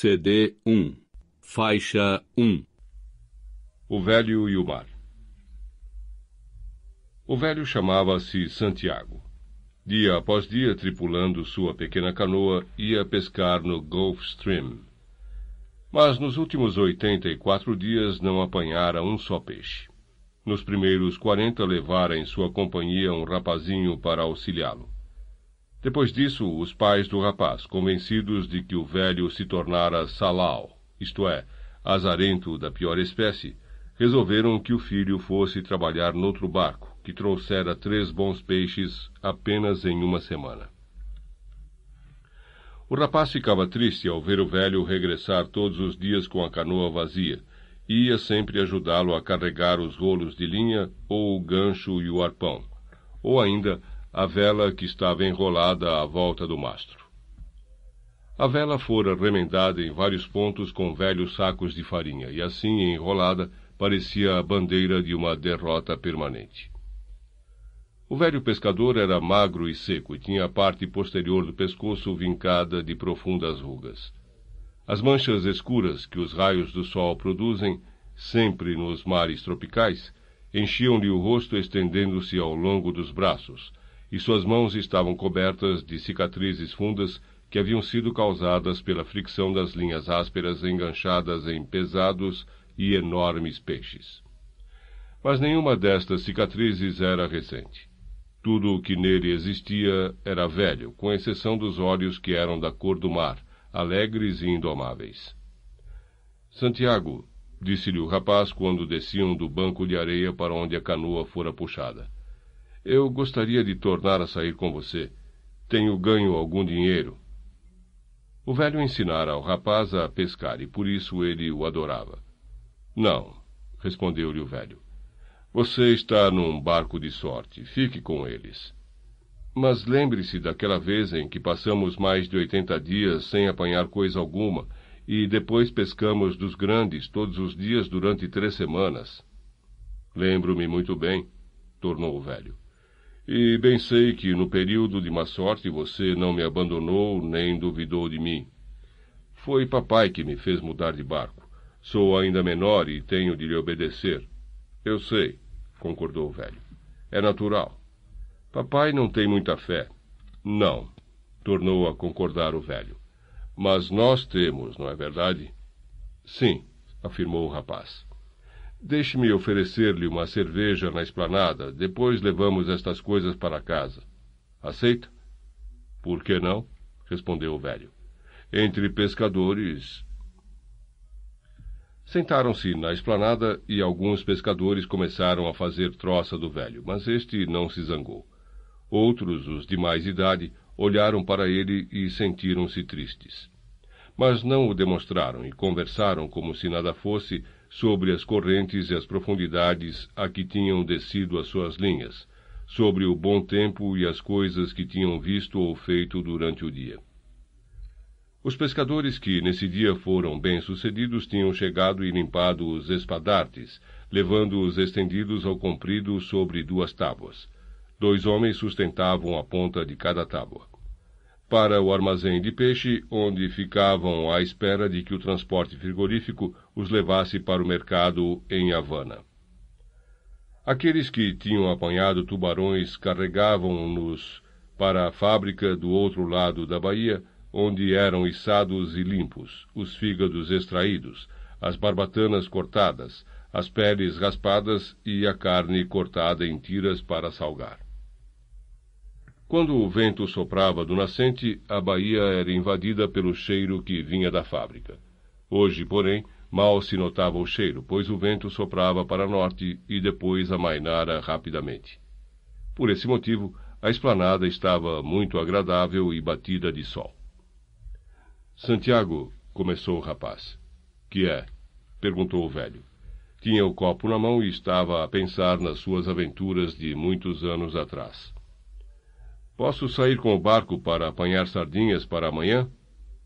CD 1 Faixa 1 O Velho e o Mar O velho chamava-se Santiago. Dia após dia, tripulando sua pequena canoa, ia pescar no Gulf Stream. Mas nos últimos oitenta e quatro dias não apanhara um só peixe. Nos primeiros quarenta levara em sua companhia um rapazinho para auxiliá-lo. Depois disso, os pais do rapaz, convencidos de que o velho se tornara salau, isto é, azarento da pior espécie, resolveram que o filho fosse trabalhar noutro barco, que trouxera três bons peixes apenas em uma semana. O rapaz ficava triste ao ver o velho regressar todos os dias com a canoa vazia, e ia sempre ajudá-lo a carregar os rolos de linha, ou o gancho e o arpão, ou ainda a vela que estava enrolada à volta do mastro. A vela fora remendada em vários pontos com velhos sacos de farinha, e assim enrolada parecia a bandeira de uma derrota permanente. O velho pescador era magro e seco e tinha a parte posterior do pescoço vincada de profundas rugas. As manchas escuras que os raios do sol produzem, sempre nos mares tropicais, enchiam-lhe o rosto estendendo-se ao longo dos braços, e suas mãos estavam cobertas de cicatrizes fundas que haviam sido causadas pela fricção das linhas ásperas enganchadas em pesados e enormes peixes. Mas nenhuma destas cicatrizes era recente. Tudo o que nele existia era velho, com exceção dos olhos que eram da cor do mar, alegres e indomáveis. Santiago, disse-lhe o rapaz quando desciam do banco de areia para onde a canoa fora puxada. Eu gostaria de tornar a sair com você. Tenho ganho algum dinheiro. O velho ensinara ao rapaz a pescar e por isso ele o adorava. Não, respondeu-lhe o velho. Você está num barco de sorte. Fique com eles. Mas lembre-se daquela vez em que passamos mais de oitenta dias sem apanhar coisa alguma e depois pescamos dos grandes todos os dias durante três semanas. Lembro-me muito bem, tornou o velho. E bem sei que no período de má sorte você não me abandonou nem duvidou de mim. Foi papai que me fez mudar de barco. Sou ainda menor e tenho de lhe obedecer. Eu sei, concordou o velho. É natural. Papai não tem muita fé. Não, tornou a concordar o velho. Mas nós temos, não é verdade? Sim, afirmou o rapaz. Deixe-me oferecer-lhe uma cerveja na esplanada, depois levamos estas coisas para casa. Aceita? Por que não? respondeu o velho. Entre pescadores, Sentaram-se na esplanada e alguns pescadores começaram a fazer troça do velho, mas este não se zangou. Outros, os de mais idade, olharam para ele e sentiram-se tristes. Mas não o demonstraram e conversaram como se nada fosse sobre as correntes e as profundidades a que tinham descido as suas linhas, sobre o bom tempo e as coisas que tinham visto ou feito durante o dia. Os pescadores que nesse dia foram bem-sucedidos tinham chegado e limpado os espadartes, levando-os estendidos ao comprido sobre duas tábuas. Dois homens sustentavam a ponta de cada tábua. Para o armazém de peixe, onde ficavam à espera de que o transporte frigorífico os levasse para o mercado em Havana. Aqueles que tinham apanhado tubarões carregavam-nos para a fábrica do outro lado da baía, onde eram içados e limpos, os fígados extraídos, as barbatanas cortadas, as peles raspadas e a carne cortada em tiras para salgar. Quando o vento soprava do nascente, a baía era invadida pelo cheiro que vinha da fábrica. Hoje, porém, mal se notava o cheiro, pois o vento soprava para norte e depois amainara rapidamente. Por esse motivo, a esplanada estava muito agradável e batida de sol. Santiago, começou o rapaz. Que é? perguntou o velho. Tinha o copo na mão e estava a pensar nas suas aventuras de muitos anos atrás. Posso sair com o barco para apanhar sardinhas para amanhã?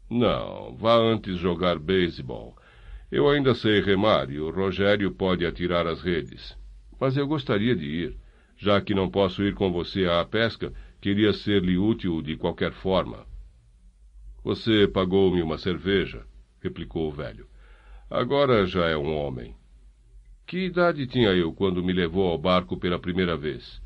Não, vá antes jogar beisebol. Eu ainda sei remar e o Rogério pode atirar as redes. Mas eu gostaria de ir. Já que não posso ir com você à pesca, queria ser-lhe útil de qualquer forma. Você pagou-me uma cerveja, replicou o velho. Agora já é um homem. Que idade tinha eu quando me levou ao barco pela primeira vez?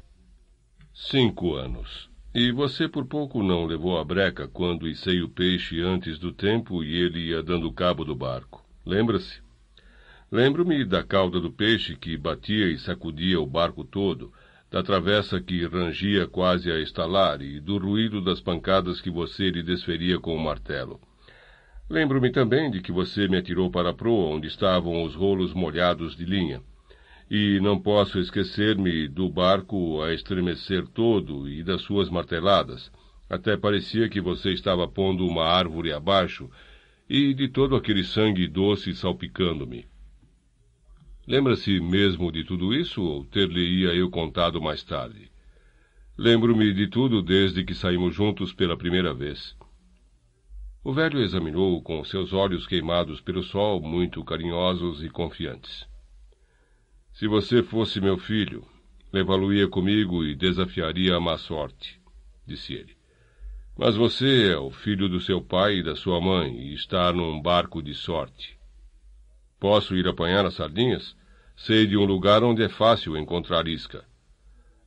Cinco anos. E você por pouco não levou a breca quando içei o peixe antes do tempo e ele ia dando cabo do barco. Lembra-se? Lembro-me da cauda do peixe que batia e sacudia o barco todo, da travessa que rangia quase a estalar e do ruído das pancadas que você lhe desferia com o martelo. Lembro-me também de que você me atirou para a proa onde estavam os rolos molhados de linha. E não posso esquecer-me do barco a estremecer todo e das suas marteladas. Até parecia que você estava pondo uma árvore abaixo e de todo aquele sangue doce salpicando-me. Lembra-se mesmo de tudo isso ou ter-lhe-ia eu contado mais tarde? Lembro-me de tudo desde que saímos juntos pela primeira vez. O velho examinou-o com seus olhos queimados pelo sol, muito carinhosos e confiantes. Se você fosse meu filho, levá-lo-ia comigo e desafiaria a má sorte, disse ele. Mas você é o filho do seu pai e da sua mãe e está num barco de sorte. Posso ir apanhar as sardinhas? Sei de um lugar onde é fácil encontrar isca.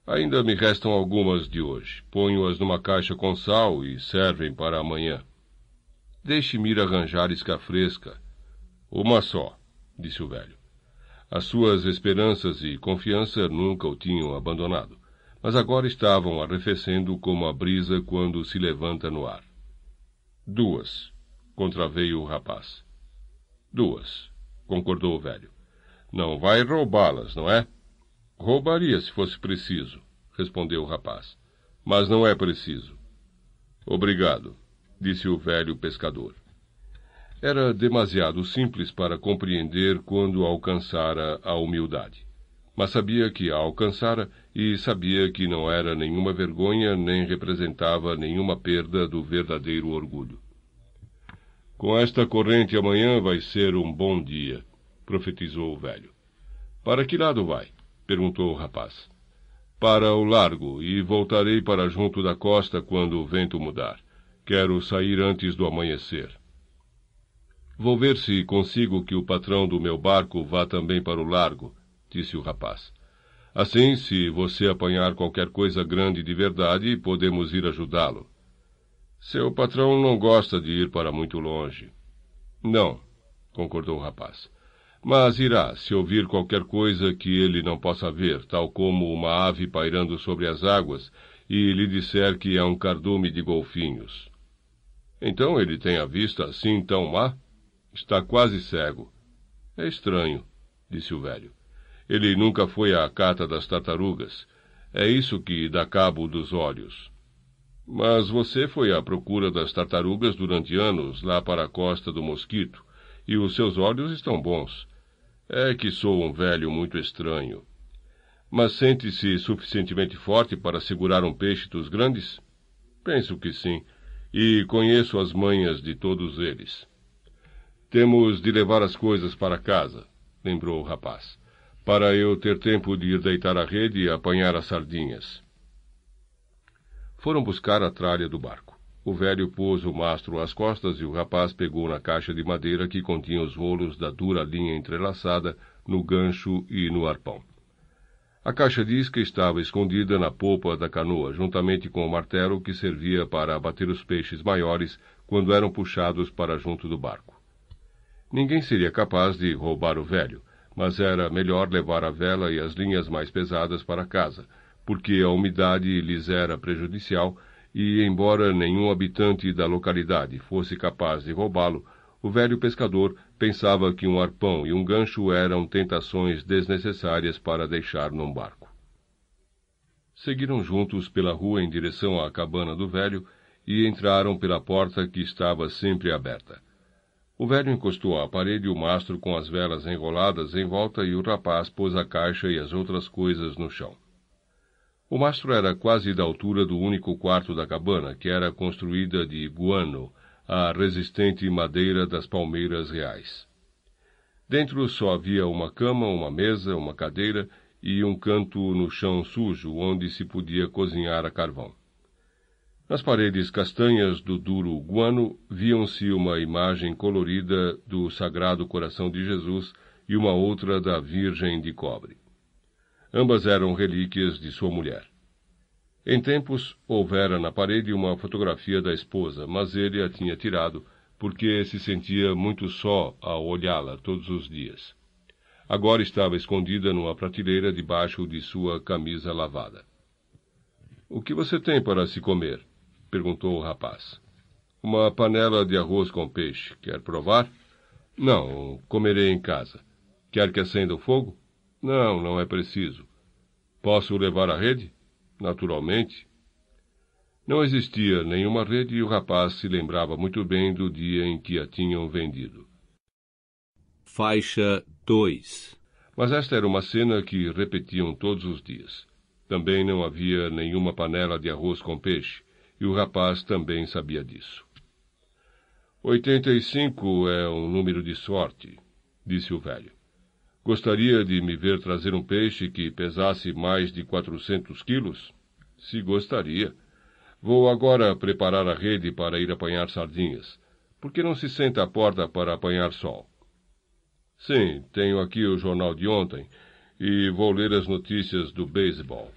Ainda me restam algumas de hoje. Ponho-as numa caixa com sal e servem para amanhã. Deixe-me ir arranjar isca fresca. Uma só, disse o velho. As suas esperanças e confiança nunca o tinham abandonado, mas agora estavam arrefecendo como a brisa quando se levanta no ar. Duas, contraveio o rapaz. Duas, concordou o velho. Não vai roubá-las, não é? Roubaria se fosse preciso, respondeu o rapaz. Mas não é preciso. Obrigado disse o velho pescador. Era demasiado simples para compreender quando alcançara a humildade. Mas sabia que a alcançara e sabia que não era nenhuma vergonha nem representava nenhuma perda do verdadeiro orgulho. Com esta corrente amanhã vai ser um bom dia, profetizou o velho. Para que lado vai? perguntou o rapaz. Para o largo, e voltarei para junto da costa quando o vento mudar. Quero sair antes do amanhecer. Vou ver se consigo que o patrão do meu barco vá também para o largo, disse o rapaz. Assim, se você apanhar qualquer coisa grande de verdade, podemos ir ajudá-lo. Seu patrão não gosta de ir para muito longe. Não, concordou o rapaz. Mas irá, se ouvir qualquer coisa que ele não possa ver, tal como uma ave pairando sobre as águas, e lhe disser que é um cardume de golfinhos. Então ele tem a vista assim tão má? Está quase cego. É estranho, disse o velho. Ele nunca foi à cata das tartarugas. É isso que dá cabo dos olhos. Mas você foi à procura das tartarugas durante anos lá para a costa do Mosquito, e os seus olhos estão bons. É que sou um velho muito estranho. Mas sente-se suficientemente forte para segurar um peixe dos grandes? Penso que sim e conheço as manhas de todos eles. Temos de levar as coisas para casa, lembrou o rapaz, para eu ter tempo de ir deitar a rede e apanhar as sardinhas. Foram buscar a tralha do barco. O velho pôs o mastro às costas e o rapaz pegou na caixa de madeira que continha os rolos da dura linha entrelaçada no gancho e no arpão. A caixa de isca estava escondida na popa da canoa, juntamente com o martelo que servia para abater os peixes maiores quando eram puxados para junto do barco. Ninguém seria capaz de roubar o velho, mas era melhor levar a vela e as linhas mais pesadas para casa, porque a umidade lhes era prejudicial e, embora nenhum habitante da localidade fosse capaz de roubá-lo, o velho pescador pensava que um arpão e um gancho eram tentações desnecessárias para deixar num barco. Seguiram juntos pela rua em direção à cabana do velho e entraram pela porta que estava sempre aberta. O velho encostou à parede o mastro com as velas enroladas em volta e o rapaz pôs a caixa e as outras coisas no chão. O mastro era quase da altura do único quarto da cabana, que era construída de guano, a resistente madeira das palmeiras reais. Dentro só havia uma cama, uma mesa, uma cadeira e um canto no chão sujo onde se podia cozinhar a carvão. Nas paredes castanhas do duro guano viam-se uma imagem colorida do Sagrado Coração de Jesus e uma outra da Virgem de Cobre. Ambas eram relíquias de sua mulher. Em tempos, houvera na parede uma fotografia da esposa, mas ele a tinha tirado porque se sentia muito só ao olhá-la todos os dias. Agora estava escondida numa prateleira debaixo de sua camisa lavada. O que você tem para se comer? Perguntou o rapaz. Uma panela de arroz com peixe. Quer provar? Não, comerei em casa. Quer que acenda o fogo? Não, não é preciso. Posso levar a rede? Naturalmente. Não existia nenhuma rede e o rapaz se lembrava muito bem do dia em que a tinham vendido. Faixa 2 Mas esta era uma cena que repetiam todos os dias. Também não havia nenhuma panela de arroz com peixe, e o rapaz também sabia disso. Oitenta e cinco é um número de sorte, disse o velho. Gostaria de me ver trazer um peixe que pesasse mais de quatrocentos quilos? Se gostaria. Vou agora preparar a rede para ir apanhar sardinhas. Por que não se senta à porta para apanhar sol? Sim, tenho aqui o jornal de ontem e vou ler as notícias do beisebol.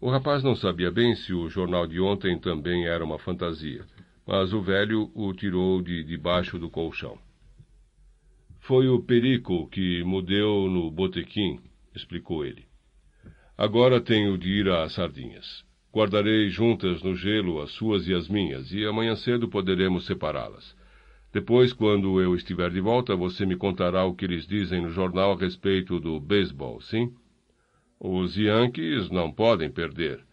O rapaz não sabia bem se o jornal de ontem também era uma fantasia, mas o velho o tirou de debaixo do colchão. Foi o perico que mudeu no botequim, explicou ele. Agora tenho de ir às sardinhas. Guardarei juntas no gelo as suas e as minhas, e amanhã cedo poderemos separá-las. Depois, quando eu estiver de volta, você me contará o que eles dizem no jornal a respeito do beisebol, sim? Os Yankees não podem perder.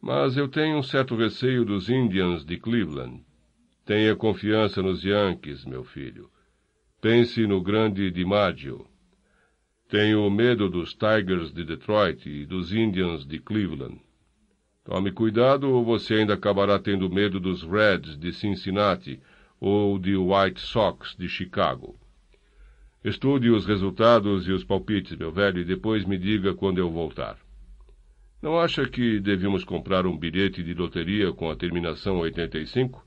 Mas eu tenho um certo receio dos Indians de Cleveland. Tenha confiança nos Yankees, meu filho. Pense no grande DiMaggio. Tenho medo dos Tigers de Detroit e dos Indians de Cleveland. Tome cuidado ou você ainda acabará tendo medo dos Reds de Cincinnati ou de White Sox de Chicago. Estude os resultados e os palpites, meu velho, e depois me diga quando eu voltar. Não acha que devíamos comprar um bilhete de loteria com a terminação 85?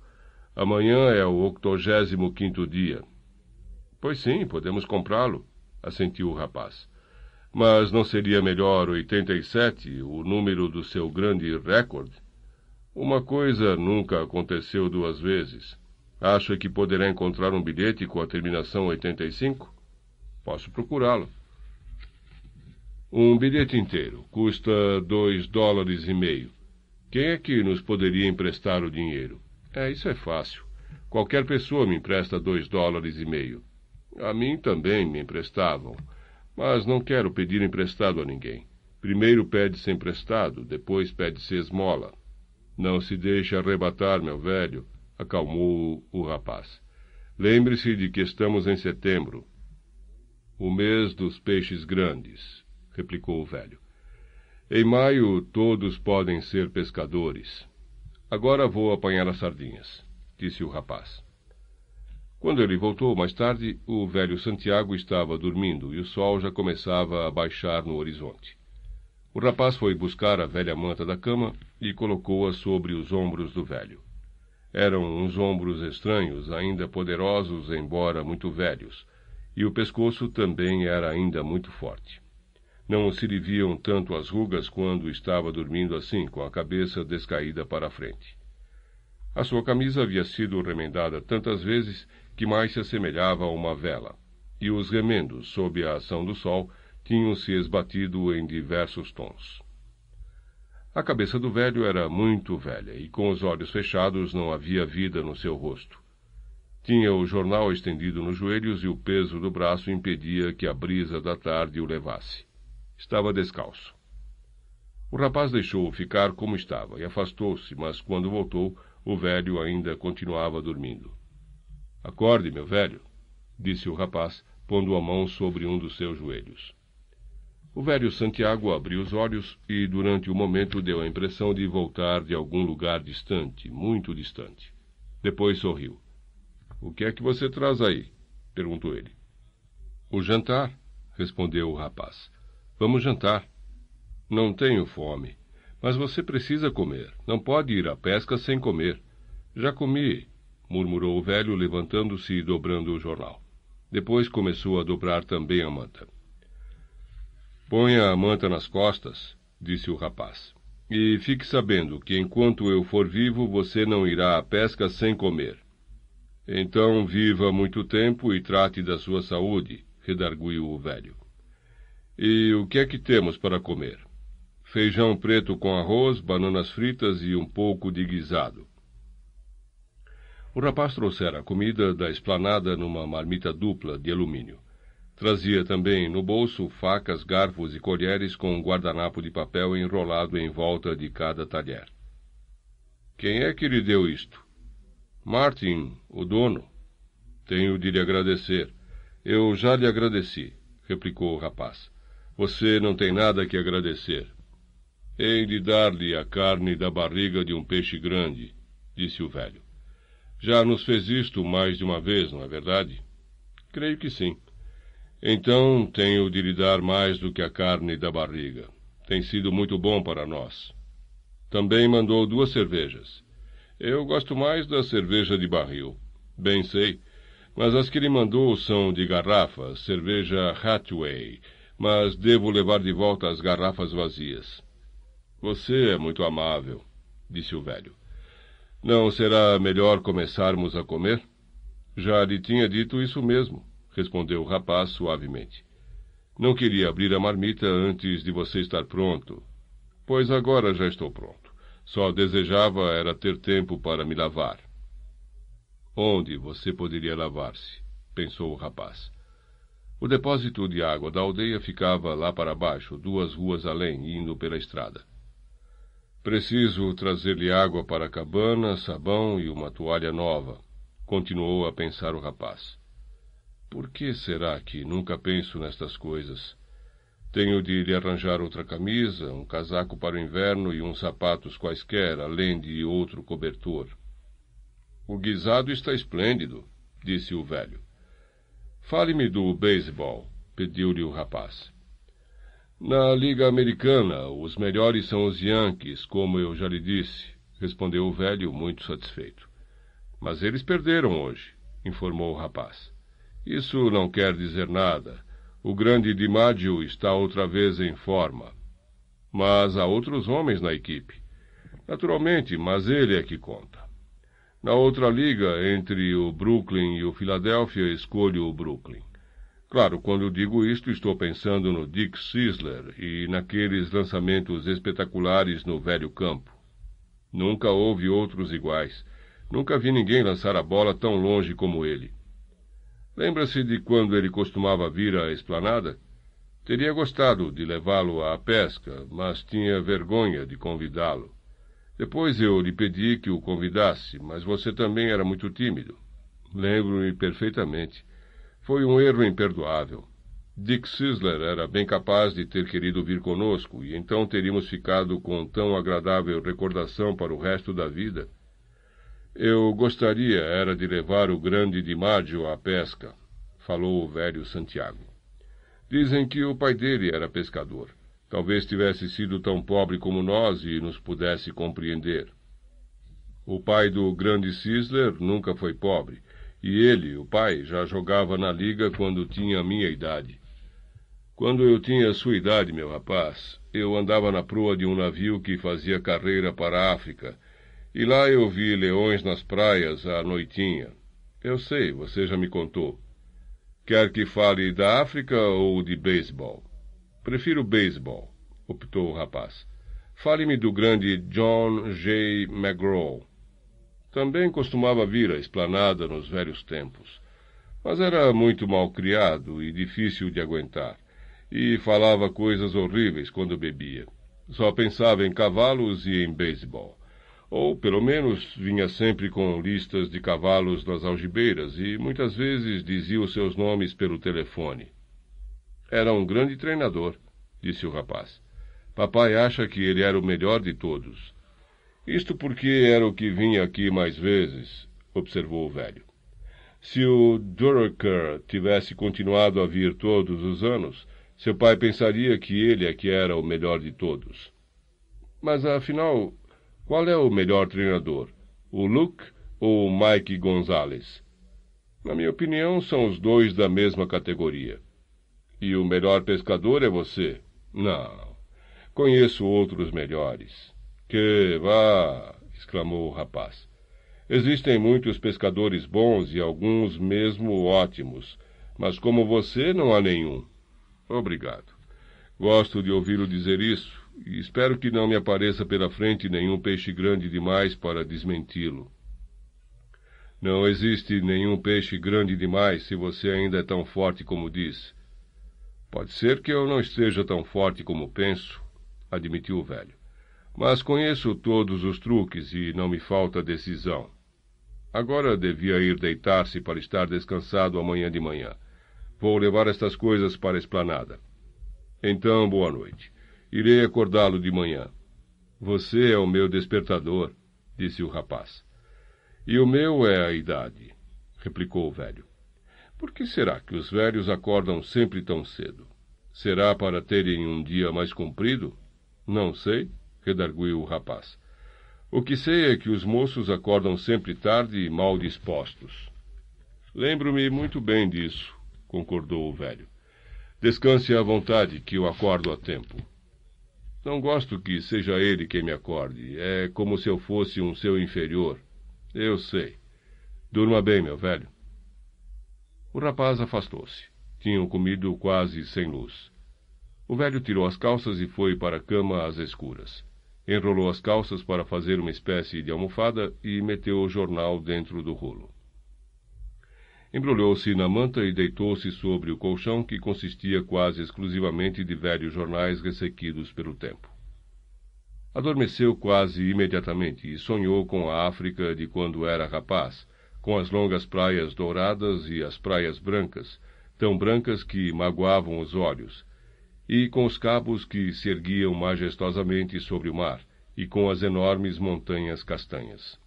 Amanhã é o octogésimo quinto dia. Pois sim, podemos comprá-lo, assentiu o rapaz. Mas não seria melhor 87, o número do seu grande recorde? Uma coisa nunca aconteceu duas vezes. Acha que poderá encontrar um bilhete com a terminação 85? Posso procurá-lo. Um bilhete inteiro custa dois dólares e meio. Quem é que nos poderia emprestar o dinheiro? É, isso é fácil. Qualquer pessoa me empresta dois dólares e meio. A mim também me emprestavam, mas não quero pedir emprestado a ninguém. Primeiro pede-se emprestado, depois pede-se esmola. Não se deixe arrebatar, meu velho, acalmou o rapaz. Lembre-se de que estamos em setembro. O mês dos peixes grandes, replicou o velho. Em maio todos podem ser pescadores. Agora vou apanhar as sardinhas, disse o rapaz. Quando ele voltou mais tarde, o velho Santiago estava dormindo e o sol já começava a baixar no horizonte. O rapaz foi buscar a velha manta da cama e colocou-a sobre os ombros do velho. Eram uns ombros estranhos, ainda poderosos, embora muito velhos, e o pescoço também era ainda muito forte. Não se lhe viam tanto as rugas quando estava dormindo assim, com a cabeça descaída para a frente. A sua camisa havia sido remendada tantas vezes que mais se assemelhava a uma vela, e os remendos, sob a ação do sol, tinham se esbatido em diversos tons. A cabeça do velho era muito velha, e com os olhos fechados não havia vida no seu rosto. Tinha o jornal estendido nos joelhos e o peso do braço impedia que a brisa da tarde o levasse. Estava descalço. O rapaz deixou-o ficar como estava e afastou-se, mas quando voltou, o velho ainda continuava dormindo. Acorde, meu velho, disse o rapaz, pondo a mão sobre um dos seus joelhos. O velho Santiago abriu os olhos e, durante o um momento, deu a impressão de voltar de algum lugar distante, muito distante. Depois sorriu. O que é que você traz aí? perguntou ele. O jantar, respondeu o rapaz. Vamos jantar. Não tenho fome, Mas você precisa comer. Não pode ir à pesca sem comer. Já comi, murmurou o velho, levantando-se e dobrando o jornal. Depois começou a dobrar também a manta. Ponha a manta nas costas, disse o rapaz. E fique sabendo que enquanto eu for vivo, você não irá à pesca sem comer. Então viva muito tempo e trate da sua saúde, redarguiu o velho. E o que é que temos para comer? Feijão preto com arroz, bananas fritas e um pouco de guisado. O rapaz trouxera a comida da esplanada numa marmita dupla de alumínio. Trazia também no bolso facas, garfos e colheres com um guardanapo de papel enrolado em volta de cada talher. Quem é que lhe deu isto? Martin, o dono. Tenho de lhe agradecer. Eu já lhe agradeci, replicou o rapaz. Você não tem nada que agradecer. Hei de dar-lhe a carne da barriga de um peixe grande, disse o velho. Já nos fez isto mais de uma vez, não é verdade? Creio que sim. Então tenho de lhe dar mais do que a carne da barriga. Tem sido muito bom para nós. Também mandou duas cervejas. Eu gosto mais da cerveja de barril. Bem sei. Mas as que ele mandou são de garrafa, cerveja Hathaway, mas devo levar de volta as garrafas vazias. Você é muito amável, disse o velho. Não será melhor começarmos a comer? Já lhe tinha dito isso mesmo, respondeu o rapaz suavemente. Não queria abrir a marmita antes de você estar pronto. Pois agora já estou pronto. Só desejava era ter tempo para me lavar. Onde você poderia lavar-se? pensou o rapaz. O depósito de água da aldeia ficava lá para baixo, duas ruas além, indo pela estrada. Preciso trazer-lhe água para a cabana, sabão e uma toalha nova, continuou a pensar o rapaz. Por que será que nunca penso nestas coisas? Tenho de lhe arranjar outra camisa, um casaco para o inverno e uns sapatos quaisquer, além de outro cobertor. O guisado está esplêndido, disse o velho. Fale-me do beisebol, pediu-lhe o rapaz. Na Liga Americana, os melhores são os Yankees, como eu já lhe disse, respondeu o velho, muito satisfeito. Mas eles perderam hoje, informou o rapaz. Isso não quer dizer nada. O grande DiMaggio está outra vez em forma. Mas há outros homens na equipe. Naturalmente, mas ele é que conta. Na outra liga, entre o Brooklyn e o Philadelphia, escolho o Brooklyn. Claro, quando digo isto, estou pensando no Dick Sisler e naqueles lançamentos espetaculares no velho campo. Nunca houve outros iguais. Nunca vi ninguém lançar a bola tão longe como ele. Lembra-se de quando ele costumava vir à esplanada? Teria gostado de levá-lo à pesca, mas tinha vergonha de convidá-lo. Depois eu lhe pedi que o convidasse, mas você também era muito tímido. Lembro-me perfeitamente. Foi um erro imperdoável. Dick Sisler era bem capaz de ter querido vir conosco, e então teríamos ficado com tão agradável recordação para o resto da vida. Eu gostaria era de levar o grande Dimaggio à pesca, falou o velho Santiago. Dizem que o pai dele era pescador. Talvez tivesse sido tão pobre como nós e nos pudesse compreender. O pai do grande Sisler nunca foi pobre, e ele, o pai, já jogava na liga quando tinha a minha idade. Quando eu tinha a sua idade, meu rapaz, eu andava na proa de um navio que fazia carreira para a África, e lá eu vi leões nas praias à noitinha. Eu sei, você já me contou. Quer que fale da África ou de beisebol? Prefiro beisebol, optou o rapaz. Fale-me do grande John J. McGraw. Também costumava vir à esplanada nos velhos tempos. Mas era muito mal criado e difícil de aguentar, e falava coisas horríveis quando bebia. Só pensava em cavalos e em beisebol. Ou, pelo menos, vinha sempre com listas de cavalos nas algibeiras e muitas vezes dizia os seus nomes pelo telefone. Era um grande treinador, disse o rapaz. Papai acha que ele era o melhor de todos. Isto porque era o que vinha aqui mais vezes, observou o velho. Se o Duroker tivesse continuado a vir todos os anos, seu pai pensaria que ele é que era o melhor de todos. Mas afinal, qual é o melhor treinador? O Luke ou o Mike Gonzalez? Na minha opinião, são os dois da mesma categoria. E o melhor pescador é você? Não. Conheço outros melhores. Que vá! exclamou o rapaz. Existem muitos pescadores bons e alguns mesmo ótimos, mas como você não há nenhum. Obrigado. Gosto de ouvi-lo dizer isso, e espero que não me apareça pela frente nenhum peixe grande demais para desmenti-lo. Não existe nenhum peixe grande demais se você ainda é tão forte como diz. Pode ser que eu não esteja tão forte como penso, admitiu o velho. Mas conheço todos os truques e não me falta decisão. Agora devia ir deitar-se para estar descansado amanhã de manhã. Vou levar estas coisas para a esplanada. Então, boa noite. Irei acordá-lo de manhã. Você é o meu despertador, disse o rapaz. E o meu é a idade, replicou o velho. Por que será que os velhos acordam sempre tão cedo? Será para terem um dia mais comprido? Não sei, redarguiu o rapaz. O que sei é que os moços acordam sempre tarde e mal dispostos. Lembro-me muito bem disso, concordou o velho. Descanse à vontade, que eu acordo a tempo. Não gosto que seja ele quem me acorde. É como se eu fosse um seu inferior. Eu sei. Durma bem, meu velho. O rapaz afastou-se. Tinham comido quase sem luz. O velho tirou as calças e foi para a cama às escuras. Enrolou as calças para fazer uma espécie de almofada e meteu o jornal dentro do rolo. Embrulhou-se na manta e deitou-se sobre o colchão que consistia quase exclusivamente de velhos jornais ressequidos pelo tempo. Adormeceu quase imediatamente e sonhou com a África de quando era rapaz, com as longas praias douradas e as praias brancas, tão brancas que magoavam os olhos, e com os cabos que se erguiam majestosamente sobre o mar, e com as enormes montanhas castanhas.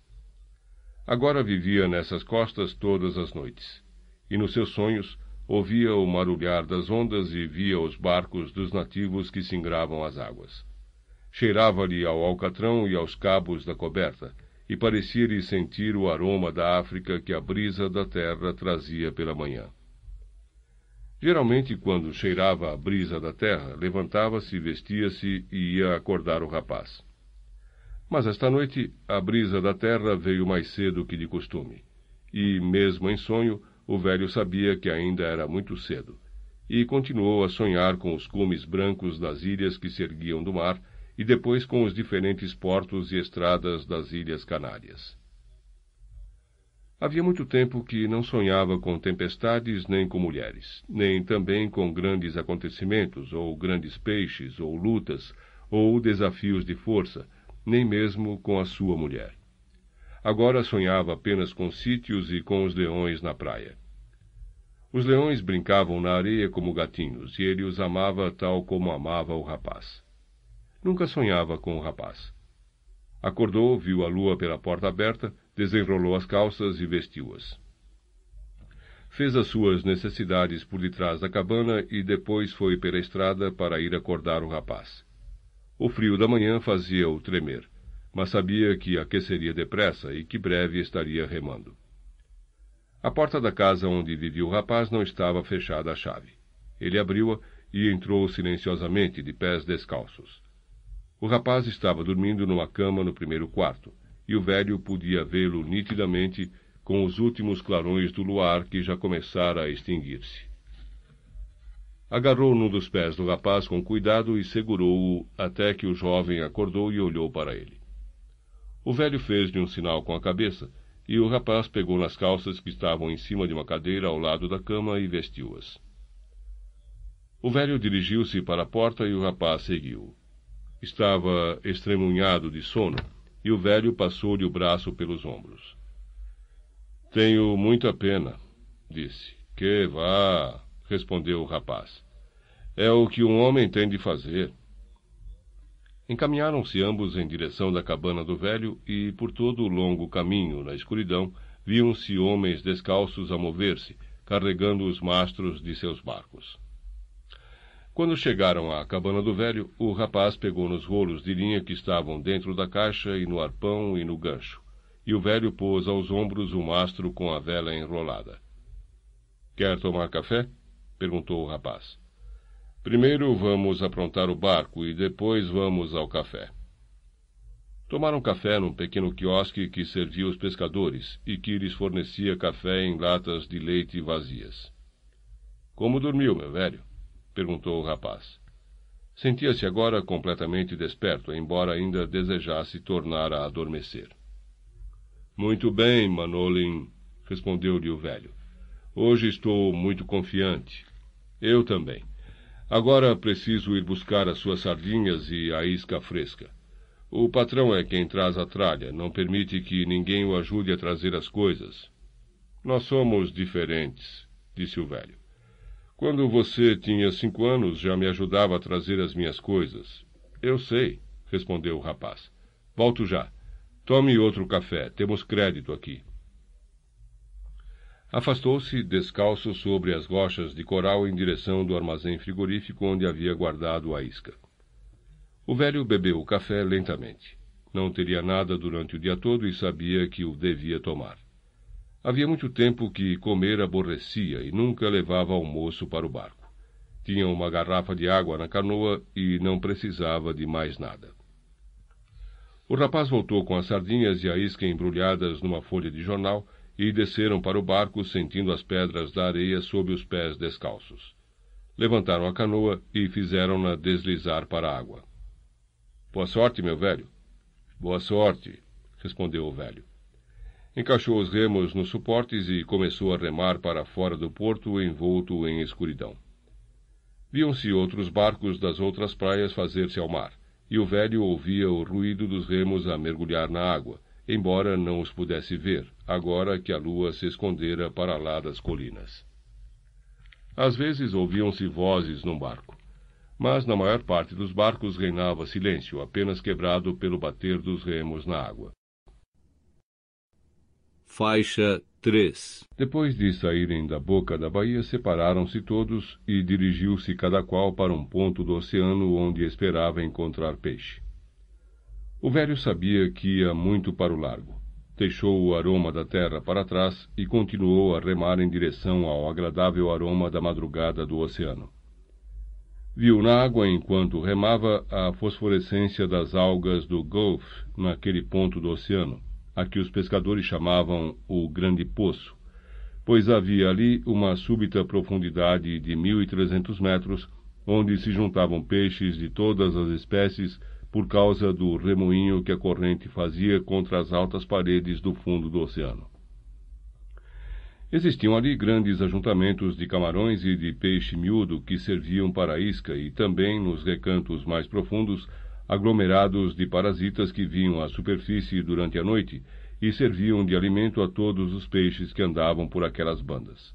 Agora vivia nessas costas todas as noites, e nos seus sonhos ouvia o marulhar das ondas e via os barcos dos nativos que singravam as águas. Cheirava-lhe ao alcatrão e aos cabos da coberta, e parecia-lhe sentir o aroma da África que a brisa da terra trazia pela manhã. Geralmente, quando cheirava a brisa da terra, levantava-se, vestia-se e ia acordar o rapaz. Mas esta noite a brisa da terra veio mais cedo que de costume, e, mesmo em sonho, o velho sabia que ainda era muito cedo, e continuou a sonhar com os cumes brancos das ilhas que se erguiam do mar e depois com os diferentes portos e estradas das Ilhas Canárias. Havia muito tempo que não sonhava com tempestades nem com mulheres, nem também com grandes acontecimentos, ou grandes peixes, ou lutas, ou desafios de força, nem mesmo com a sua mulher. Agora sonhava apenas com sítios e com os leões na praia. Os leões brincavam na areia como gatinhos, e ele os amava tal como amava o rapaz. Nunca sonhava com o rapaz. Acordou, viu a lua pela porta aberta, desenrolou as calças e vestiu-as. Fez as suas necessidades por detrás da cabana e depois foi pela estrada para ir acordar o rapaz. O frio da manhã fazia-o tremer, mas sabia que aqueceria depressa e que breve estaria remando. A porta da casa onde vivia o rapaz não estava fechada à chave. Ele abriu-a e entrou silenciosamente, de pés descalços. O rapaz estava dormindo numa cama no primeiro quarto, e o velho podia vê-lo nitidamente com os últimos clarões do luar que já começara a extinguir-se. Agarrou num dos pés do rapaz com cuidado e segurou-o até que o jovem acordou e olhou para ele. O velho fez-lhe um sinal com a cabeça, e o rapaz pegou nas calças que estavam em cima de uma cadeira ao lado da cama e vestiu-as. O velho dirigiu-se para a porta e o rapaz seguiu. Estava estremunhado de sono e o velho passou-lhe o braço pelos ombros. Tenho muita pena, disse. Que vá, respondeu o rapaz. É o que um homem tem de fazer. Encaminharam-se ambos em direção da cabana do velho e, por todo o longo caminho, na escuridão, viam-se homens descalços a mover-se, carregando os mastros de seus barcos. Quando chegaram à cabana do velho, o rapaz pegou nos rolos de linha que estavam dentro da caixa e no arpão e no gancho, e o velho pôs aos ombros o mastro com a vela enrolada. Quer tomar café? Perguntou o rapaz. Primeiro vamos aprontar o barco e depois vamos ao café. Tomaram café num pequeno quiosque que servia os pescadores e que lhes fornecia café em latas de leite vazias. Como dormiu, meu velho? perguntou o rapaz. Sentia-se agora completamente desperto, embora ainda desejasse tornar a adormecer. Muito bem, Manolin, respondeu-lhe o velho. Hoje estou muito confiante. Eu também. Agora preciso ir buscar as suas sardinhas e a isca fresca. O patrão é quem traz a tralha, não permite que ninguém o ajude a trazer as coisas. Nós somos diferentes, disse o velho. Quando você tinha cinco anos, já me ajudava a trazer as minhas coisas. Eu sei, respondeu o rapaz. Volto já. Tome outro café, temos crédito aqui. Afastou-se, descalço sobre as rochas de coral, em direção do armazém frigorífico onde havia guardado a isca. O velho bebeu o café lentamente. Não teria nada durante o dia todo e sabia que o devia tomar. Havia muito tempo que comer aborrecia e nunca levava almoço para o barco. Tinha uma garrafa de água na canoa e não precisava de mais nada. O rapaz voltou com as sardinhas e a isca embrulhadas numa folha de jornal e desceram para o barco sentindo as pedras da areia sob os pés descalços. Levantaram a canoa e fizeram-na deslizar para a água. Boa sorte, meu velho. Boa sorte, respondeu o velho. Encaixou os remos nos suportes e começou a remar para fora do porto, envolto em escuridão. Viam-se outros barcos das outras praias fazer-se ao mar, e o velho ouvia o ruído dos remos a mergulhar na água, embora não os pudesse ver, agora que a lua se escondera para lá das colinas. Às vezes ouviam-se vozes num barco mas na maior parte dos barcos reinava silêncio, apenas quebrado pelo bater dos remos na água. Faixa 3 Depois de saírem da boca da baía, separaram-se todos e dirigiu-se cada qual para um ponto do oceano onde esperava encontrar peixe. O velho sabia que ia muito para o largo. Deixou o aroma da terra para trás e continuou a remar em direção ao agradável aroma da madrugada do oceano. Viu na água, enquanto remava, a fosforescência das algas do Gulf naquele ponto do oceano, a que os pescadores chamavam o Grande Poço, pois havia ali uma súbita profundidade de mil e trezentos metros, onde se juntavam peixes de todas as espécies por causa do remoinho que a corrente fazia contra as altas paredes do fundo do oceano. Existiam ali grandes ajuntamentos de camarões e de peixe miúdo que serviam para isca e também, nos recantos mais profundos, aglomerados de parasitas que vinham à superfície durante a noite e serviam de alimento a todos os peixes que andavam por aquelas bandas.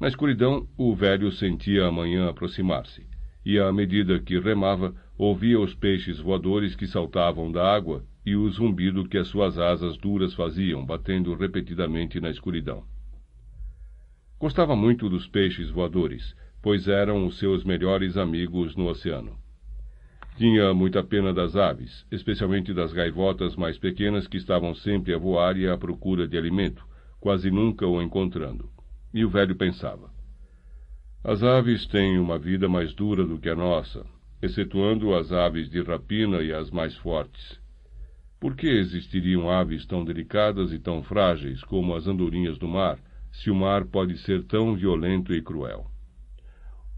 Na escuridão, o velho sentia a manhã aproximar-se, e à medida que remava, ouvia os peixes voadores que saltavam da água e o zumbido que as suas asas duras faziam, batendo repetidamente na escuridão. Gostava muito dos peixes voadores, pois eram os seus melhores amigos no oceano. Tinha muita pena das aves, especialmente das gaivotas mais pequenas que estavam sempre a voar e à procura de alimento, quase nunca o encontrando. E o velho pensava: As aves têm uma vida mais dura do que a nossa, excetuando as aves de rapina e as mais fortes. Por que existiriam aves tão delicadas e tão frágeis como as andorinhas do mar, se o mar pode ser tão violento e cruel?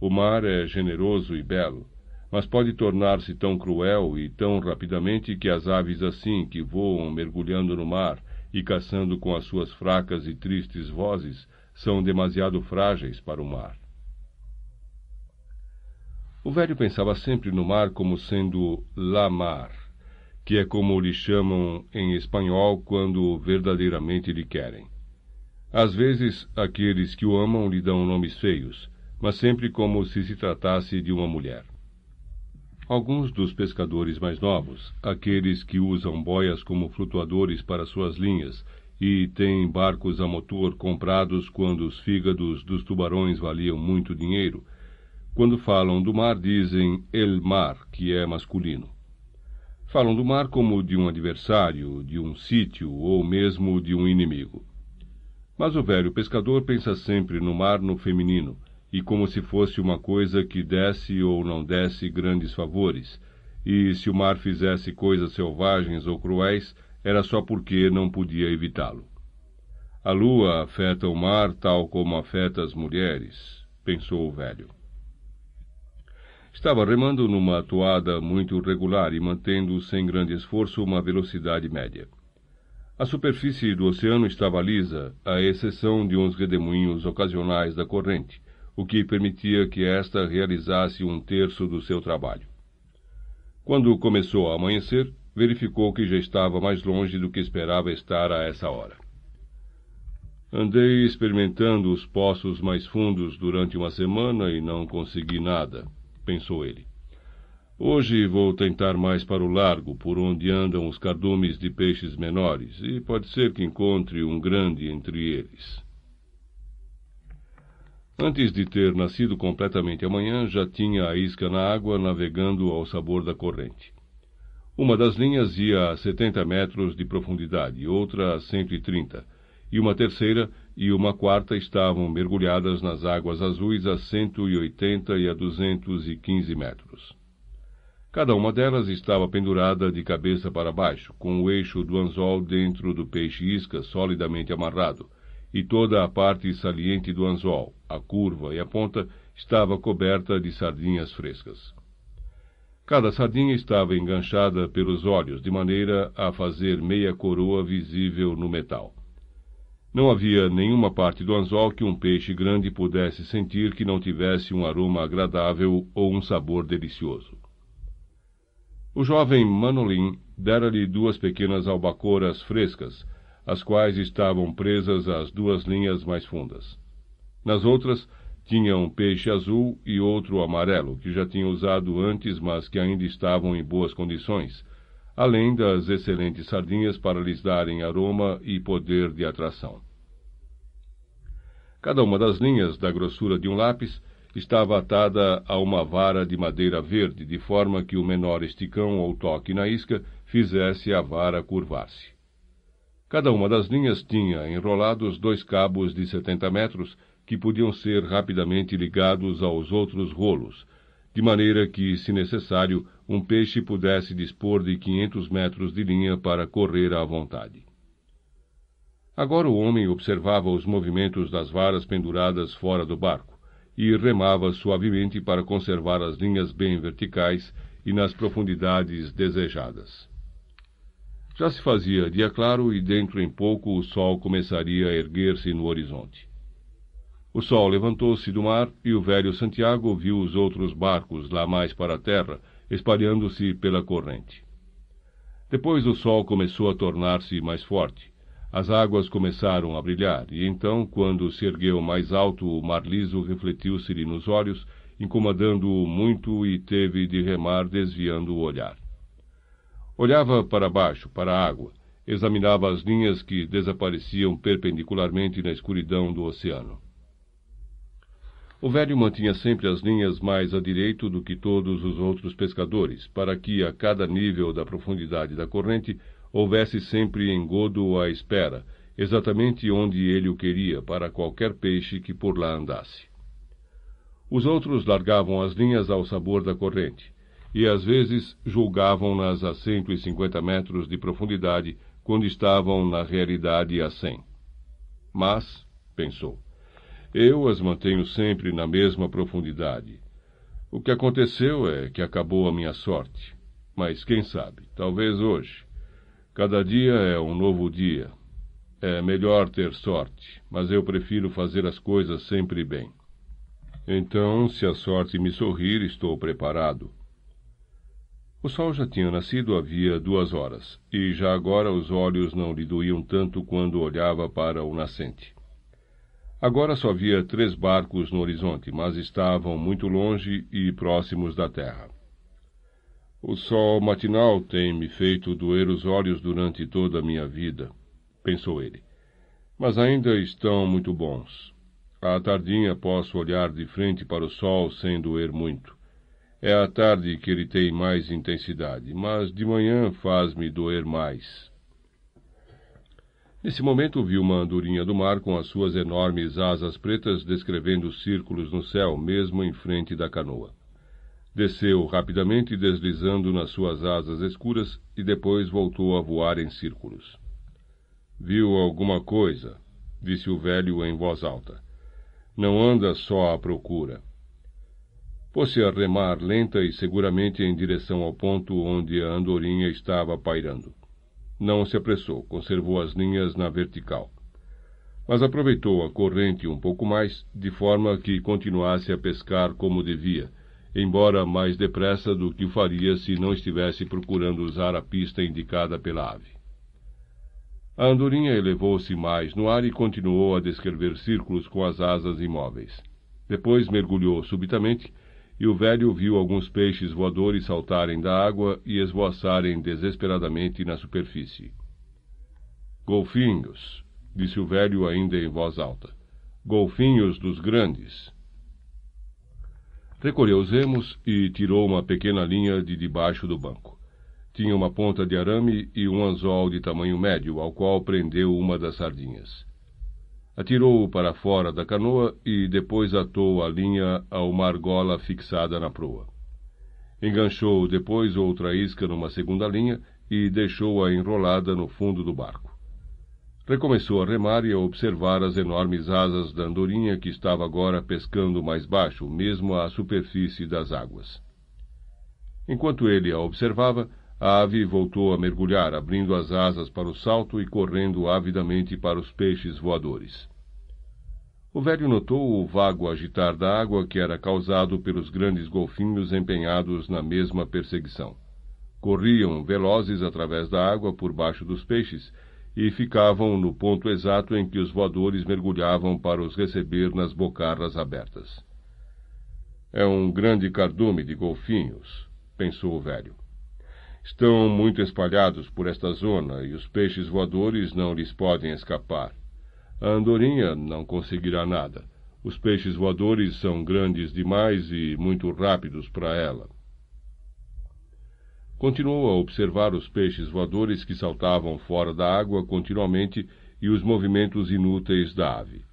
O mar é generoso e belo, mas pode tornar-se tão cruel e tão rapidamente que as aves assim que voam mergulhando no mar e caçando com as suas fracas e tristes vozes são demasiado frágeis para o mar. O velho pensava sempre no mar como sendo la mar, que é como lhe chamam em espanhol quando verdadeiramente lhe querem. Às vezes, aqueles que o amam lhe dão nomes feios, mas sempre como se se tratasse de uma mulher. Alguns dos pescadores mais novos, aqueles que usam boias como flutuadores para suas linhas e têm barcos a motor comprados quando os fígados dos tubarões valiam muito dinheiro, Quando falam do mar, dizem el mar, que é masculino. Falam do mar como de um adversário, de um sítio ou mesmo de um inimigo. Mas o velho pescador pensa sempre no mar no feminino, e como se fosse uma coisa que desse ou não desse grandes favores, e se o mar fizesse coisas selvagens ou cruéis, era só porque não podia evitá-lo. A lua afeta o mar tal como afeta as mulheres, pensou o velho. Estava remando numa toada muito regular e mantendo sem grande esforço uma velocidade média. A superfície do oceano estava lisa, à exceção de uns redemoinhos ocasionais da corrente, o que permitia que esta realizasse um terço do seu trabalho. Quando começou a amanhecer, verificou que já estava mais longe do que esperava estar a essa hora. Andei experimentando os poços mais fundos durante uma semana e não consegui nada, pensou ele. Hoje vou tentar mais para o largo, por onde andam os cardumes de peixes menores, e pode ser que encontre um grande entre eles. Antes de ter nascido completamente amanhã, já tinha a isca na água, navegando ao sabor da corrente. Uma das linhas ia a setenta metros de profundidade, outra a cento e trinta, e uma terceira e uma quarta estavam mergulhadas nas águas azuis a cento e oitenta a duzentos e quinze metros. Cada uma delas estava pendurada de cabeça para baixo, com o eixo do anzol dentro do peixe-isca solidamente amarrado, e toda a parte saliente do anzol, a curva e a ponta, estava coberta de sardinhas frescas. Cada sardinha estava enganchada pelos olhos, de maneira a fazer meia coroa visível no metal. Não havia nenhuma parte do anzol que um peixe grande pudesse sentir que não tivesse um aroma agradável ou um sabor delicioso. O jovem Manolim dera-lhe duas pequenas albacoras frescas, as quais estavam presas às duas linhas mais fundas. Nas outras, tinha um peixe azul e outro amarelo, que já tinha usado antes, mas que ainda estavam em boas condições, além das excelentes sardinhas para lhes darem aroma e poder de atração. Cada uma das linhas, da grossura de um lápis, estava atada a uma vara de madeira verde, de forma que o menor esticão ou toque na isca fizesse a vara curvar-se. Cada uma das linhas tinha enrolados dois cabos de setenta metros que podiam ser rapidamente ligados aos outros rolos, de maneira que, se necessário, um peixe pudesse dispor de quinhentos metros de linha para correr à vontade. Agora o homem observava os movimentos das varas penduradas fora do barco e remava suavemente para conservar as linhas bem verticais e nas profundidades desejadas. Já se fazia dia claro e dentro em pouco o sol começaria a erguer-se no horizonte. O sol levantou-se do mar e o velho Santiago viu os outros barcos lá mais para a terra, espalhando-se pela corrente. Depois o sol começou a tornar-se mais forte. As águas começaram a brilhar, e então, quando se ergueu mais alto, o mar liso refletiu-se-lhe nos olhos, incomodando-o muito e teve de remar desviando o olhar. Olhava para baixo, para a água, examinava as linhas que desapareciam perpendicularmente na escuridão do oceano. O velho mantinha sempre as linhas mais a direito do que todos os outros pescadores, para que, a cada nível da profundidade da corrente, houvesse sempre engodo à espera, exatamente onde ele o queria, para qualquer peixe que por lá andasse. Os outros largavam as linhas ao sabor da corrente, e às vezes julgavam-nas a cento e cinquenta metros de profundidade, quando estavam na realidade a cem. Mas, pensou, eu as mantenho sempre na mesma profundidade. O que aconteceu é que acabou a minha sorte. Mas quem sabe, talvez hoje. Cada dia é um novo dia. É melhor ter sorte, mas eu prefiro fazer as coisas sempre bem. Então, se a sorte me sorrir, estou preparado. O sol já tinha nascido havia duas horas, e já agora os olhos não lhe doíam tanto quando olhava para o nascente. Agora só havia três barcos no horizonte, mas estavam muito longe e próximos da terra. O sol matinal tem me feito doer os olhos durante toda a minha vida, pensou ele. Mas ainda estão muito bons. À tardinha posso olhar de frente para o sol sem doer muito. É à tarde que ele tem mais intensidade, mas de manhã faz-me doer mais. Nesse momento vi uma andorinha do mar com as suas enormes asas pretas descrevendo círculos no céu, mesmo em frente da canoa. Desceu rapidamente, deslizando nas suas asas escuras, e depois voltou a voar em círculos. Viu alguma coisa? disse o velho em voz alta. Não anda só à procura. Pôs-se a remar lenta e seguramente em direção ao ponto onde a andorinha estava pairando. Não se apressou, conservou as linhas na vertical. Mas aproveitou a corrente um pouco mais, de forma que continuasse a pescar como devia, embora mais depressa do que o faria se não estivesse procurando usar a pista indicada pela ave. A andorinha elevou-se mais no ar e continuou a descrever círculos com as asas imóveis. Depois mergulhou subitamente e o velho viu alguns peixes voadores saltarem da água e esvoaçarem desesperadamente na superfície. Golfinhos, disse o velho ainda em voz alta. Golfinhos dos grandes. Recolheu os remos e tirou uma pequena linha de debaixo do banco. Tinha uma ponta de arame e um anzol de tamanho médio, ao qual prendeu uma das sardinhas. Atirou-o para fora da canoa e depois atou a linha a uma argola fixada na proa. Enganchou depois outra isca numa segunda linha e deixou-a enrolada no fundo do barco. Recomeçou a remar e a observar as enormes asas da andorinha que estava agora pescando mais baixo, mesmo à superfície das águas. Enquanto ele a observava, a ave voltou a mergulhar, abrindo as asas para o salto e correndo avidamente para os peixes voadores. O velho notou o vago agitar da água que era causado pelos grandes golfinhos empenhados na mesma perseguição. Corriam velozes através da água por baixo dos peixes e ficavam no ponto exato em que os voadores mergulhavam para os receber nas bocarras abertas. É um grande cardume de golfinhos, pensou o velho. Estão muito espalhados por esta zona e os peixes voadores não lhes podem escapar. A andorinha não conseguirá nada. Os peixes voadores são grandes demais e muito rápidos para ela. Continuou a observar os peixes voadores que saltavam fora da água continuamente e os movimentos inúteis da ave.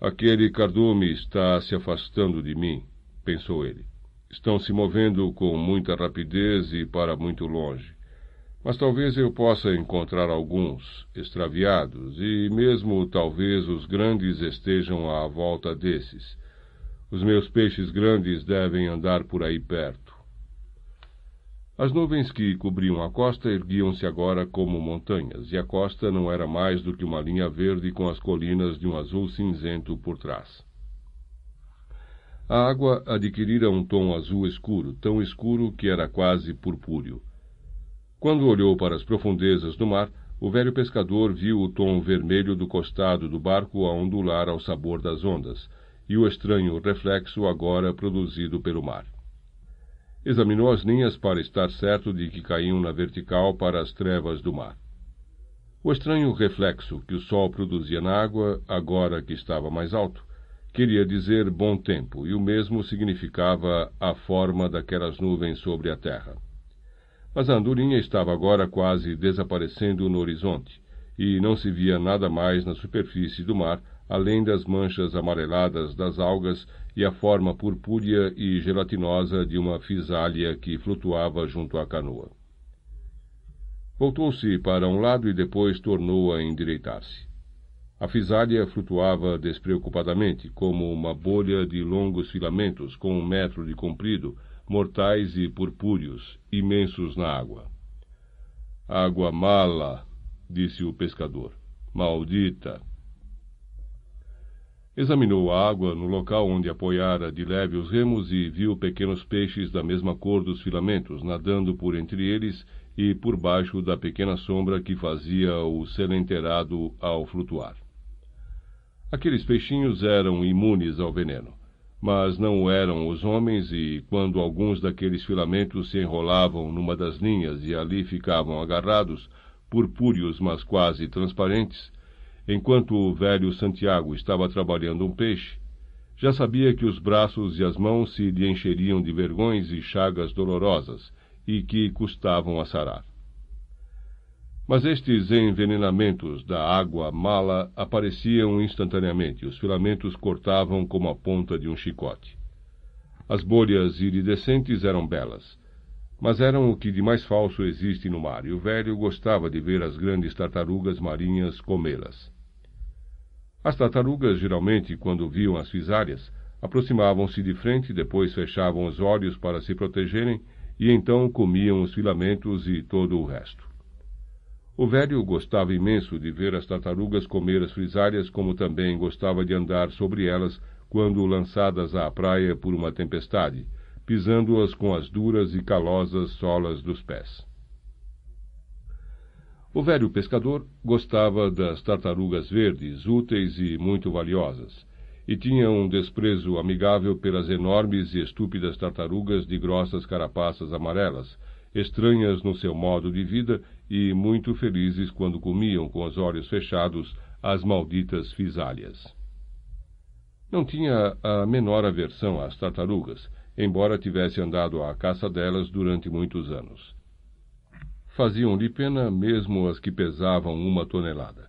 Aquele cardume está se afastando de mim, pensou ele estão se movendo com muita rapidez e para muito longe. Mas talvez eu possa encontrar alguns extraviados, e mesmo talvez os grandes estejam à volta desses. Os meus peixes grandes devem andar por aí perto. As nuvens que cobriam a costa erguiam-se agora como montanhas, e a costa não era mais do que uma linha verde com as colinas de um azul cinzento por trás. A água adquirira um tom azul escuro, tão escuro que era quase purpúreo. Quando olhou para as profundezas do mar, o velho pescador viu o tom vermelho do costado do barco a ondular ao sabor das ondas, e o estranho reflexo agora produzido pelo mar. Examinou as linhas para estar certo de que caíam na vertical para as trevas do mar. O estranho reflexo que o sol produzia na água, agora que estava mais alto, queria dizer bom tempo, e o mesmo significava a forma daquelas nuvens sobre a terra. Mas a andorinha estava agora quase desaparecendo no horizonte, e não se via nada mais na superfície do mar, além das manchas amareladas das algas e a forma purpúrea e gelatinosa de uma fisália que flutuava junto à canoa. Voltou-se para um lado e depois tornou a endireitar-se. A fisália flutuava despreocupadamente, como uma bolha de longos filamentos com um metro de comprido, mortais e purpúreos, imensos na água. Água mala, disse o pescador. Maldita! Examinou a água no local onde apoiara de leve os remos e viu pequenos peixes da mesma cor dos filamentos nadando por entre eles e por baixo da pequena sombra que fazia o selenterado ao flutuar. Aqueles peixinhos eram imunes ao veneno, mas não eram os homens, e quando alguns daqueles filamentos se enrolavam numa das linhas e ali ficavam agarrados, purpúreos mas quase transparentes, enquanto o velho Santiago estava trabalhando um peixe, já sabia que os braços e as mãos se lhe encheriam de vergões e chagas dolorosas e que custavam a sarar. Mas estes envenenamentos da água mala apareciam instantaneamente, os filamentos cortavam como a ponta de um chicote. As bolhas iridescentes eram belas, mas eram o que de mais falso existe no mar, e o velho gostava de ver as grandes tartarugas marinhas comê-las. As tartarugas, geralmente, quando viam as fisárias, aproximavam-se de frente, depois fechavam os olhos para se protegerem e então comiam os filamentos e todo o resto. O velho gostava imenso de ver as tartarugas comer as frisárias, como também gostava de andar sobre elas quando lançadas à praia por uma tempestade, pisando-as com as duras e calosas solas dos pés. O velho pescador gostava das tartarugas verdes, úteis e muito valiosas, e tinha um desprezo amigável pelas enormes e estúpidas tartarugas de grossas carapaças amarelas, estranhas no seu modo de vida e muito felizes quando comiam com os olhos fechados as malditas fisálias. Não tinha a menor aversão às tartarugas, embora tivesse andado à caça delas durante muitos anos. Faziam-lhe pena mesmo as que pesavam uma tonelada.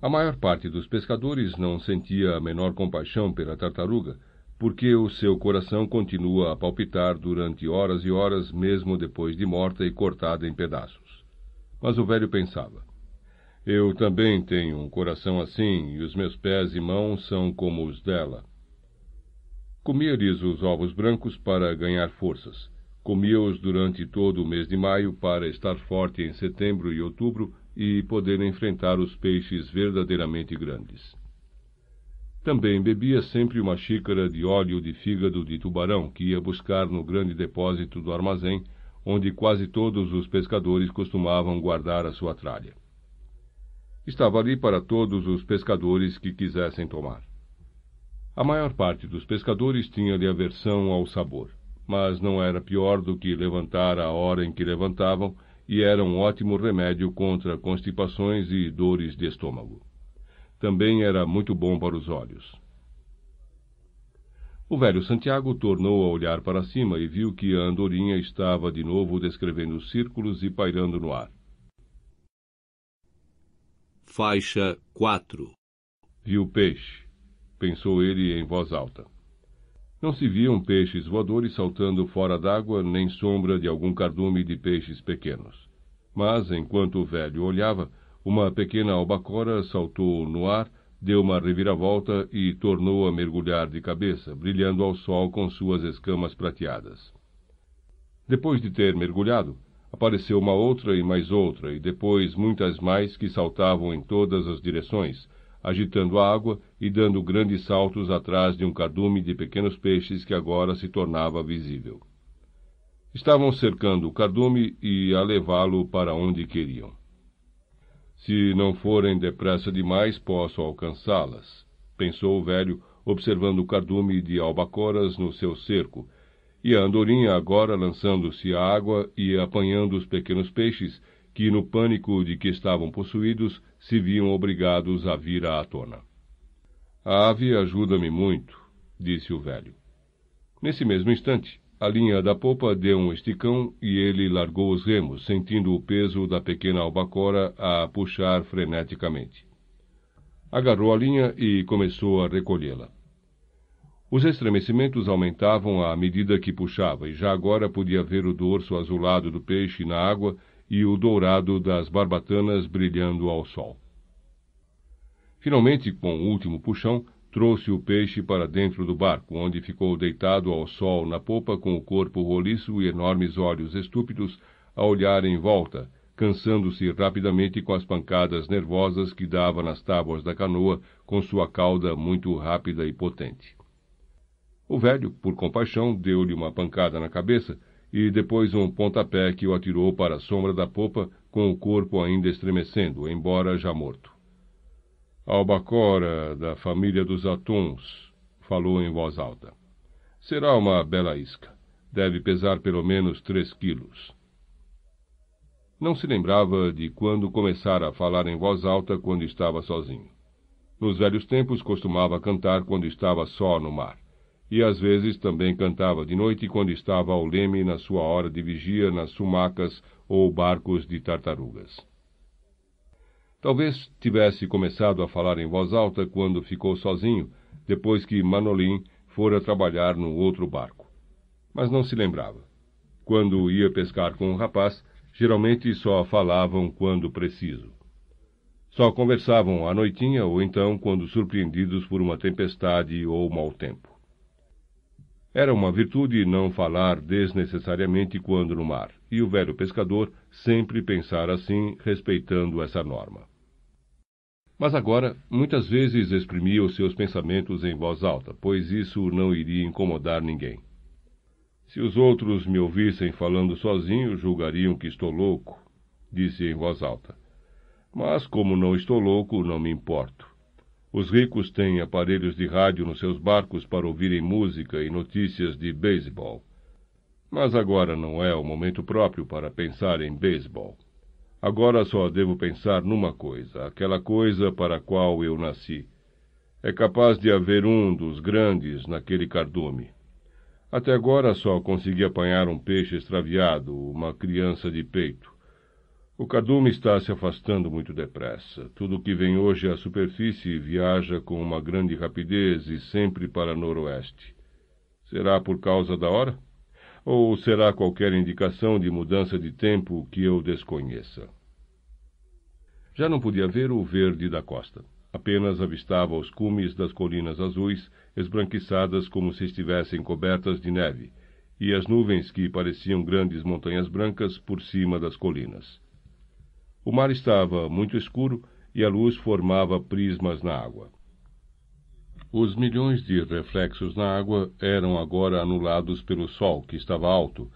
A maior parte dos pescadores não sentia a menor compaixão pela tartaruga, porque o seu coração continua a palpitar durante horas e horas, mesmo depois de morta e cortada em pedaços. Mas o velho pensava: Eu também tenho um coração assim, e os meus pés e mãos são como os dela. Comia-lhes os ovos brancos para ganhar forças. Comia-os durante todo o mês de maio para estar forte em setembro e outubro e poder enfrentar os peixes verdadeiramente grandes. Também bebia sempre uma xícara de óleo de fígado de tubarão que ia buscar no grande depósito do armazém onde quase todos os pescadores costumavam guardar a sua tralha. Estava ali para todos os pescadores que quisessem tomar. A maior parte dos pescadores tinha-lhe aversão ao sabor, mas não era pior do que levantar a hora em que levantavam e era um ótimo remédio contra constipações e dores de estômago. Também era muito bom para os olhos. O velho Santiago tornou a olhar para cima e viu que a andorinha estava de novo descrevendo círculos e pairando no ar. Faixa 4 Viu peixe, pensou ele em voz alta. Não se viam peixes voadores saltando fora d'água, nem sombra de algum cardume de peixes pequenos. Mas, enquanto o velho olhava, uma pequena albacora saltou no ar deu uma reviravolta e tornou a mergulhar de cabeça, brilhando ao sol com suas escamas prateadas. Depois de ter mergulhado, apareceu uma outra e mais outra, e depois muitas mais que saltavam em todas as direções, agitando a água e dando grandes saltos atrás de um cardume de pequenos peixes que agora se tornava visível. Estavam cercando o cardume e a levá-lo para onde queriam. Se não forem depressa demais, posso alcançá-las, pensou o velho, observando o cardume de albacoras no seu cerco, e a andorinha agora lançando-se à água e apanhando os pequenos peixes que, no pânico de que estavam possuídos, se viam obrigados a vir à tona. A ave ajuda-me muito, disse o velho. Nesse mesmo instante, a linha da popa deu um esticão e ele largou os remos, sentindo o peso da pequena albacora a puxar freneticamente. Agarrou a linha e começou a recolhê-la. Os estremecimentos aumentavam à medida que puxava, e já agora podia ver o dorso azulado do peixe na água e o dourado das barbatanas brilhando ao sol. Finalmente, com o último puxão, trouxe o peixe para dentro do barco, onde ficou deitado ao sol na popa com o corpo roliço e enormes olhos estúpidos a olhar em volta, cansando-se rapidamente com as pancadas nervosas que dava nas tábuas da canoa com sua cauda muito rápida e potente. O velho, por compaixão, deu-lhe uma pancada na cabeça e depois um pontapé que o atirou para a sombra da popa com o corpo ainda estremecendo, embora já morto. Albacora, da família dos atuns, falou em voz alta. Será uma bela isca. Deve pesar pelo menos três quilos. Não se lembrava de quando começara a falar em voz alta quando estava sozinho. Nos velhos tempos costumava cantar quando estava só no mar, e às vezes também cantava de noite quando estava ao leme na sua hora de vigia nas sumacas ou barcos de tartarugas. Talvez tivesse começado a falar em voz alta quando ficou sozinho, depois que Manolim fora trabalhar no outro barco. Mas não se lembrava. Quando ia pescar com o rapaz, geralmente só falavam quando preciso. Só conversavam à noitinha ou então quando surpreendidos por uma tempestade ou mau tempo. Era uma virtude não falar desnecessariamente quando no mar, e o velho pescador sempre pensara assim, respeitando essa norma. Mas agora, muitas vezes exprimia os seus pensamentos em voz alta, pois isso não iria incomodar ninguém. Se os outros me ouvissem falando sozinho, julgariam que estou louco, disse em voz alta. Mas, como não estou louco, não me importo. Os ricos têm aparelhos de rádio nos seus barcos para ouvirem música e notícias de beisebol. Mas agora não é o momento próprio para pensar em beisebol. Agora só devo pensar numa coisa, aquela coisa para a qual eu nasci. É capaz de haver um dos grandes naquele cardume. Até agora só consegui apanhar um peixe extraviado, uma criança de peito. O cardume está se afastando muito depressa. Tudo que vem hoje à superfície viaja com uma grande rapidez e sempre para noroeste. Será por causa da hora? Ou será qualquer indicação de mudança de tempo que eu desconheça? Já não podia ver o verde da costa. Apenas avistava os cumes das colinas azuis, esbranquiçadas como se estivessem cobertas de neve, e as nuvens que pareciam grandes montanhas brancas por cima das colinas. O mar estava muito escuro e a luz formava prismas na água. Os milhões de reflexos na água eram agora anulados pelo sol, que estava alto,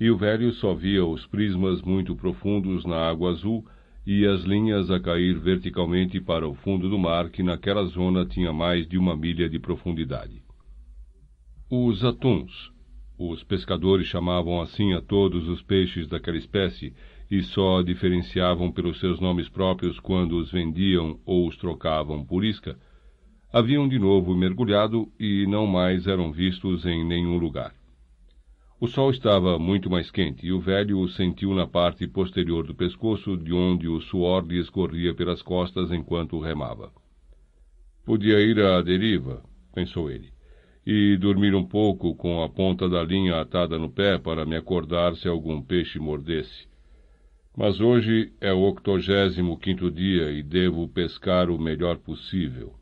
e o velho só via os prismas muito profundos na água azul e as linhas a cair verticalmente para o fundo do mar, que naquela zona tinha mais de uma milha de profundidade. Os atuns. Os pescadores chamavam assim a todos os peixes daquela espécie e só diferenciavam pelos seus nomes próprios quando os vendiam ou os trocavam por isca, haviam de novo mergulhado e não mais eram vistos em nenhum lugar. O sol estava muito mais quente e o velho o sentiu na parte posterior do pescoço, de onde o suor lhe escorria pelas costas enquanto remava. Podia ir à deriva, pensou ele, e dormir um pouco com a ponta da linha atada no pé para me acordar se algum peixe mordesse. Mas hoje é o octogésimo quinto dia e devo pescar o melhor possível.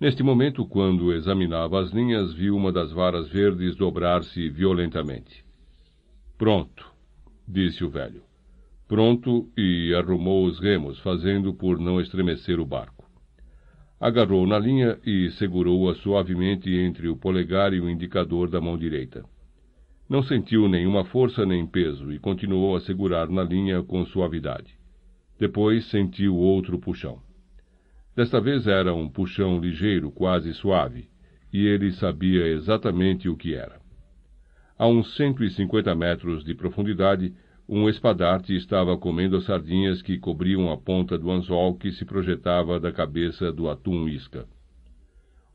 Neste momento, quando examinava as linhas, viu uma das varas verdes dobrar-se violentamente. Pronto, disse o velho. Pronto, e arrumou os remos, fazendo por não estremecer o barco. Agarrou na linha e segurou-a suavemente entre o polegar e o indicador da mão direita. Não sentiu nenhuma força nem peso e continuou a segurar na linha com suavidade. Depois sentiu outro puxão. Desta vez era um puxão ligeiro, quase suave, e ele sabia exatamente o que era. A uns cento e cinquenta metros de profundidade, um espadarte estava comendo as sardinhas que cobriam a ponta do anzol que se projetava da cabeça do atum isca.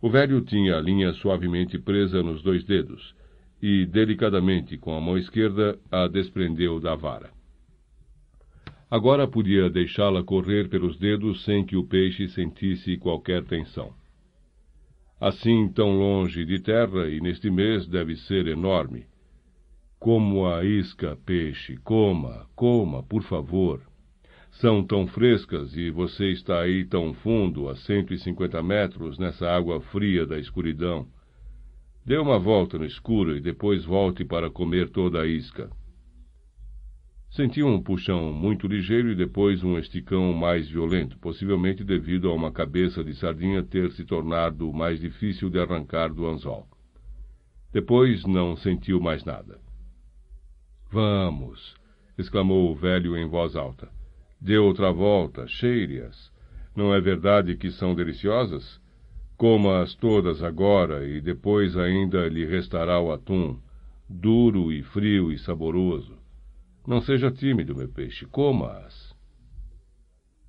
O velho tinha a linha suavemente presa nos dois dedos e, delicadamente, com a mão esquerda, a desprendeu da vara. Agora podia deixá-la correr pelos dedos sem que o peixe sentisse qualquer tensão. Assim, tão longe de terra, e neste mês deve ser enorme. Como a isca, peixe, coma, coma, por favor. São tão frescas e você está aí tão fundo, a cento e cinquenta metros, nessa água fria da escuridão. Dê uma volta no escuro e depois volte para comer toda a isca. Sentiu um puxão muito ligeiro e depois um esticão mais violento, possivelmente devido a uma cabeça de sardinha ter se tornado mais difícil de arrancar do anzol. Depois não sentiu mais nada. Vamos! exclamou o velho em voz alta. Dê outra volta, cheire-as. Não é verdade que são deliciosas? Coma-as todas agora e depois ainda lhe restará o atum, duro e frio e saboroso. Não seja tímido, meu peixe, coma-as.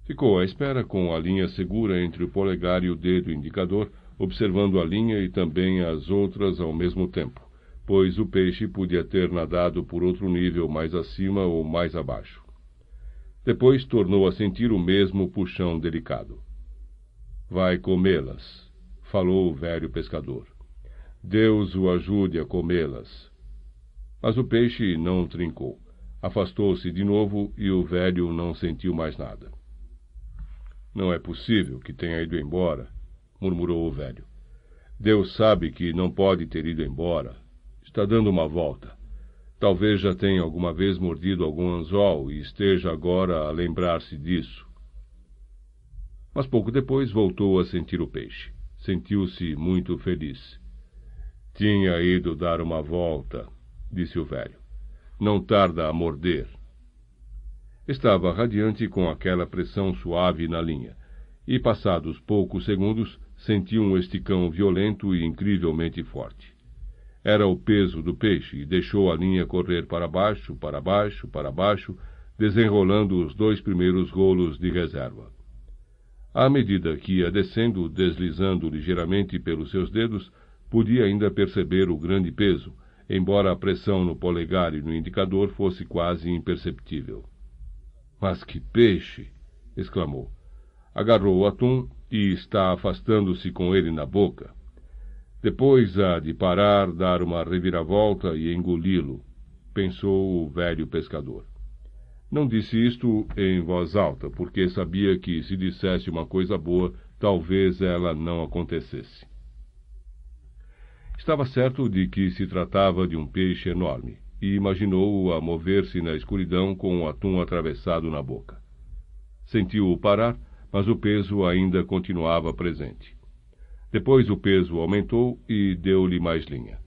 Ficou à espera com a linha segura entre o polegar e o dedo indicador, observando a linha e também as outras ao mesmo tempo, pois o peixe podia ter nadado por outro nível mais acima ou mais abaixo. Depois tornou a sentir o mesmo puxão delicado. Vai comê-las, falou o velho pescador. Deus o ajude a comê-las. Mas o peixe não trincou. Afastou-se de novo e o velho não sentiu mais nada. Não é possível que tenha ido embora, murmurou o velho. Deus sabe que não pode ter ido embora. Está dando uma volta. Talvez já tenha alguma vez mordido algum anzol e esteja agora a lembrar-se disso. Mas pouco depois voltou a sentir o peixe. Sentiu-se muito feliz. Tinha ido dar uma volta, disse o velho. Não tarda a morder. Estava radiante com aquela pressão suave na linha, e passados poucos segundos sentiu um esticão violento e incrivelmente forte. Era o peso do peixe e deixou a linha correr para baixo, para baixo, para baixo, desenrolando os dois primeiros rolos de reserva. À medida que ia descendo, deslizando ligeiramente pelos seus dedos, podia ainda perceber o grande peso, embora a pressão no polegar e no indicador fosse quase imperceptível. Mas que peixe! exclamou. Agarrou o atum e está afastando-se com ele na boca. Depois há de parar, dar uma reviravolta e engoli-lo, pensou o velho pescador. Não disse isto em voz alta, porque sabia que, se dissesse uma coisa boa, talvez ela não acontecesse. Estava certo de que se tratava de um peixe enorme, e imaginou-o a mover-se na escuridão com o atum atravessado na boca. Sentiu-o parar, mas o peso ainda continuava presente. Depois o peso aumentou e deu-lhe mais linha.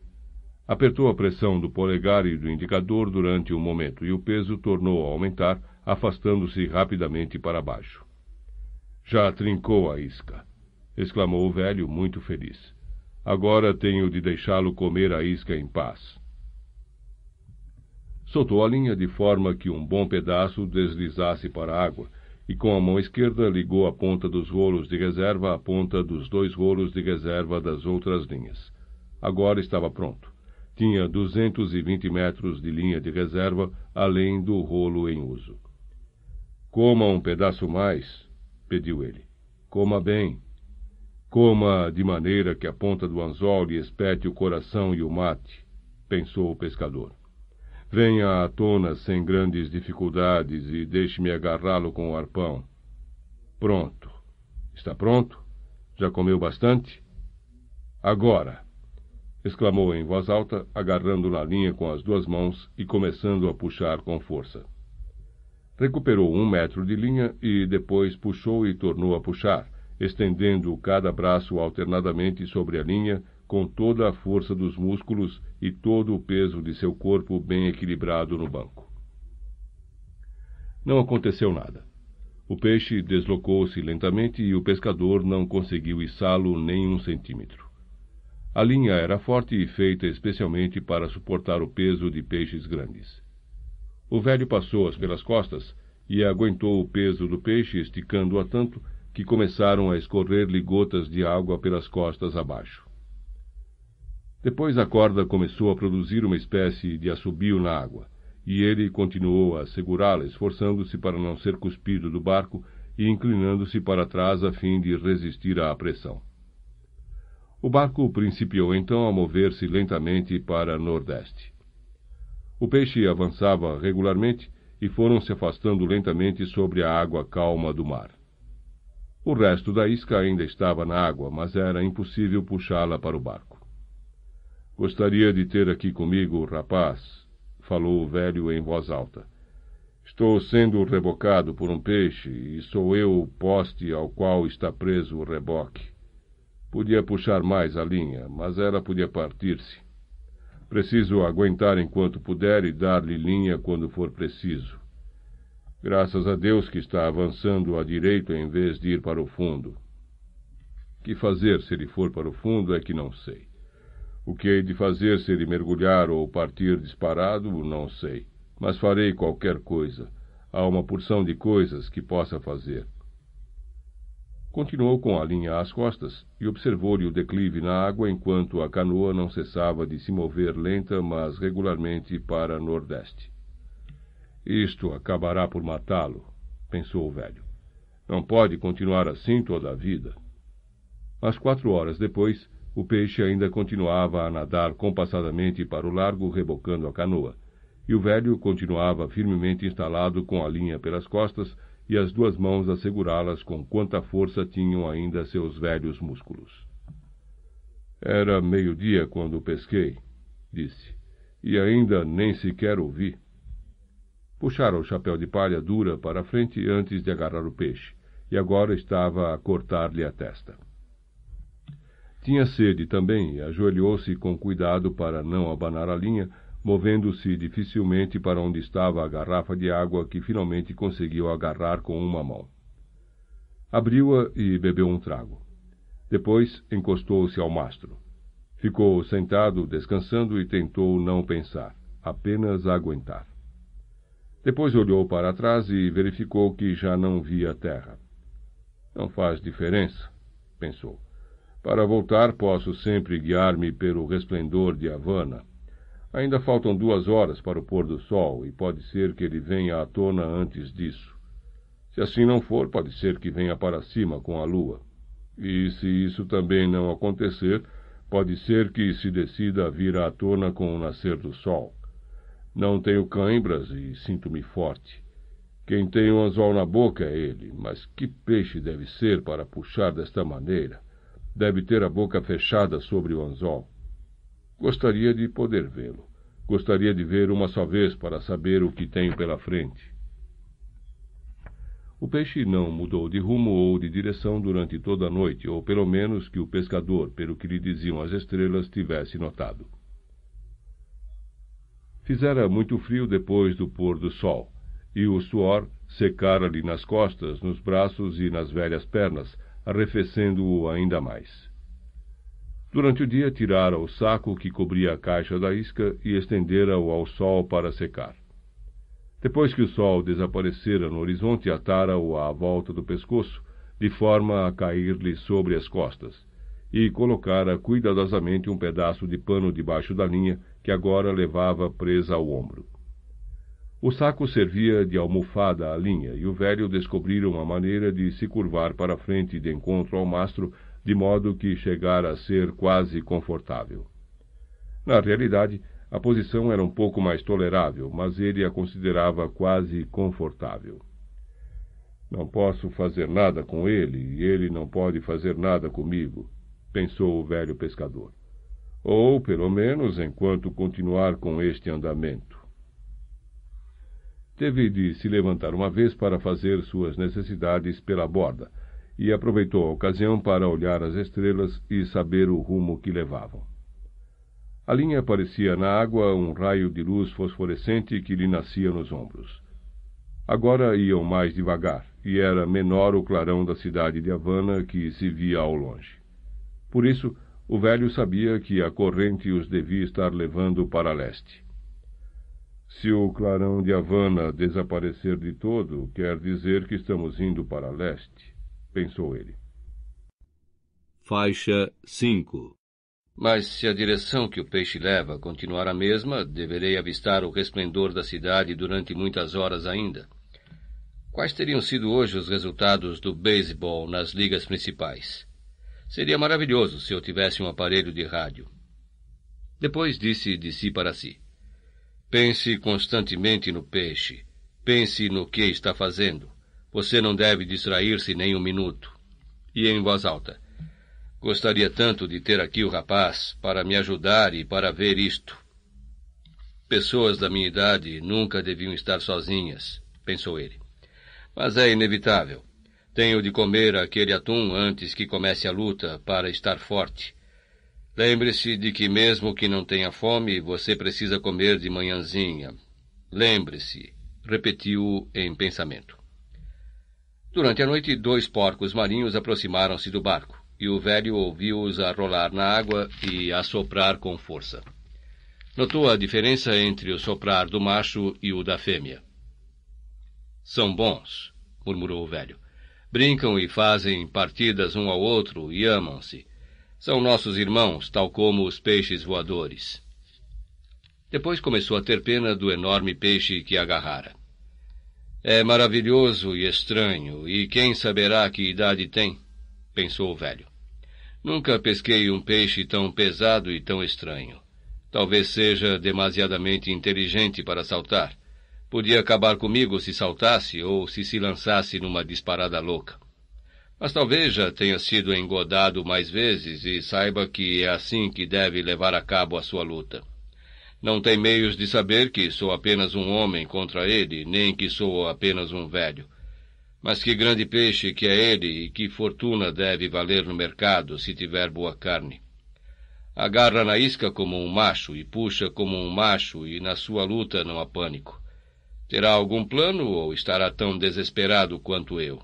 Apertou a pressão do polegar e do indicador durante um momento, e o peso tornou a aumentar, afastando-se rapidamente para baixo. Já trincou a isca! exclamou o velho, muito feliz. Agora tenho de deixá-lo comer a isca em paz. Soltou a linha de forma que um bom pedaço deslizasse para a água, e com a mão esquerda ligou a ponta dos rolos de reserva à ponta dos dois rolos de reserva das outras linhas. Agora estava pronto. Tinha duzentos e vinte metros de linha de reserva, além do rolo em uso. Coma um pedaço mais, pediu ele. Coma bem. Coma de maneira que a ponta do anzol lhe espete o coração e o mate, pensou o pescador. Venha à tona sem grandes dificuldades e deixe-me agarrá-lo com o arpão. Pronto. Está pronto? Já comeu bastante? Agora! exclamou em voz alta, agarrando na linha com as duas mãos e começando a puxar com força. Recuperou um metro de linha e depois puxou e tornou a puxar, estendendo cada braço alternadamente sobre a linha, com toda a força dos músculos e todo o peso de seu corpo bem equilibrado no banco. Não aconteceu nada. O peixe deslocou-se lentamente e o pescador não conseguiu içá-lo nem um centímetro. A linha era forte e feita especialmente para suportar o peso de peixes grandes. O velho passou-as pelas costas e aguentou o peso do peixe, esticando-a tanto que começaram a escorrer-lhe gotas de água pelas costas abaixo. Depois a corda começou a produzir uma espécie de assobio na água, e ele continuou a segurá-la, esforçando-se para não ser cuspido do barco e inclinando-se para trás a fim de resistir à pressão. O barco principiou então a mover-se lentamente para nordeste. O peixe avançava regularmente e foram se afastando lentamente sobre a água calma do mar. O resto da isca ainda estava na água, mas era impossível puxá-la para o barco. Gostaria de ter aqui comigo o rapaz, falou o velho em voz alta. Estou sendo rebocado por um peixe e sou eu o poste ao qual está preso o reboque. Podia puxar mais a linha, mas ela podia partir-se. Preciso aguentar enquanto puder e dar-lhe linha quando for preciso. Graças a Deus que está avançando à direita em vez de ir para o fundo. Que fazer se ele for para o fundo é que não sei. O que hei de fazer se ele mergulhar ou partir disparado, não sei. mas farei qualquer coisa. Há uma porção de coisas que possa fazer. Continuou com a linha às costas e observou-lhe o declive na água enquanto a canoa não cessava de se mover lenta, mas regularmente para nordeste. Isto acabará por matá-lo, pensou o velho. Não pode continuar assim toda a vida. Mas quatro horas depois, o peixe ainda continuava a nadar compassadamente para o largo, rebocando a canoa, e o velho continuava firmemente instalado com a linha pelas costas e as duas mãos a segurá-las com quanta força tinham ainda seus velhos músculos. Era meio-dia quando pesquei, disse, e ainda nem sequer ouvi. Puxara o chapéu de palha dura para a frente antes de agarrar o peixe, e agora estava a cortar-lhe a testa. Tinha sede também e ajoelhou-se com cuidado para não abanar a linha, movendo-se dificilmente para onde estava a garrafa de água que finalmente conseguiu agarrar com uma mão. Abriu-a e bebeu um trago. Depois encostou-se ao mastro. Ficou sentado, descansando e tentou não pensar, apenas aguentar. Depois olhou para trás e verificou que já não via terra. Não faz diferença, pensou. Para voltar, posso sempre guiar-me pelo resplendor de Havana. Ainda faltam duas horas para o pôr do sol e pode ser que ele venha à tona antes disso. Se assim não for, pode ser que venha para cima com a lua. E se isso também não acontecer, pode ser que se decida a vir à tona com o nascer do sol. Não tenho cãibras e sinto-me forte. Quem tem um anzol na boca é ele, mas que peixe deve ser para puxar desta maneira? Deve ter a boca fechada sobre o anzol. Gostaria de poder vê-lo. Gostaria de ver uma só vez para saber o que tenho pela frente. O peixe não mudou de rumo ou de direção durante toda a noite, ou pelo menos que o pescador, pelo que lhe diziam as estrelas, tivesse notado. Fizera muito frio depois do pôr do sol, e o suor secara-lhe nas costas, nos braços e nas velhas pernas, arrefecendo-o ainda mais. Durante o dia tirara o saco que cobria a caixa da isca e estendera-o ao sol para secar. Depois que o sol desaparecera no horizonte, atara-o à volta do pescoço, de forma a cair-lhe sobre as costas, e colocara cuidadosamente um pedaço de pano debaixo da linha que agora levava presa ao ombro. O saco servia de almofada à linha, e o velho descobrira uma maneira de se curvar para frente de encontro ao mastro, de modo que chegara a ser quase confortável. Na realidade, a posição era um pouco mais tolerável, mas ele a considerava quase confortável. Não posso fazer nada com ele, e ele não pode fazer nada comigo, pensou o velho pescador. Ou, pelo menos, enquanto continuar com este andamento. Teve de se levantar uma vez para fazer suas necessidades pela borda, e aproveitou a ocasião para olhar as estrelas e saber o rumo que levavam. A linha parecia na água um raio de luz fosforescente que lhe nascia nos ombros. Agora iam mais devagar, e era menor o clarão da cidade de Havana que se via ao longe. Por isso, o velho sabia que a corrente os devia estar levando para leste. Se o clarão de Havana desaparecer de todo, quer dizer que estamos indo para leste, pensou ele. Faixa 5 Mas se a direção que o peixe leva continuar a mesma, deverei avistar o resplendor da cidade durante muitas horas ainda. Quais teriam sido hoje os resultados do beisebol nas ligas principais? Seria maravilhoso se eu tivesse um aparelho de rádio. Depois disse de si para si. Pense constantemente no peixe. Pense no que está fazendo. Você não deve distrair-se nem um minuto. E em voz alta. Gostaria tanto de ter aqui o rapaz para me ajudar e para ver isto. Pessoas da minha idade nunca deviam estar sozinhas, pensou ele. Mas é inevitável. Tenho de comer aquele atum antes que comece a luta para estar forte. Lembre-se de que, mesmo que não tenha fome, você precisa comer de manhãzinha. Lembre-se, repetiu em pensamento. Durante a noite, dois porcos marinhos aproximaram-se do barco, e o velho ouviu-os a rolar na água e a soprar com força. Notou a diferença entre o soprar do macho e o da fêmea. São bons, murmurou o velho. Brincam e fazem partidas um ao outro e amam-se. São nossos irmãos, tal como os peixes voadores. Depois começou a ter pena do enorme peixe que agarrara. É maravilhoso e estranho, e quem saberá que idade tem? pensou o velho. Nunca pesquei um peixe tão pesado e tão estranho. Talvez seja demasiadamente inteligente para saltar. Podia acabar comigo se saltasse ou se se lançasse numa disparada louca. Mas talvez já tenha sido engodado mais vezes e saiba que é assim que deve levar a cabo a sua luta. Não tem meios de saber que sou apenas um homem contra ele, nem que sou apenas um velho. Mas que grande peixe que é ele e que fortuna deve valer no mercado se tiver boa carne. Agarra na isca como um macho e puxa como um macho e na sua luta não há pânico. Terá algum plano ou estará tão desesperado quanto eu?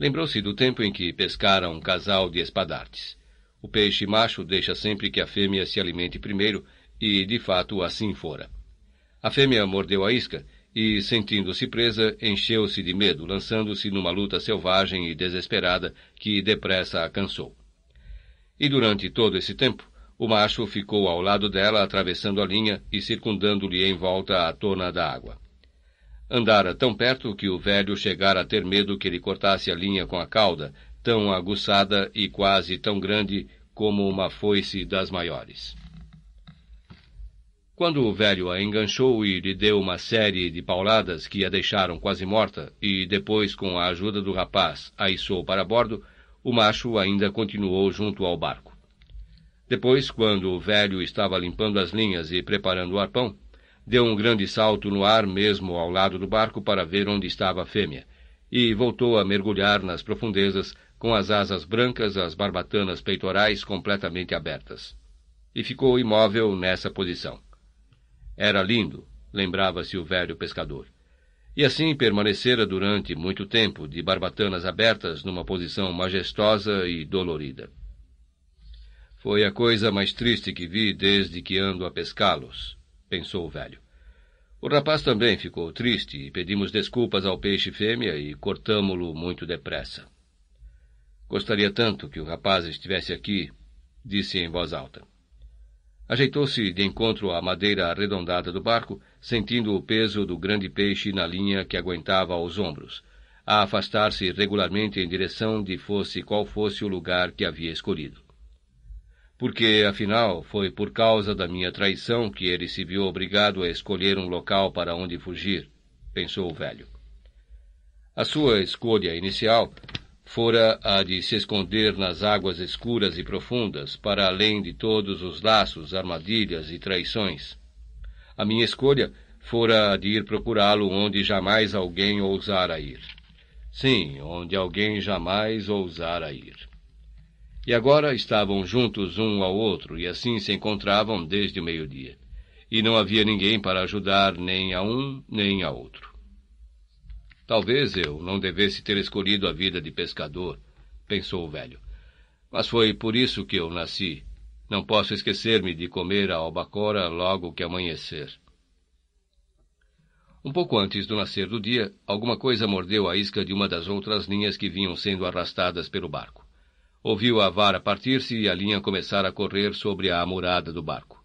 Lembrou-se do tempo em que pescara um casal de espadartes. O peixe macho deixa sempre que a fêmea se alimente primeiro, e de fato assim fora. A fêmea mordeu a isca e, sentindo-se presa, encheu-se de medo, lançando-se numa luta selvagem e desesperada que depressa a cansou. E durante todo esse tempo, o macho ficou ao lado dela, atravessando a linha e circundando-lhe em volta a tona da água. Andara tão perto que o velho chegara a ter medo que ele cortasse a linha com a cauda, tão aguçada e quase tão grande como uma foice das maiores. Quando o velho a enganchou e lhe deu uma série de pauladas que a deixaram quase morta, e depois, com a ajuda do rapaz, a içou para bordo, o macho ainda continuou junto ao barco. Depois, quando o velho estava limpando as linhas e preparando o arpão, deu um grande salto no ar mesmo ao lado do barco para ver onde estava a fêmea, e voltou a mergulhar nas profundezas com as asas brancas, as barbatanas peitorais completamente abertas. E ficou imóvel nessa posição. Era lindo, lembrava-se o velho pescador. E assim permanecera durante muito tempo, de barbatanas abertas, numa posição majestosa e dolorida. Foi a coisa mais triste que vi desde que ando a pescá-los, pensou o velho. O rapaz também ficou triste e pedimos desculpas ao peixe fêmea e cortamo-lo muito depressa. Gostaria tanto que o rapaz estivesse aqui, disse em voz alta. Ajeitou-se de encontro à madeira arredondada do barco, sentindo o peso do grande peixe na linha que aguentava aos ombros, a afastar-se regularmente em direção de fosse qual fosse o lugar que havia escolhido. Porque, afinal, foi por causa da minha traição que ele se viu obrigado a escolher um local para onde fugir, pensou o velho. A sua escolha inicial fora a de se esconder nas águas escuras e profundas, para além de todos os laços, armadilhas e traições. A minha escolha fora a de ir procurá-lo onde jamais alguém ousara ir. Sim, onde alguém jamais ousara ir. E agora estavam juntos um ao outro, e assim se encontravam desde o meio-dia. E não havia ninguém para ajudar nem a um nem a outro. Talvez eu não devesse ter escolhido a vida de pescador, pensou o velho. Mas foi por isso que eu nasci. Não posso esquecer-me de comer a albacora logo que amanhecer. Um pouco antes do nascer do dia, alguma coisa mordeu a isca de uma das outras linhas que vinham sendo arrastadas pelo barco. Ouviu a vara partir-se e a linha começar a correr sobre a amurada do barco.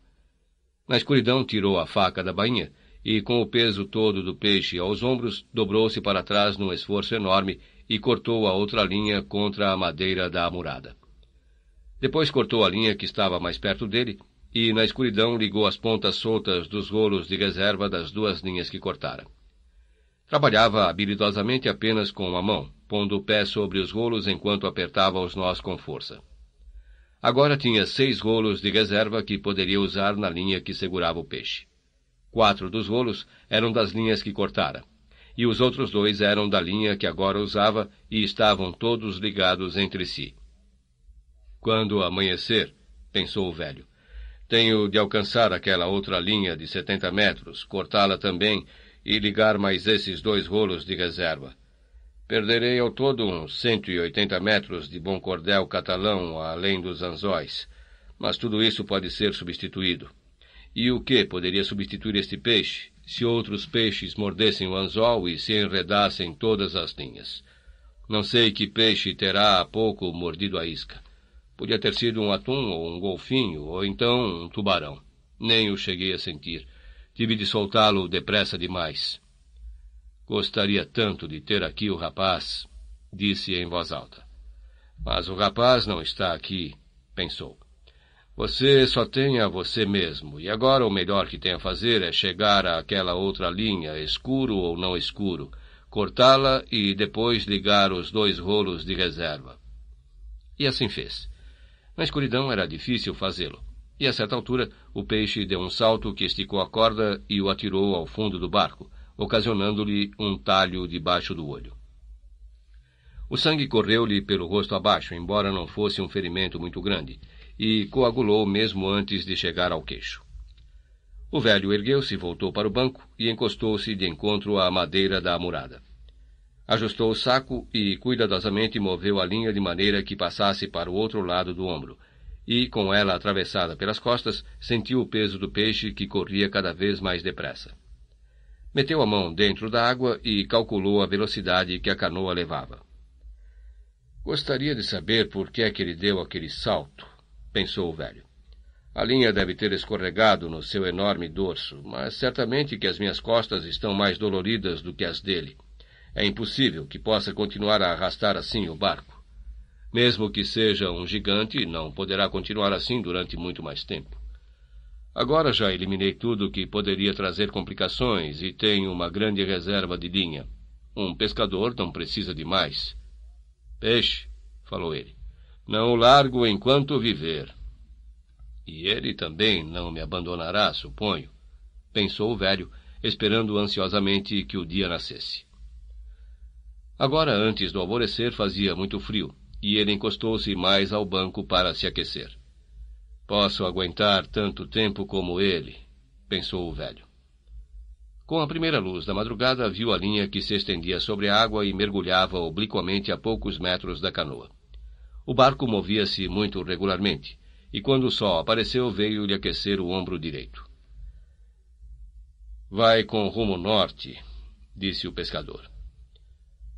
Na escuridão tirou a faca da bainha e, com o peso todo do peixe aos ombros, dobrou-se para trás num esforço enorme e cortou a outra linha contra a madeira da amurada. Depois cortou a linha que estava mais perto dele e, na escuridão, ligou as pontas soltas dos rolos de reserva das duas linhas que cortara. Trabalhava habilidosamente apenas com uma mão, pondo o pé sobre os rolos enquanto apertava os nós com força. Agora tinha seis rolos de reserva que poderia usar na linha que segurava o peixe. Quatro dos rolos eram das linhas que cortara, e os outros dois eram da linha que agora usava e estavam todos ligados entre si. Quando amanhecer, pensou o velho, tenho de alcançar aquela outra linha de setenta metros, cortá-la também e ligar mais esses dois rolos de reserva. Perderei ao todo uns cento e oitenta metros de bom cordel catalão além dos anzóis, mas tudo isso pode ser substituído. E o que poderia substituir este peixe, se outros peixes mordessem o anzol e se enredassem todas as linhas? Não sei que peixe terá há pouco mordido a isca. Podia ter sido um atum ou um golfinho, ou então um tubarão. Nem o cheguei a sentir. Tive de soltá-lo depressa demais. Gostaria tanto de ter aqui o rapaz, disse em voz alta. Mas o rapaz não está aqui, pensou. Você só tem a você mesmo, e agora o melhor que tem a fazer é chegar àquela outra linha, escuro ou não escuro, cortá-la e depois ligar os dois rolos de reserva. E assim fez. Na escuridão era difícil fazê-lo, e a certa altura o peixe deu um salto que esticou a corda e o atirou ao fundo do barco, ocasionando-lhe um talho debaixo do olho. O sangue correu-lhe pelo rosto abaixo, embora não fosse um ferimento muito grande, e coagulou mesmo antes de chegar ao queixo. O velho ergueu-se, voltou para o banco e encostou-se de encontro à madeira da amurada. Ajustou o saco e cuidadosamente moveu a linha de maneira que passasse para o outro lado do ombro, e, com ela atravessada pelas costas, sentiu o peso do peixe que corria cada vez mais depressa. Meteu a mão dentro da água e calculou a velocidade que a canoa levava. Gostaria de saber por que é que ele deu aquele salto, pensou o velho. A linha deve ter escorregado no seu enorme dorso, mas certamente que as minhas costas estão mais doloridas do que as dele. É impossível que possa continuar a arrastar assim o barco. Mesmo que seja um gigante, não poderá continuar assim durante muito mais tempo. Agora já eliminei tudo que poderia trazer complicações e tenho uma grande reserva de linha. Um pescador não precisa de mais. Peixe, falou ele, não o largo enquanto viver. E ele também não me abandonará, suponho, pensou o velho, esperando ansiosamente que o dia nascesse. Agora, antes do alvorecer, fazia muito frio, e ele encostou-se mais ao banco para se aquecer. Posso aguentar tanto tempo como ele, pensou o velho. Com a primeira luz da madrugada, viu a linha que se estendia sobre a água e mergulhava obliquamente a poucos metros da canoa. O barco movia-se muito regularmente, e quando o sol apareceu, veio-lhe aquecer o ombro direito. Vai com rumo norte, disse o pescador.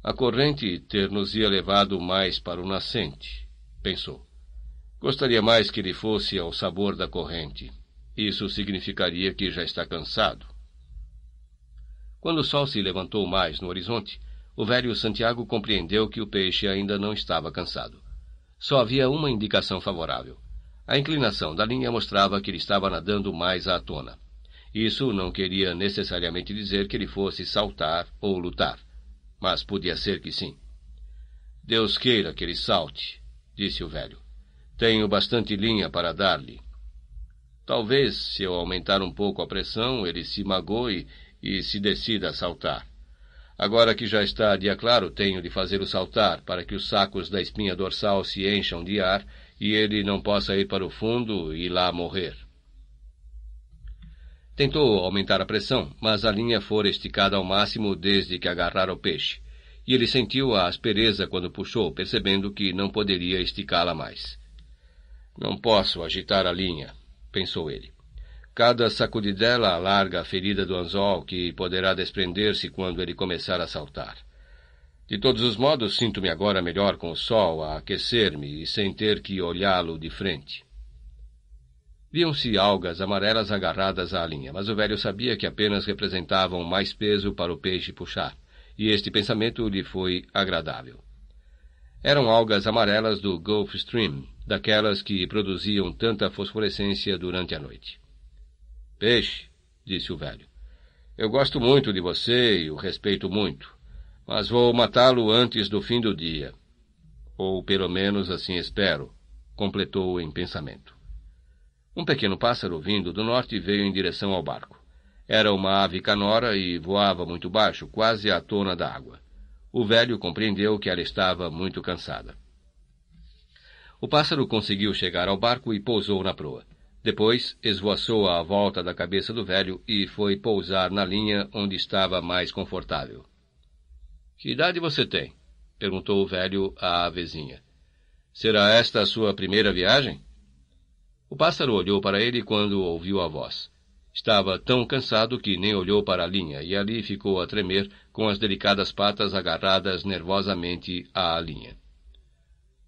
A corrente ter-nos-ia levado mais para o nascente, pensou. Gostaria mais que ele fosse ao sabor da corrente. Isso significaria que já está cansado. Quando o sol se levantou mais no horizonte, o velho Santiago compreendeu que o peixe ainda não estava cansado. Só havia uma indicação favorável. A inclinação da linha mostrava que ele estava nadando mais à tona. Isso não queria necessariamente dizer que ele fosse saltar ou lutar, mas podia ser que sim. Deus queira que ele salte, disse o velho. Tenho bastante linha para dar-lhe. Talvez, se eu aumentar um pouco a pressão, ele se magoe e se decida a saltar. Agora que já está dia claro, tenho de fazê-lo saltar para que os sacos da espinha dorsal se encham de ar e ele não possa ir para o fundo e lá morrer. Tentou aumentar a pressão, mas a linha fora esticada ao máximo desde que agarrara o peixe, e ele sentiu a aspereza quando puxou, percebendo que não poderia esticá-la mais. Não posso agitar a linha, pensou ele. Cada sacudidela alarga a ferida do anzol que poderá desprender-se quando ele começar a saltar. De todos os modos, sinto-me agora melhor com o sol a aquecer-me e sem ter que olhá-lo de frente. Viam-se algas amarelas agarradas à linha, mas o velho sabia que apenas representavam mais peso para o peixe puxar, e este pensamento lhe foi agradável. Eram algas amarelas do Gulf Stream, daquelas que produziam tanta fosforescência durante a noite. Peixe, disse o velho. Eu gosto muito de você e o respeito muito, mas vou matá-lo antes do fim do dia. Ou pelo menos assim espero, completou em pensamento. Um pequeno pássaro vindo do norte veio em direção ao barco. Era uma ave canora e voava muito baixo, quase à tona da água. O velho compreendeu que ela estava muito cansada. O pássaro conseguiu chegar ao barco e pousou na proa. Depois esvoaçou à volta da cabeça do velho e foi pousar na linha onde estava mais confortável. Que idade você tem? perguntou o velho à avezinha. Será esta a sua primeira viagem? O pássaro olhou para ele quando ouviu a voz. Estava tão cansado que nem olhou para a linha e ali ficou a tremer com as delicadas patas agarradas nervosamente à linha.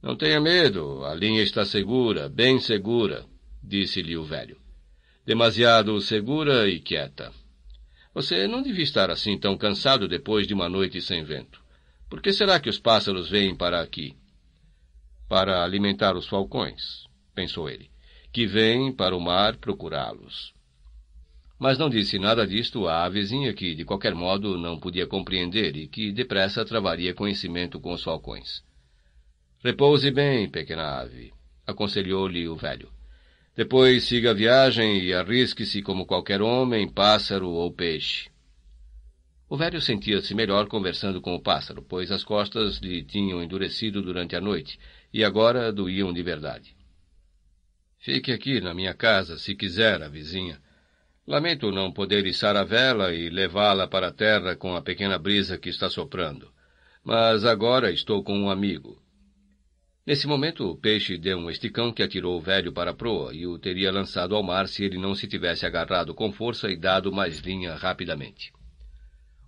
Não tenha medo, a linha está segura, bem segura, disse-lhe o velho. Demasiado segura e quieta. Você não devia estar assim tão cansado depois de uma noite sem vento. Por que será que os pássaros vêm para aqui? Para alimentar os falcões, pensou ele, que vêm para o mar procurá-los. Mas não disse nada disto à vizinha que, de qualquer modo, não podia compreender e que depressa travaria conhecimento com os falcões. Repouse bem, pequena ave, aconselhou-lhe o velho. Depois siga a viagem e arrisque-se como qualquer homem, pássaro ou peixe. O velho sentia-se melhor conversando com o pássaro, pois as costas lhe tinham endurecido durante a noite e agora doíam de verdade. Fique aqui na minha casa, se quiser, a vizinha, Lamento não poder içar a vela e levá-la para a terra com a pequena brisa que está soprando. Mas agora estou com um amigo. Nesse momento, o peixe deu um esticão que atirou o velho para a proa e o teria lançado ao mar se ele não se tivesse agarrado com força e dado mais linha rapidamente.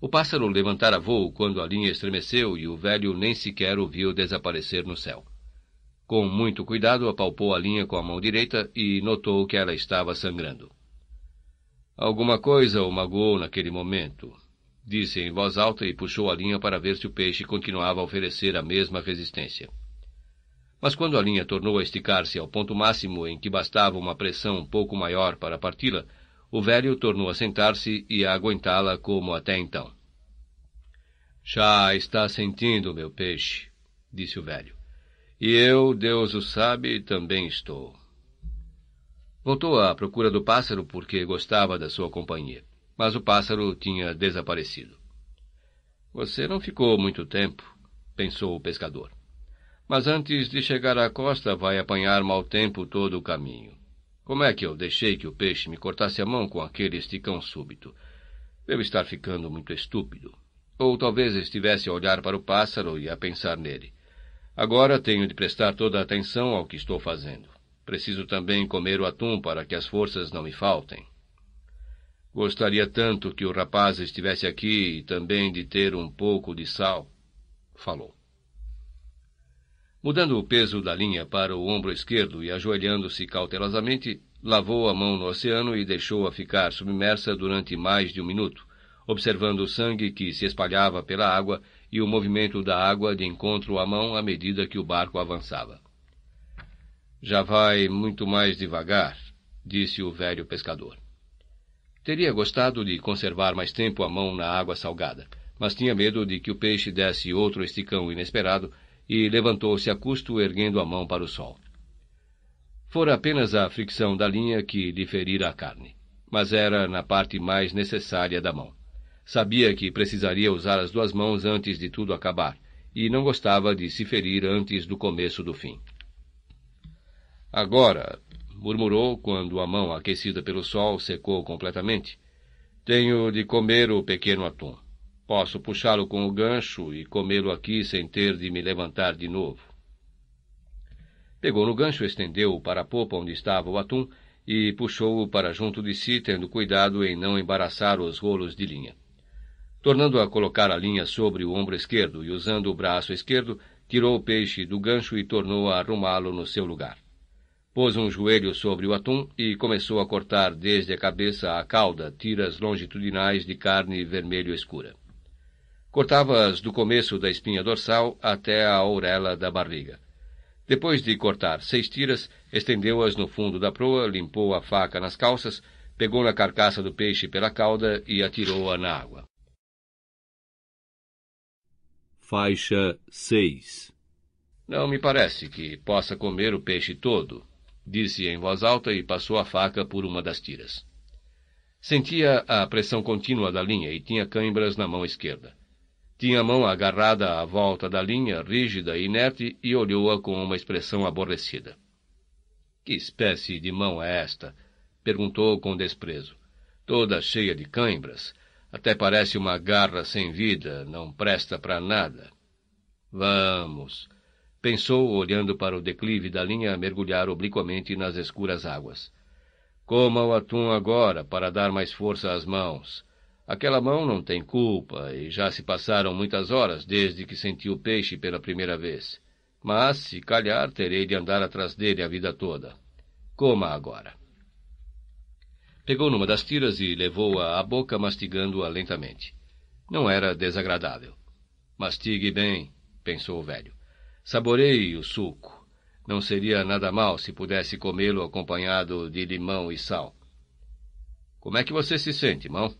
O pássaro levantara voo quando a linha estremeceu e o velho nem sequer o viu desaparecer no céu. Com muito cuidado, apalpou a linha com a mão direita e notou que ela estava sangrando. Alguma coisa o magoou naquele momento, disse em voz alta e puxou a linha para ver se o peixe continuava a oferecer a mesma resistência. Mas quando a linha tornou a esticar-se ao ponto máximo em que bastava uma pressão um pouco maior para parti-la, o velho tornou a sentar-se e a aguentá-la como até então. Já está sentindo, meu peixe, disse o velho. E eu, Deus o sabe, também estou. Voltou à procura do pássaro porque gostava da sua companhia, mas o pássaro tinha desaparecido. Você não ficou muito tempo, pensou o pescador. Mas antes de chegar à costa vai apanhar mau tempo todo o caminho. Como é que eu deixei que o peixe me cortasse a mão com aquele esticão súbito? Devo estar ficando muito estúpido. Ou talvez estivesse a olhar para o pássaro e a pensar nele. Agora tenho de prestar toda a atenção ao que estou fazendo. Preciso também comer o atum para que as forças não me faltem. Gostaria tanto que o rapaz estivesse aqui e também de ter um pouco de sal, falou. Mudando o peso da linha para o ombro esquerdo e ajoelhando-se cautelosamente, lavou a mão no oceano e deixou-a ficar submersa durante mais de um minuto, observando o sangue que se espalhava pela água e o movimento da água de encontro à mão à medida que o barco avançava. Já vai muito mais devagar, disse o velho pescador. Teria gostado de conservar mais tempo a mão na água salgada, mas tinha medo de que o peixe desse outro esticão inesperado e levantou-se a custo, erguendo a mão para o sol. Fora apenas a fricção da linha que lhe ferira a carne, mas era na parte mais necessária da mão. Sabia que precisaria usar as duas mãos antes de tudo acabar, e não gostava de se ferir antes do começo do fim. Agora, murmurou quando a mão aquecida pelo sol secou completamente, tenho de comer o pequeno atum. Posso puxá-lo com o gancho e comê-lo aqui sem ter de me levantar de novo. Pegou no gancho, estendeu-o para a popa onde estava o atum e puxou-o para junto de si, tendo cuidado em não embaraçar os rolos de linha. Tornando a colocar a linha sobre o ombro esquerdo e usando o braço esquerdo, tirou o peixe do gancho e tornou a arrumá-lo no seu lugar. Pôs um joelho sobre o atum e começou a cortar desde a cabeça à cauda tiras longitudinais de carne vermelho escura. Cortava-as do começo da espinha dorsal até a orelha da barriga. Depois de cortar seis tiras, estendeu-as no fundo da proa, limpou a faca nas calças, pegou na carcaça do peixe pela cauda e atirou-a na água. Faixa 6 Não me parece que possa comer o peixe todo, disse em voz alta e passou a faca por uma das tiras. Sentia a pressão contínua da linha e tinha câimbras na mão esquerda. Tinha a mão agarrada à volta da linha, rígida e inerte, e olhou-a com uma expressão aborrecida. Que espécie de mão é esta? perguntou com desprezo. Toda cheia de câimbras. Até parece uma garra sem vida, não presta para nada. Vamos, Pensou, olhando para o declive da linha mergulhar obliquamente nas escuras águas. Coma o atum agora para dar mais força às mãos. Aquela mão não tem culpa e já se passaram muitas horas desde que senti o peixe pela primeira vez. Mas, se calhar, terei de andar atrás dele a vida toda. Coma agora. Pegou numa das tiras e levou-a à boca mastigando-a lentamente. Não era desagradável. Mastigue bem, pensou o velho. Saboreie o suco. Não seria nada mal se pudesse comê-lo acompanhado de limão e sal. Como é que você se sente, mão?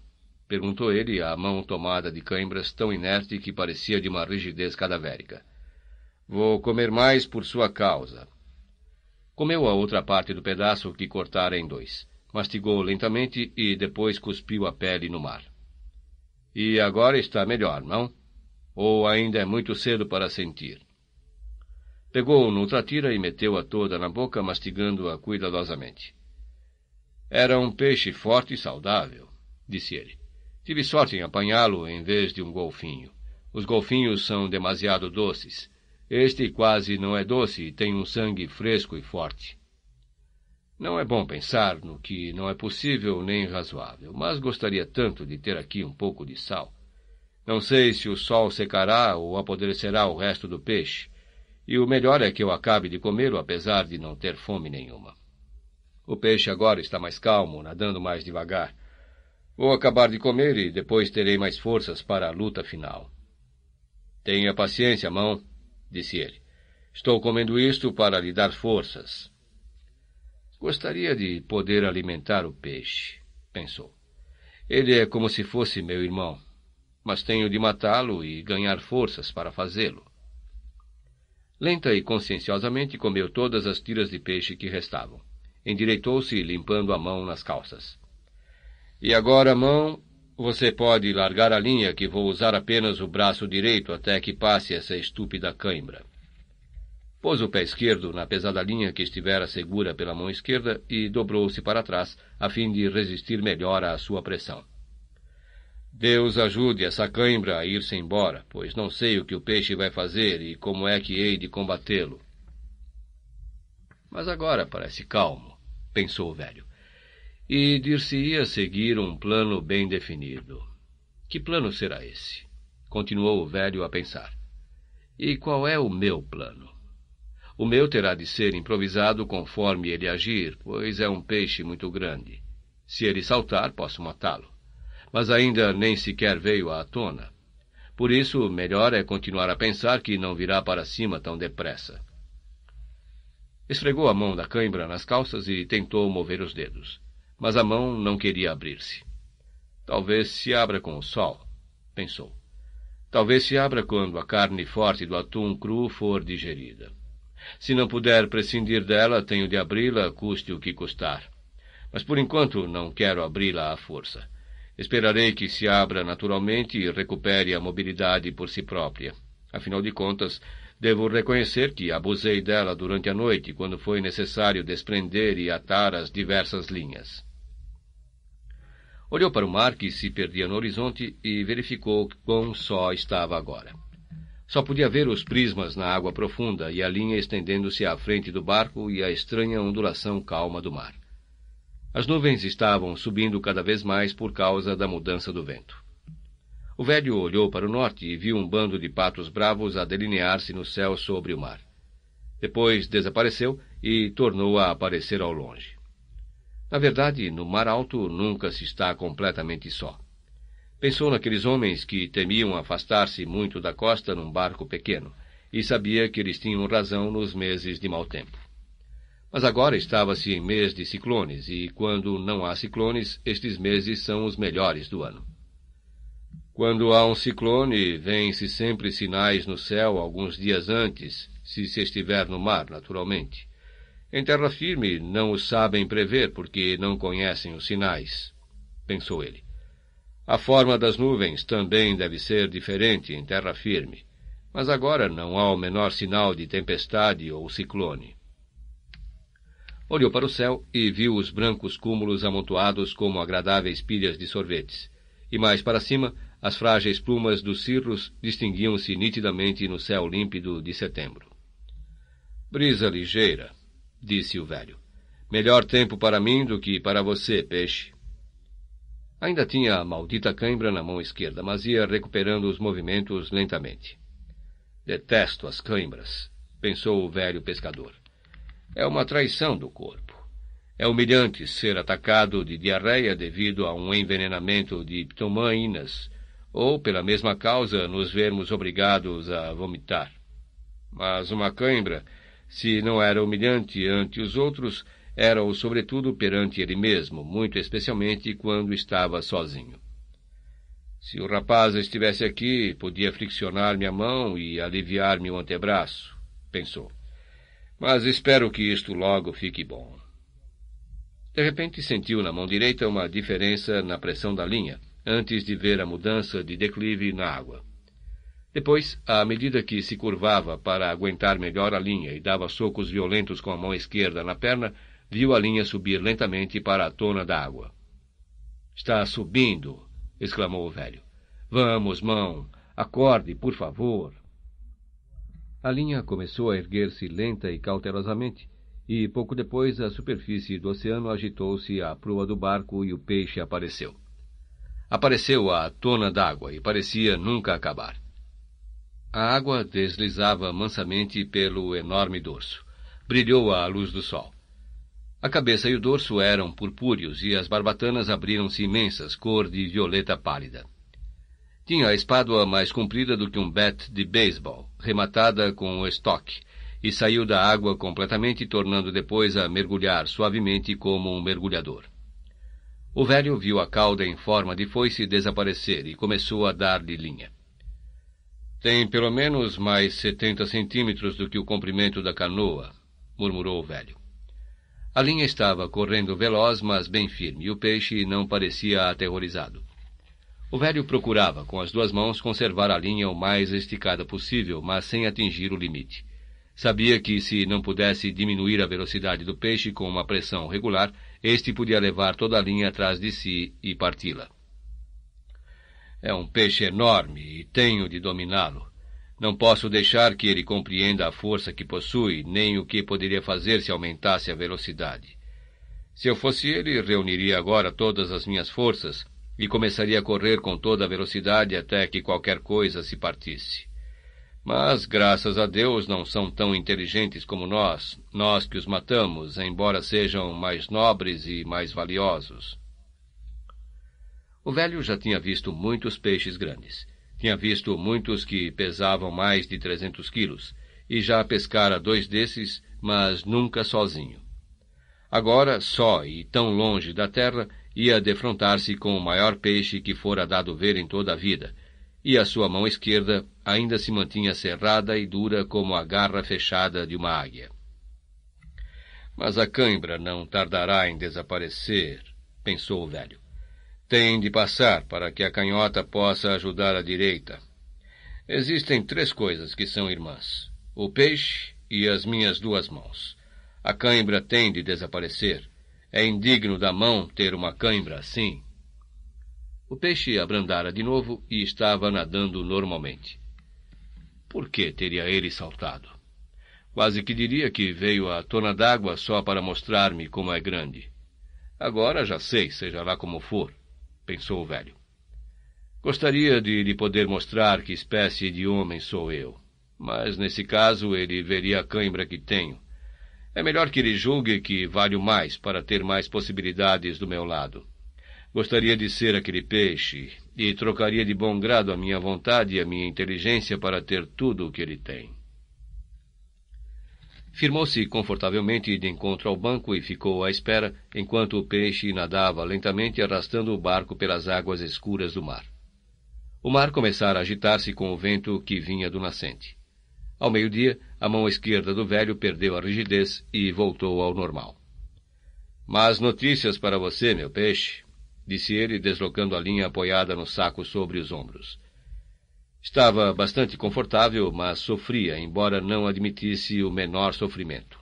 Perguntou ele, a mão tomada de cãibras tão inerte que parecia de uma rigidez cadavérica. Vou comer mais por sua causa. Comeu a outra parte do pedaço que cortara em dois. Mastigou lentamente e depois cuspiu a pele no mar. E agora está melhor, não? Ou ainda é muito cedo para sentir? Pegou noutra tira e meteu-a toda na boca, mastigando-a cuidadosamente. Era um peixe forte e saudável, disse ele. Tive sorte em apanhá-lo em vez de um golfinho. Os golfinhos são demasiado doces. Este quase não é doce e tem um sangue fresco e forte. Não é bom pensar no que não é possível nem razoável, mas gostaria tanto de ter aqui um pouco de sal. Não sei se o sol secará ou apodrecerá o resto do peixe, e o melhor é que eu acabe de comê-lo, apesar de não ter fome nenhuma. O peixe agora está mais calmo, nadando mais devagar. Vou acabar de comer e depois terei mais forças para a luta final. Tenha paciência, mão, disse ele. Estou comendo isto para lhe dar forças. Gostaria de poder alimentar o peixe, pensou. Ele é como se fosse meu irmão, mas tenho de matá-lo e ganhar forças para fazê-lo. Lenta e conscienciosamente comeu todas as tiras de peixe que restavam. Endireitou-se, limpando a mão nas calças. E agora, mão, você pode largar a linha, que vou usar apenas o braço direito até que passe essa estúpida cãibra. Pôs o pé esquerdo na pesada linha que estivera segura pela mão esquerda e dobrou-se para trás, a fim de resistir melhor à sua pressão. Deus ajude essa cãibra a ir-se embora, pois não sei o que o peixe vai fazer e como é que hei de combatê-lo. Mas agora parece calmo, pensou o velho, e dir-se-ia seguir um plano bem definido. Que plano será esse? Continuou o velho a pensar. E qual é o meu plano? O meu terá de ser improvisado conforme ele agir, pois é um peixe muito grande. Se ele saltar, posso matá-lo mas ainda nem sequer veio à tona. Por isso, melhor é continuar a pensar que não virá para cima tão depressa. Esfregou a mão da cãibra nas calças e tentou mover os dedos, mas a mão não queria abrir-se. Talvez se abra com o sol, pensou. Talvez se abra quando a carne forte do atum cru for digerida. Se não puder prescindir dela, tenho de abri-la, custe o que custar. Mas por enquanto não quero abri-la à força. Esperarei que se abra naturalmente e recupere a mobilidade por si própria. Afinal de contas, devo reconhecer que abusei dela durante a noite, quando foi necessário desprender e atar as diversas linhas. Olhou para o mar que se perdia no horizonte e verificou quão só estava agora. Só podia ver os prismas na água profunda e a linha estendendo-se à frente do barco e a estranha ondulação calma do mar. As nuvens estavam subindo cada vez mais por causa da mudança do vento. O velho olhou para o norte e viu um bando de patos bravos a delinear-se no céu sobre o mar. Depois desapareceu e tornou a aparecer ao longe. Na verdade, no mar alto nunca se está completamente só. Pensou naqueles homens que temiam afastar-se muito da costa num barco pequeno, e sabia que eles tinham razão nos meses de mau tempo. Mas agora estava-se em mês de ciclones, e quando não há ciclones, estes meses são os melhores do ano. Quando há um ciclone, vêm-se sempre sinais no céu alguns dias antes, se se estiver no mar, naturalmente. Em terra firme não os sabem prever porque não conhecem os sinais, pensou ele. A forma das nuvens também deve ser diferente em terra firme, mas agora não há o menor sinal de tempestade ou ciclone. Olhou para o céu e viu os brancos cúmulos amontoados como agradáveis pilhas de sorvetes. E mais para cima, as frágeis plumas dos cirros distinguiam-se nitidamente no céu límpido de setembro. Brisa ligeira, disse o velho. Melhor tempo para mim do que para você, peixe. Ainda tinha a maldita cãibra na mão esquerda, mas ia recuperando os movimentos lentamente. Detesto as cãibras, pensou o velho pescador. É uma traição do corpo. É humilhante ser atacado de diarreia devido a um envenenamento de ptomainas, ou, pela mesma causa, nos vermos obrigados a vomitar. Mas uma cãibra, se não era humilhante ante os outros, era-o sobretudo perante ele mesmo, muito especialmente quando estava sozinho. Se o rapaz estivesse aqui, podia friccionar-me a mão e aliviar-me o antebraço, pensou. Mas espero que isto logo fique bom. De repente sentiu na mão direita uma diferença na pressão da linha, antes de ver a mudança de declive na água. Depois, à medida que se curvava para aguentar melhor a linha e dava socos violentos com a mão esquerda na perna, viu a linha subir lentamente para a tona da água. Está subindo! exclamou o velho. Vamos, mão! Acorde, por favor! A linha começou a erguer-se lenta e cautelosamente, e pouco depois a superfície do oceano agitou-se à proa do barco e o peixe apareceu. Apareceu à tona d'água e parecia nunca acabar. A água deslizava mansamente pelo enorme dorso. Brilhou à luz do sol. A cabeça e o dorso eram purpúreos e as barbatanas abriram-se imensas, cor de violeta pálida. Tinha a espádua mais comprida do que um bat de beisebol, rematada com o estoque, e saiu da água completamente, tornando depois a mergulhar suavemente como um mergulhador. O velho viu a cauda em forma de foice desaparecer e começou a dar-lhe linha. Tem pelo menos mais setenta centímetros do que o comprimento da canoa, murmurou o velho. A linha estava correndo veloz, mas bem firme, e o peixe não parecia aterrorizado. O velho procurava, com as duas mãos, conservar a linha o mais esticada possível, mas sem atingir o limite. Sabia que, se não pudesse diminuir a velocidade do peixe com uma pressão regular, este podia levar toda a linha atrás de si e parti-la. É um peixe enorme e tenho de dominá-lo. Não posso deixar que ele compreenda a força que possui, nem o que poderia fazer se aumentasse a velocidade. Se eu fosse ele, reuniria agora todas as minhas forças e começaria a correr com toda a velocidade até que qualquer coisa se partisse. Mas, graças a Deus, não são tão inteligentes como nós, nós que os matamos, embora sejam mais nobres e mais valiosos. O velho já tinha visto muitos peixes grandes. Tinha visto muitos que pesavam mais de trezentos quilos, e já pescara dois desses, mas nunca sozinho. Agora, só e tão longe da terra, ia defrontar-se com o maior peixe que fora dado ver em toda a vida, e a sua mão esquerda ainda se mantinha cerrada e dura como a garra fechada de uma águia. Mas a cãibra não tardará em desaparecer, pensou o velho. Tem de passar para que a canhota possa ajudar a direita. Existem três coisas que são irmãs: o peixe e as minhas duas mãos. A cãibra tem de desaparecer. É indigno da mão ter uma cãibra assim. O peixe abrandara de novo e estava nadando normalmente. Por que teria ele saltado? Quase que diria que veio à tona d'água só para mostrar-me como é grande. Agora já sei, seja lá como for, pensou o velho. Gostaria de lhe poder mostrar que espécie de homem sou eu, mas nesse caso ele veria a cãibra que tenho. É melhor que ele julgue que valho mais para ter mais possibilidades do meu lado. Gostaria de ser aquele peixe, e trocaria de bom grado a minha vontade e a minha inteligência para ter tudo o que ele tem. Firmou-se confortavelmente de encontro ao banco e ficou à espera, enquanto o peixe nadava lentamente arrastando o barco pelas águas escuras do mar. O mar começara a agitar-se com o vento que vinha do nascente. Ao meio-dia, a mão esquerda do velho perdeu a rigidez e voltou ao normal. Mas notícias para você, meu peixe, disse ele, deslocando a linha apoiada no saco sobre os ombros. Estava bastante confortável, mas sofria, embora não admitisse o menor sofrimento.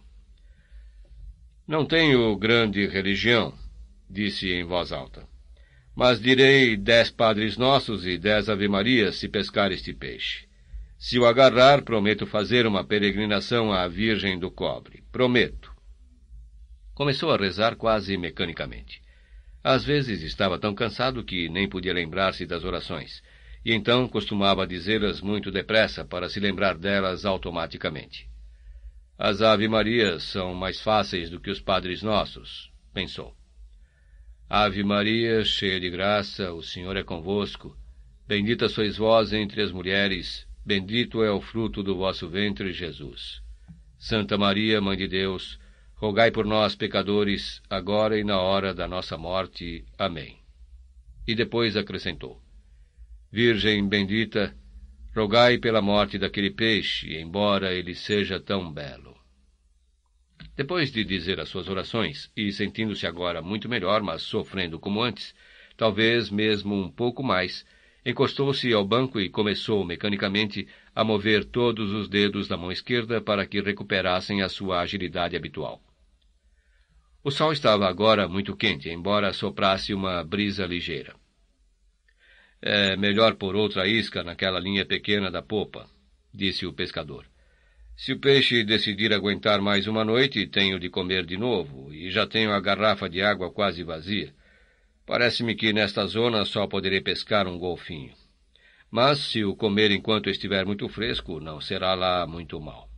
Não tenho grande religião, disse em voz alta, mas direi dez Padres Nossos e dez Ave-Marias se pescar este peixe. Se o agarrar, prometo fazer uma peregrinação à Virgem do Cobre. Prometo. Começou a rezar quase mecanicamente. Às vezes estava tão cansado que nem podia lembrar-se das orações, e então costumava dizê-las muito depressa para se lembrar delas automaticamente. As Ave Marias são mais fáceis do que os Padres Nossos, pensou. Ave Maria, cheia de graça, o Senhor é convosco. Bendita sois vós entre as mulheres, bendito é o fruto do vosso ventre, Jesus. Santa Maria, Mãe de Deus, rogai por nós, pecadores, agora e na hora da nossa morte. Amém. E depois acrescentou: Virgem bendita, rogai pela morte daquele peixe, embora ele seja tão belo. Depois de dizer as suas orações, e sentindo-se agora muito melhor, mas sofrendo como antes, talvez mesmo um pouco mais, encostou-se ao banco e começou mecanicamente a mover todos os dedos da mão esquerda para que recuperassem a sua agilidade habitual. O sol estava agora muito quente, embora soprasse uma brisa ligeira. É melhor pôr outra isca naquela linha pequena da popa, disse o pescador. Se o peixe decidir aguentar mais uma noite, tenho de comer de novo, e já tenho a garrafa de água quase vazia. Parece-me que nesta zona só poderei pescar um golfinho. Mas se o comer enquanto estiver muito fresco, não será lá muito mal.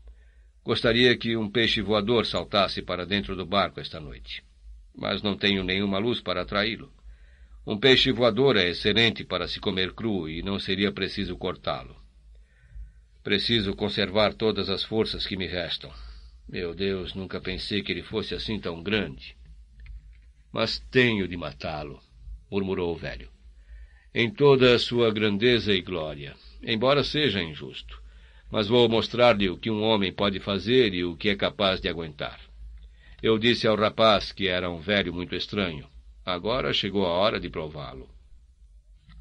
Gostaria que um peixe voador saltasse para dentro do barco esta noite. Mas não tenho nenhuma luz para atraí-lo. Um peixe voador é excelente para se comer cru e não seria preciso cortá-lo. Preciso conservar todas as forças que me restam. Meu Deus, nunca pensei que ele fosse assim tão grande. Mas tenho de matá-lo, murmurou o velho. Em toda a sua grandeza e glória, embora seja injusto. Mas vou mostrar-lhe o que um homem pode fazer e o que é capaz de aguentar. Eu disse ao rapaz que era um velho muito estranho. Agora chegou a hora de prová-lo.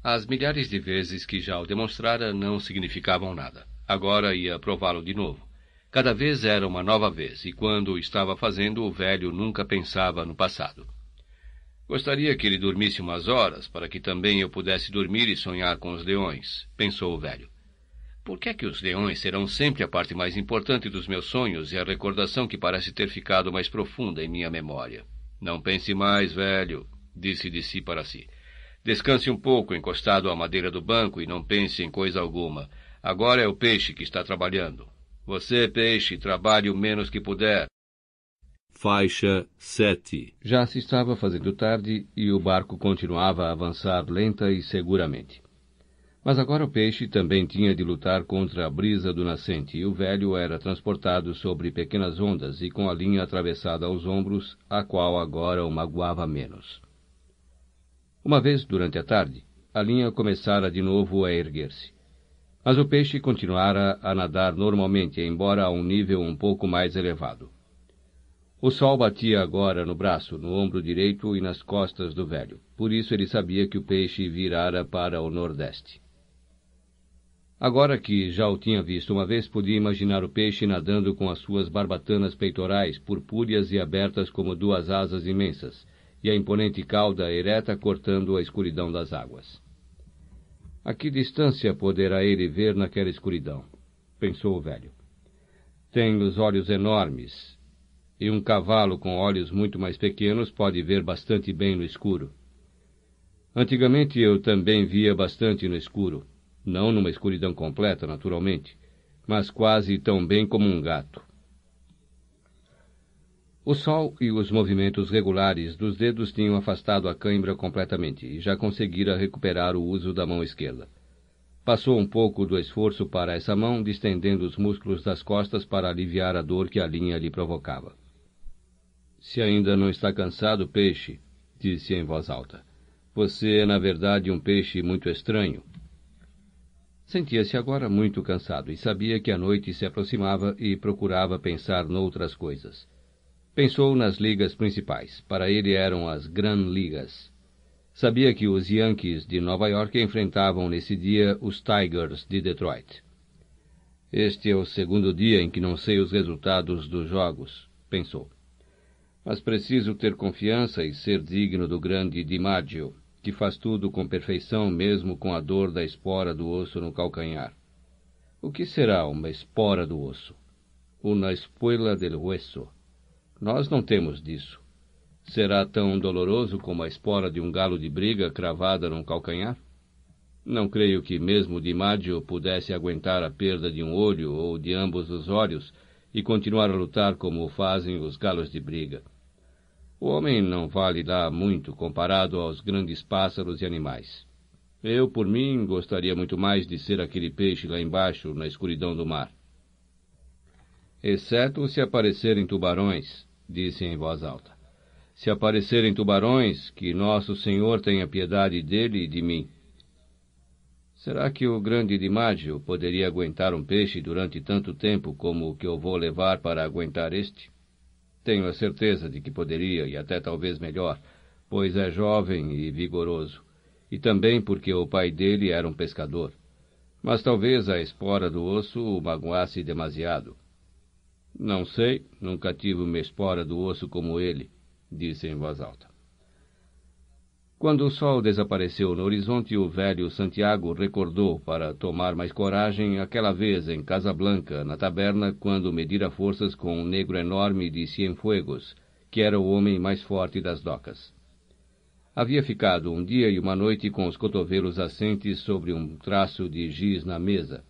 As milhares de vezes que já o demonstrara não significavam nada. Agora ia prová-lo de novo. Cada vez era uma nova vez, e quando o estava fazendo, o velho nunca pensava no passado. Gostaria que ele dormisse umas horas, para que também eu pudesse dormir e sonhar com os leões, pensou o velho. Por que é que os leões serão sempre a parte mais importante dos meus sonhos e a recordação que parece ter ficado mais profunda em minha memória? Não pense mais, velho, disse de si para si. Descanse um pouco encostado à madeira do banco e não pense em coisa alguma. Agora é o peixe que está trabalhando. Você, peixe, trabalhe o menos que puder. Faixa 7 Já se estava fazendo tarde e o barco continuava a avançar lenta e seguramente. Mas agora o peixe também tinha de lutar contra a brisa do nascente, e o velho era transportado sobre pequenas ondas e com a linha atravessada aos ombros, a qual agora o magoava menos. Uma vez durante a tarde, a linha começara de novo a erguer-se. Mas o peixe continuara a nadar normalmente, embora a um nível um pouco mais elevado. O sol batia agora no braço, no ombro direito e nas costas do velho. Por isso ele sabia que o peixe virara para o nordeste. Agora que já o tinha visto uma vez, podia imaginar o peixe nadando com as suas barbatanas peitorais, purpúreas e abertas como duas asas imensas, e a imponente cauda ereta cortando a escuridão das águas. A que distância poderá ele ver naquela escuridão? pensou o velho. Tem os olhos enormes, e um cavalo com olhos muito mais pequenos pode ver bastante bem no escuro. Antigamente eu também via bastante no escuro, não numa escuridão completa, naturalmente, mas quase tão bem como um gato. O sol e os movimentos regulares dos dedos tinham afastado a cãibra completamente e já conseguira recuperar o uso da mão esquerda. Passou um pouco do esforço para essa mão, distendendo os músculos das costas para aliviar a dor que a linha lhe provocava. Se ainda não está cansado, peixe, disse em voz alta. Você é, na verdade, um peixe muito estranho. Sentia-se agora muito cansado e sabia que a noite se aproximava e procurava pensar noutras coisas. Pensou nas ligas principais. Para ele eram as Grand Ligas. Sabia que os Yankees de Nova York enfrentavam nesse dia os Tigers de Detroit. Este é o segundo dia em que não sei os resultados dos jogos, pensou. Mas preciso ter confiança e ser digno do grande DiMaggio, que faz tudo com perfeição, mesmo com a dor da espora do osso no calcanhar. O que será uma espora do osso? Una espuela del hueso. Nós não temos disso. será tão doloroso como a espora de um galo de briga cravada num calcanhar? Não creio que mesmo Dimaggio pudesse aguentar a perda de um olho ou de ambos os olhos e continuar a lutar como fazem os galos de briga. O homem não vale lá muito comparado aos grandes pássaros e animais. Eu, por mim, gostaria muito mais de ser aquele peixe lá embaixo, na escuridão do mar. Exceto se aparecerem tubarões, disse em voz alta. Se aparecerem tubarões, que nosso Senhor tenha piedade dele e de mim. Será que o grande Dimágio poderia aguentar um peixe durante tanto tempo como o que eu vou levar para aguentar este? Tenho a certeza de que poderia, e até talvez melhor, pois é jovem e vigoroso e também porque o pai dele era um pescador. Mas talvez a espora do osso o magoasse demasiado. Não sei, nunca tive uma espora do osso como ele, disse em voz alta. Quando o sol desapareceu no horizonte, o velho Santiago recordou, para tomar mais coragem, aquela vez em Casablanca, na taberna, quando medira forças com um negro enorme de Cienfuegos, que era o homem mais forte das docas. Havia ficado um dia e uma noite com os cotovelos assentes sobre um traço de giz na mesa,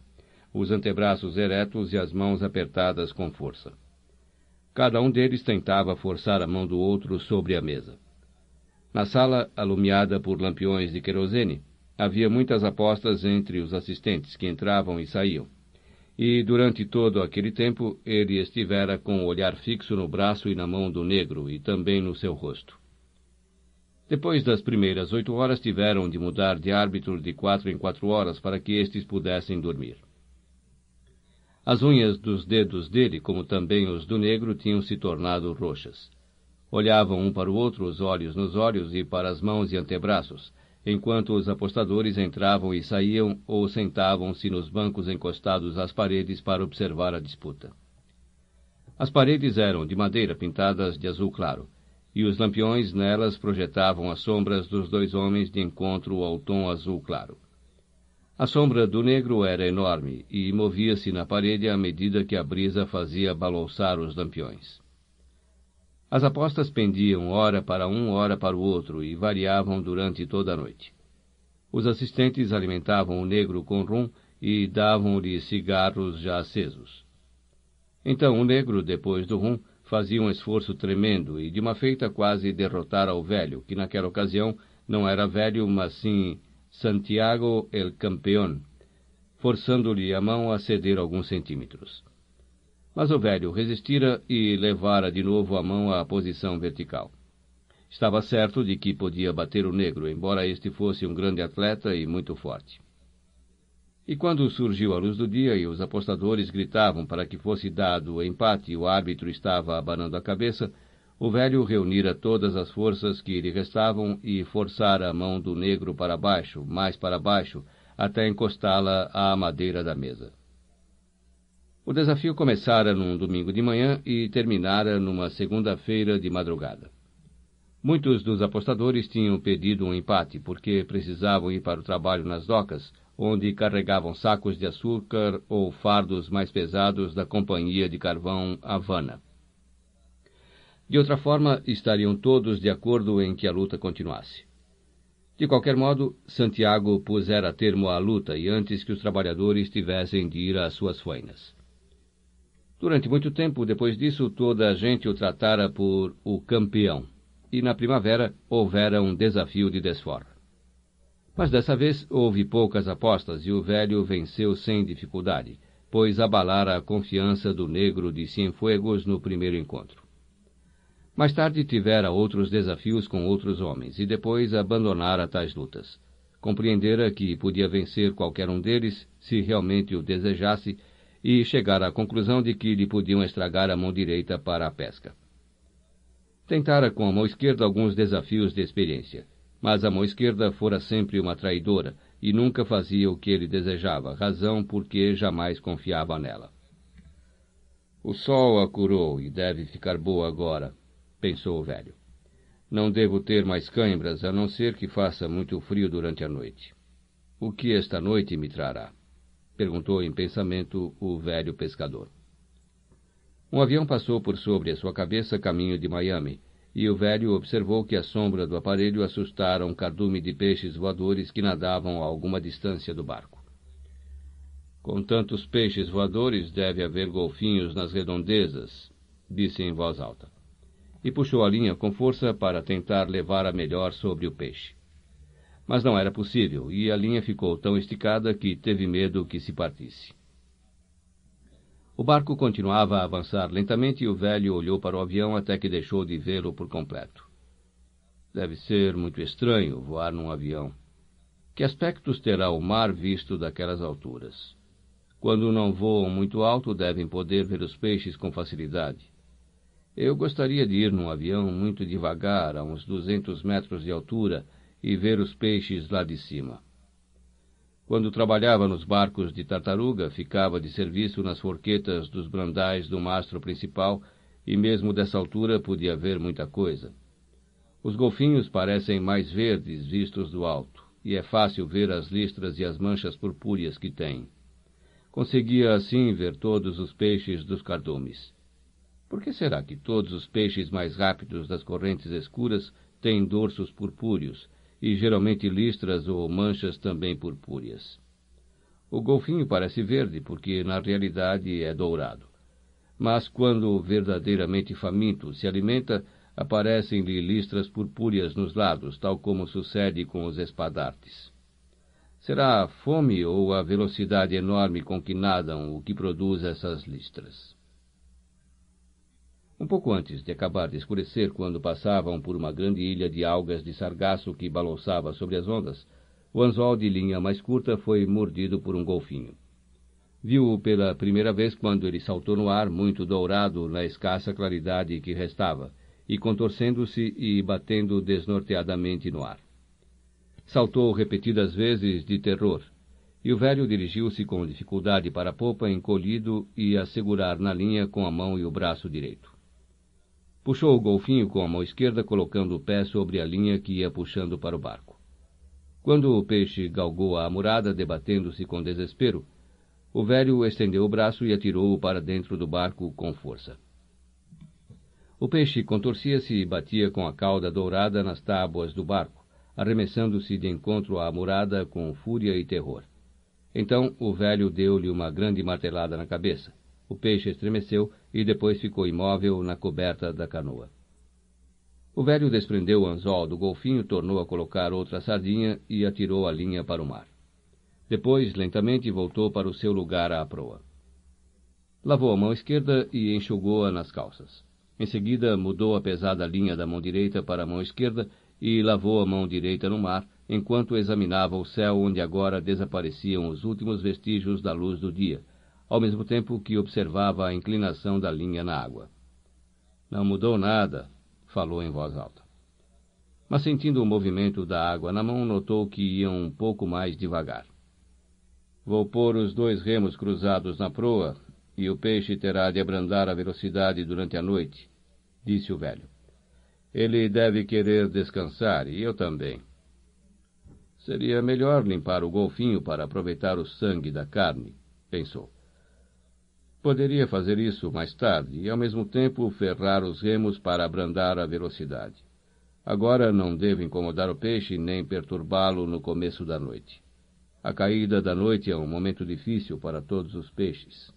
os antebraços eretos e as mãos apertadas com força. Cada um deles tentava forçar a mão do outro sobre a mesa. Na sala, alumiada por lampiões de querosene, havia muitas apostas entre os assistentes que entravam e saíam. E, durante todo aquele tempo, ele estivera com o olhar fixo no braço e na mão do negro, e também no seu rosto. Depois das primeiras oito horas, tiveram de mudar de árbitro de quatro em quatro horas para que estes pudessem dormir. As unhas dos dedos dele, como também os do negro, tinham se tornado roxas. Olhavam um para o outro, os olhos nos olhos e para as mãos e antebraços, enquanto os apostadores entravam e saíam ou sentavam-se nos bancos encostados às paredes para observar a disputa. As paredes eram de madeira pintadas de azul claro, e os lampiões nelas projetavam as sombras dos dois homens de encontro ao tom azul claro. A sombra do negro era enorme e movia-se na parede à medida que a brisa fazia balançar os lampiões. As apostas pendiam ora para um, ora para o outro e variavam durante toda a noite. Os assistentes alimentavam o negro com rum e davam-lhe cigarros já acesos. Então o negro, depois do rum, fazia um esforço tremendo e de uma feita quase derrotar ao velho, que naquela ocasião não era velho, mas sim Santiago el Campeón, forçando-lhe a mão a ceder alguns centímetros. Mas o velho resistira e levara de novo a mão à posição vertical. Estava certo de que podia bater o negro, embora este fosse um grande atleta e muito forte. E quando surgiu a luz do dia e os apostadores gritavam para que fosse dado o empate o árbitro estava abanando a cabeça, o velho reunira todas as forças que lhe restavam e forçara a mão do negro para baixo, mais para baixo, até encostá-la à madeira da mesa. O desafio começara num domingo de manhã e terminara numa segunda-feira de madrugada. Muitos dos apostadores tinham pedido um empate porque precisavam ir para o trabalho nas docas, onde carregavam sacos de açúcar ou fardos mais pesados da Companhia de Carvão Havana. De outra forma, estariam todos de acordo em que a luta continuasse. De qualquer modo, Santiago pusera termo à luta e antes que os trabalhadores tivessem de ir às suas foinas. Durante muito tempo depois disso, toda a gente o tratara por o campeão, e na primavera houvera um desafio de desforra. Mas dessa vez houve poucas apostas e o velho venceu sem dificuldade, pois abalara a confiança do negro de Cienfuegos no primeiro encontro. Mais tarde tivera outros desafios com outros homens e depois abandonara tais lutas. Compreendera que podia vencer qualquer um deles se realmente o desejasse e chegara à conclusão de que lhe podiam estragar a mão direita para a pesca. Tentara com a mão esquerda alguns desafios de experiência mas a mão esquerda fora sempre uma traidora e nunca fazia o que ele desejava, razão porque jamais confiava nela. O sol a curou e deve ficar boa agora, pensou o velho. Não devo ter mais cãibras, a não ser que faça muito frio durante a noite. O que esta noite me trará? perguntou em pensamento o velho pescador. Um avião passou por sobre a sua cabeça caminho de Miami, e o velho observou que a sombra do aparelho assustara um cardume de peixes voadores que nadavam a alguma distância do barco. Com tantos peixes voadores, deve haver golfinhos nas redondezas, disse em voz alta. E puxou a linha com força para tentar levar a melhor sobre o peixe. Mas não era possível, e a linha ficou tão esticada que teve medo que se partisse. O barco continuava a avançar lentamente e o velho olhou para o avião até que deixou de vê-lo por completo. Deve ser muito estranho voar num avião. Que aspectos terá o mar visto daquelas alturas? Quando não voam muito alto, devem poder ver os peixes com facilidade. Eu gostaria de ir num avião muito devagar, a uns duzentos metros de altura, e ver os peixes lá de cima. Quando trabalhava nos barcos de tartaruga, ficava de serviço nas forquetas dos brandais do mastro principal e mesmo dessa altura podia ver muita coisa. Os golfinhos parecem mais verdes vistos do alto, e é fácil ver as listras e as manchas purpúreas que têm. Conseguia assim ver todos os peixes dos cardumes. Por que será que todos os peixes mais rápidos das correntes escuras têm dorsos purpúreos e geralmente listras ou manchas também purpúreas. O golfinho parece verde porque na realidade é dourado. Mas quando verdadeiramente faminto se alimenta, aparecem-lhe listras purpúreas nos lados, tal como sucede com os espadartes. Será a fome ou a velocidade enorme com que nadam o que produz essas listras? Um pouco antes de acabar de escurecer, quando passavam por uma grande ilha de algas de sargaço que balançava sobre as ondas, o anzol de linha mais curta foi mordido por um golfinho. Viu-o pela primeira vez quando ele saltou no ar, muito dourado na escassa claridade que restava, e contorcendo-se e batendo desnorteadamente no ar. Saltou repetidas vezes de terror, e o velho dirigiu-se com dificuldade para a popa, encolhido e a segurar na linha com a mão e o braço direito. Puxou o golfinho com a mão esquerda, colocando o pé sobre a linha que ia puxando para o barco. Quando o peixe galgou a amurada, debatendo-se com desespero, o velho estendeu o braço e atirou-o para dentro do barco com força. O peixe contorcia-se e batia com a cauda dourada nas tábuas do barco, arremessando-se de encontro à amurada com fúria e terror. Então o velho deu-lhe uma grande martelada na cabeça. O peixe estremeceu e depois ficou imóvel na coberta da canoa. O velho desprendeu o anzol do golfinho, tornou a colocar outra sardinha e atirou a linha para o mar. Depois, lentamente, voltou para o seu lugar à proa. Lavou a mão esquerda e enxugou-a nas calças. Em seguida, mudou a pesada linha da mão direita para a mão esquerda e lavou a mão direita no mar, enquanto examinava o céu onde agora desapareciam os últimos vestígios da luz do dia, ao mesmo tempo que observava a inclinação da linha na água. Não mudou nada, falou em voz alta. Mas sentindo o movimento da água na mão, notou que iam um pouco mais devagar. Vou pôr os dois remos cruzados na proa e o peixe terá de abrandar a velocidade durante a noite, disse o velho. Ele deve querer descansar e eu também. Seria melhor limpar o golfinho para aproveitar o sangue da carne, pensou. Poderia fazer isso mais tarde e, ao mesmo tempo, ferrar os remos para abrandar a velocidade. Agora não devo incomodar o peixe nem perturbá-lo no começo da noite. A caída da noite é um momento difícil para todos os peixes.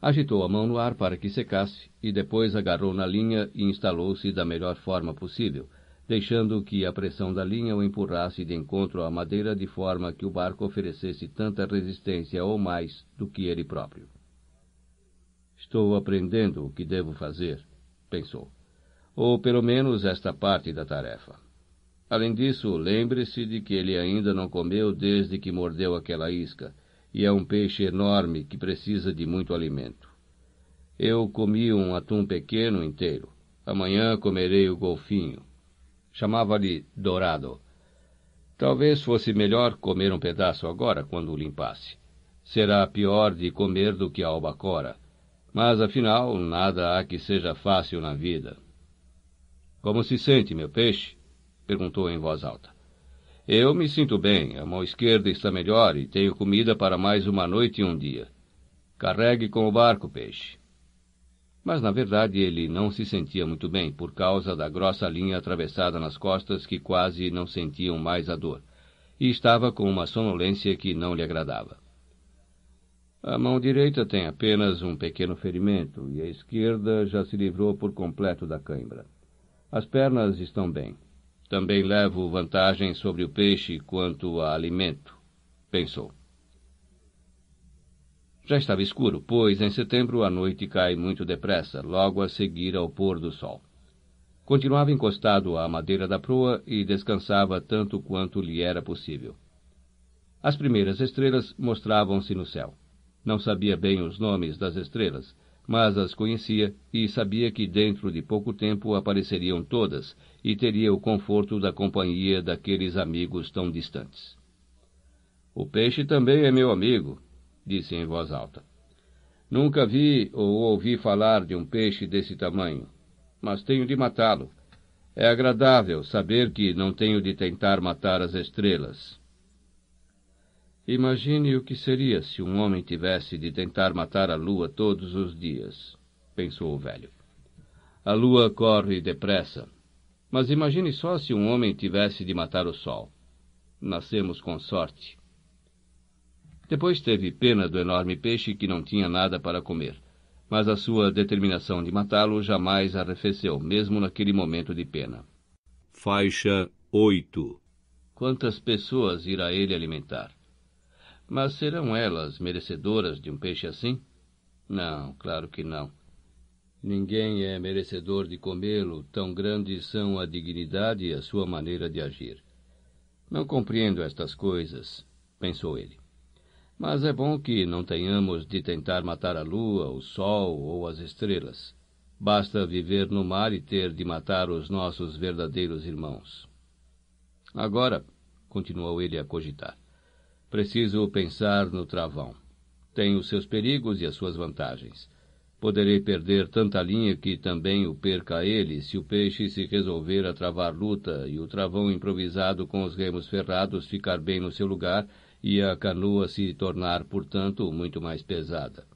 Agitou a mão no ar para que secasse e depois agarrou na linha e instalou-se da melhor forma possível, deixando que a pressão da linha o empurrasse de encontro à madeira de forma que o barco oferecesse tanta resistência ou mais do que ele próprio. Estou aprendendo o que devo fazer, pensou. Ou pelo menos esta parte da tarefa. Além disso, lembre-se de que ele ainda não comeu desde que mordeu aquela isca, e é um peixe enorme que precisa de muito alimento. Eu comi um atum pequeno inteiro. Amanhã comerei o golfinho. Chamava-lhe Dourado. Talvez fosse melhor comer um pedaço agora, quando o limpasse. Será pior de comer do que a albacora. Mas, afinal, nada há que seja fácil na vida. Como se sente, meu peixe? perguntou em voz alta. Eu me sinto bem, a mão esquerda está melhor e tenho comida para mais uma noite e um dia. Carregue com o barco, peixe. Mas, na verdade, ele não se sentia muito bem, por causa da grossa linha atravessada nas costas que quase não sentiam mais a dor, e estava com uma sonolência que não lhe agradava. A mão direita tem apenas um pequeno ferimento e a esquerda já se livrou por completo da cãibra. As pernas estão bem. Também levo vantagem sobre o peixe quanto a alimento, pensou. Já estava escuro, pois em setembro a noite cai muito depressa, logo a seguir ao pôr do sol. Continuava encostado à madeira da proa e descansava tanto quanto lhe era possível. As primeiras estrelas mostravam-se no céu. Não sabia bem os nomes das estrelas, mas as conhecia e sabia que dentro de pouco tempo apareceriam todas e teria o conforto da companhia daqueles amigos tão distantes. O peixe também é meu amigo, disse em voz alta. Nunca vi ou ouvi falar de um peixe desse tamanho, mas tenho de matá-lo. É agradável saber que não tenho de tentar matar as estrelas. Imagine o que seria se um homem tivesse de tentar matar a lua todos os dias, pensou o velho. A lua corre depressa. Mas imagine só se um homem tivesse de matar o sol. Nascemos com sorte. Depois teve pena do enorme peixe que não tinha nada para comer, mas a sua determinação de matá-lo jamais arrefeceu, mesmo naquele momento de pena. Faixa 8 Quantas pessoas irá ele alimentar? Mas serão elas merecedoras de um peixe assim? Não, claro que não. Ninguém é merecedor de comê-lo, tão grandes são a dignidade e a sua maneira de agir. Não compreendo estas coisas, pensou ele. Mas é bom que não tenhamos de tentar matar a lua, o sol ou as estrelas. Basta viver no mar e ter de matar os nossos verdadeiros irmãos. Agora, continuou ele a cogitar, Preciso pensar no travão. Tem os seus perigos e as suas vantagens. Poderei perder tanta linha que também o perca ele se o peixe se resolver a travar luta e o travão improvisado com os remos ferrados ficar bem no seu lugar e a canoa se tornar, portanto, muito mais pesada.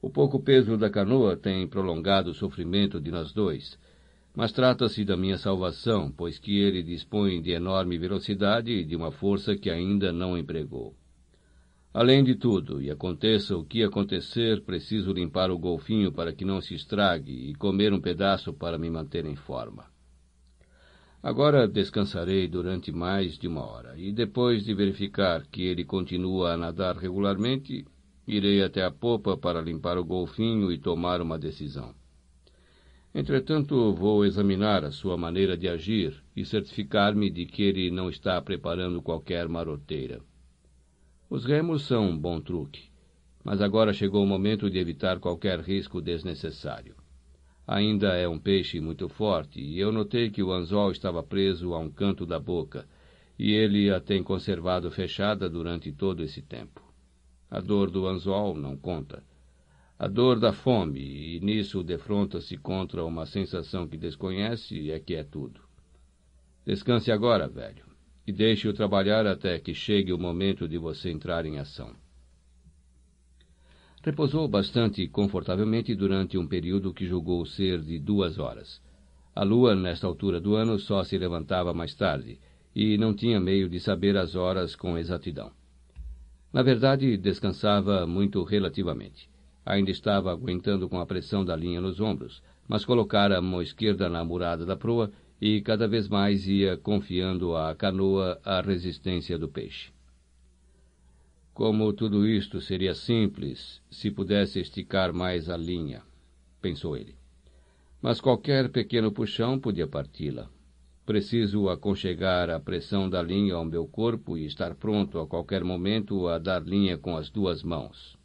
O pouco peso da canoa tem prolongado o sofrimento de nós dois, mas trata-se da minha salvação, pois que ele dispõe de enorme velocidade e de uma força que ainda não empregou. Além de tudo, e aconteça o que acontecer, preciso limpar o golfinho para que não se estrague e comer um pedaço para me manter em forma. Agora descansarei durante mais de uma hora, e depois de verificar que ele continua a nadar regularmente, irei até a popa para limpar o golfinho e tomar uma decisão. Entretanto, vou examinar a sua maneira de agir e certificar-me de que ele não está preparando qualquer maroteira. Os remos são um bom truque, mas agora chegou o momento de evitar qualquer risco desnecessário. Ainda é um peixe muito forte, e eu notei que o anzol estava preso a um canto da boca, e ele a tem conservado fechada durante todo esse tempo. A dor do anzol não conta. A dor da fome, e nisso defronta-se contra uma sensação que desconhece, e é que é tudo. Descanse agora, velho, e deixe-o trabalhar até que chegue o momento de você entrar em ação. Repousou bastante confortavelmente durante um período que julgou ser de duas horas. A lua, nesta altura do ano, só se levantava mais tarde, e não tinha meio de saber as horas com exatidão. Na verdade, descansava muito relativamente. Ainda estava aguentando com a pressão da linha nos ombros, mas colocara a mão esquerda na murada da proa e cada vez mais ia confiando à canoa a resistência do peixe. Como tudo isto seria simples se pudesse esticar mais a linha, pensou ele. Mas qualquer pequeno puxão podia parti-la. Preciso aconchegar a pressão da linha ao meu corpo e estar pronto a qualquer momento a dar linha com as duas mãos.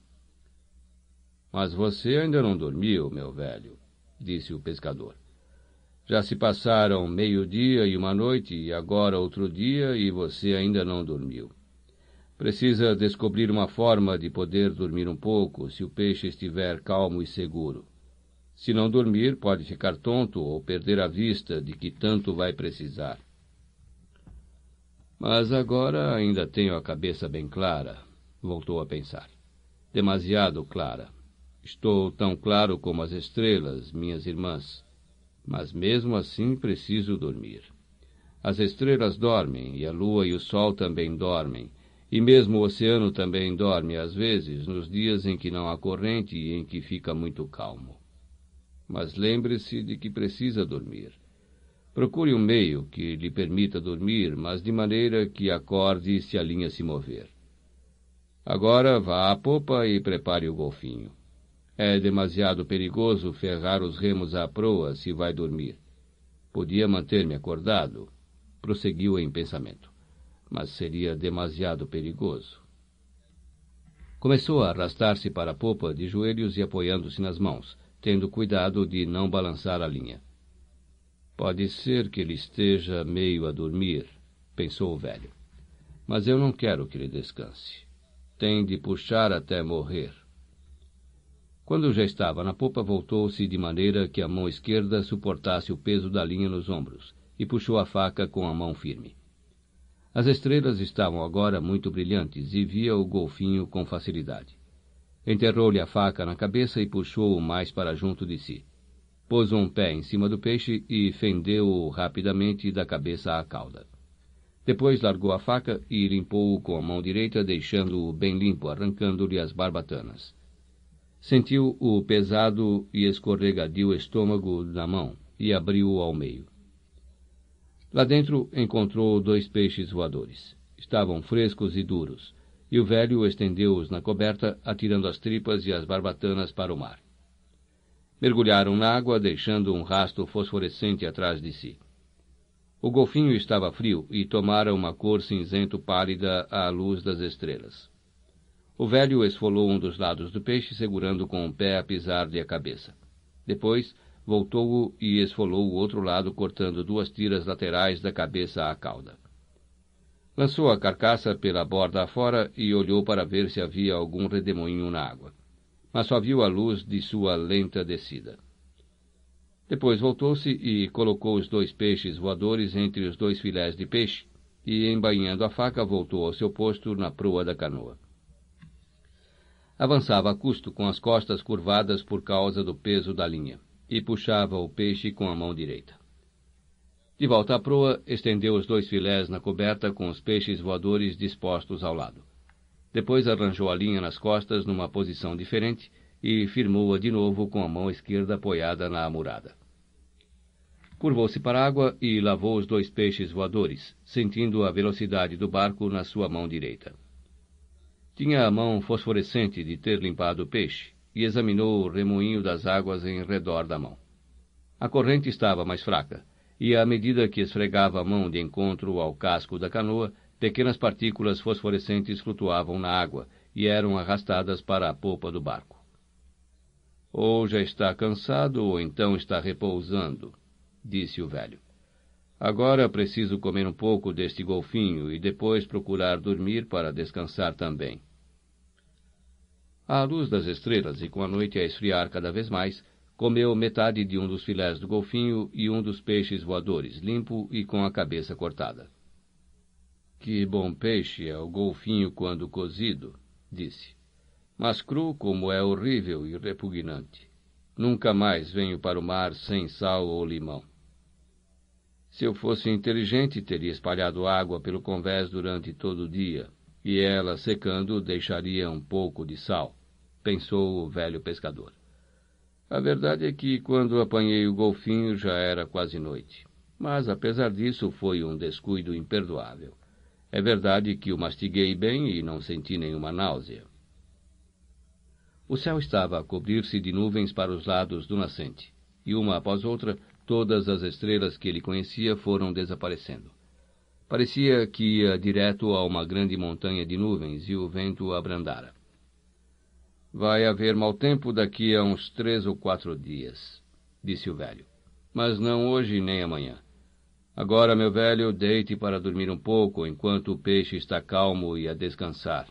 Mas você ainda não dormiu, meu velho, disse o pescador. Já se passaram meio-dia e uma noite, e agora outro dia, e você ainda não dormiu. Precisa descobrir uma forma de poder dormir um pouco se o peixe estiver calmo e seguro. Se não dormir, pode ficar tonto ou perder a vista de que tanto vai precisar. Mas agora ainda tenho a cabeça bem clara, voltou a pensar. Demasiado clara. Estou tão claro como as estrelas, minhas irmãs, mas mesmo assim preciso dormir. As estrelas dormem, e a lua e o sol também dormem, e mesmo o oceano também dorme às vezes, nos dias em que não há corrente e em que fica muito calmo. Mas lembre-se de que precisa dormir. Procure um meio que lhe permita dormir, mas de maneira que acorde se a linha se mover. Agora vá à popa e prepare o golfinho. É demasiado perigoso ferrar os remos à proa se vai dormir. Podia manter-me acordado, prosseguiu em pensamento, mas seria demasiado perigoso. Começou a arrastar-se para a popa de joelhos e apoiando-se nas mãos, tendo cuidado de não balançar a linha. Pode ser que ele esteja meio a dormir, pensou o velho. Mas eu não quero que ele descanse tem de puxar até morrer. Quando já estava na popa, voltou-se de maneira que a mão esquerda suportasse o peso da linha nos ombros e puxou a faca com a mão firme. As estrelas estavam agora muito brilhantes e via o golfinho com facilidade. Enterrou-lhe a faca na cabeça e puxou-o mais para junto de si. Pôs um pé em cima do peixe e fendeu-o rapidamente da cabeça à cauda. Depois largou a faca e limpou-o com a mão direita, deixando-o bem limpo, arrancando-lhe as barbatanas. Sentiu o pesado e escorregadio estômago na mão e abriu-o ao meio. Lá dentro encontrou dois peixes voadores. Estavam frescos e duros, e o velho estendeu-os na coberta, atirando as tripas e as barbatanas para o mar. Mergulharam na água, deixando um rasto fosforescente atrás de si. O golfinho estava frio e tomara uma cor cinzento pálida à luz das estrelas. O velho esfolou um dos lados do peixe, segurando com o pé a pisar-lhe a cabeça. Depois, voltou-o e esfolou o outro lado, cortando duas tiras laterais da cabeça à cauda. Lançou a carcaça pela borda afora e olhou para ver se havia algum redemoinho na água. Mas só viu a luz de sua lenta descida. Depois voltou-se e colocou os dois peixes voadores entre os dois filés de peixe, e, embainhando a faca, voltou ao seu posto na proa da canoa. Avançava a custo, com as costas curvadas por causa do peso da linha, e puxava o peixe com a mão direita. De volta à proa, estendeu os dois filés na coberta com os peixes voadores dispostos ao lado. Depois arranjou a linha nas costas numa posição diferente e firmou-a de novo com a mão esquerda apoiada na amurada. Curvou-se para a água e lavou os dois peixes voadores, sentindo a velocidade do barco na sua mão direita. Tinha a mão fosforescente de ter limpado o peixe e examinou o remoinho das águas em redor da mão. A corrente estava mais fraca, e à medida que esfregava a mão de encontro ao casco da canoa, pequenas partículas fosforescentes flutuavam na água e eram arrastadas para a polpa do barco. Ou já está cansado, ou então está repousando, disse o velho. Agora preciso comer um pouco deste golfinho e depois procurar dormir para descansar também. À luz das estrelas e com a noite a esfriar cada vez mais, comeu metade de um dos filés do golfinho e um dos peixes voadores, limpo e com a cabeça cortada. Que bom peixe é o golfinho quando cozido, disse mas cru como é horrível e repugnante. Nunca mais venho para o mar sem sal ou limão. Se eu fosse inteligente, teria espalhado água pelo convés durante todo o dia, e ela, secando, deixaria um pouco de sal, pensou o velho pescador. A verdade é que, quando apanhei o golfinho, já era quase noite. Mas, apesar disso, foi um descuido imperdoável. É verdade que o mastiguei bem e não senti nenhuma náusea. O céu estava a cobrir-se de nuvens para os lados do nascente, e uma após outra, todas as estrelas que ele conhecia foram desaparecendo. Parecia que ia direto a uma grande montanha de nuvens e o vento abrandara. Vai haver mau tempo daqui a uns três ou quatro dias, disse o velho. Mas não hoje nem amanhã. Agora, meu velho, deite para dormir um pouco enquanto o peixe está calmo e a descansar.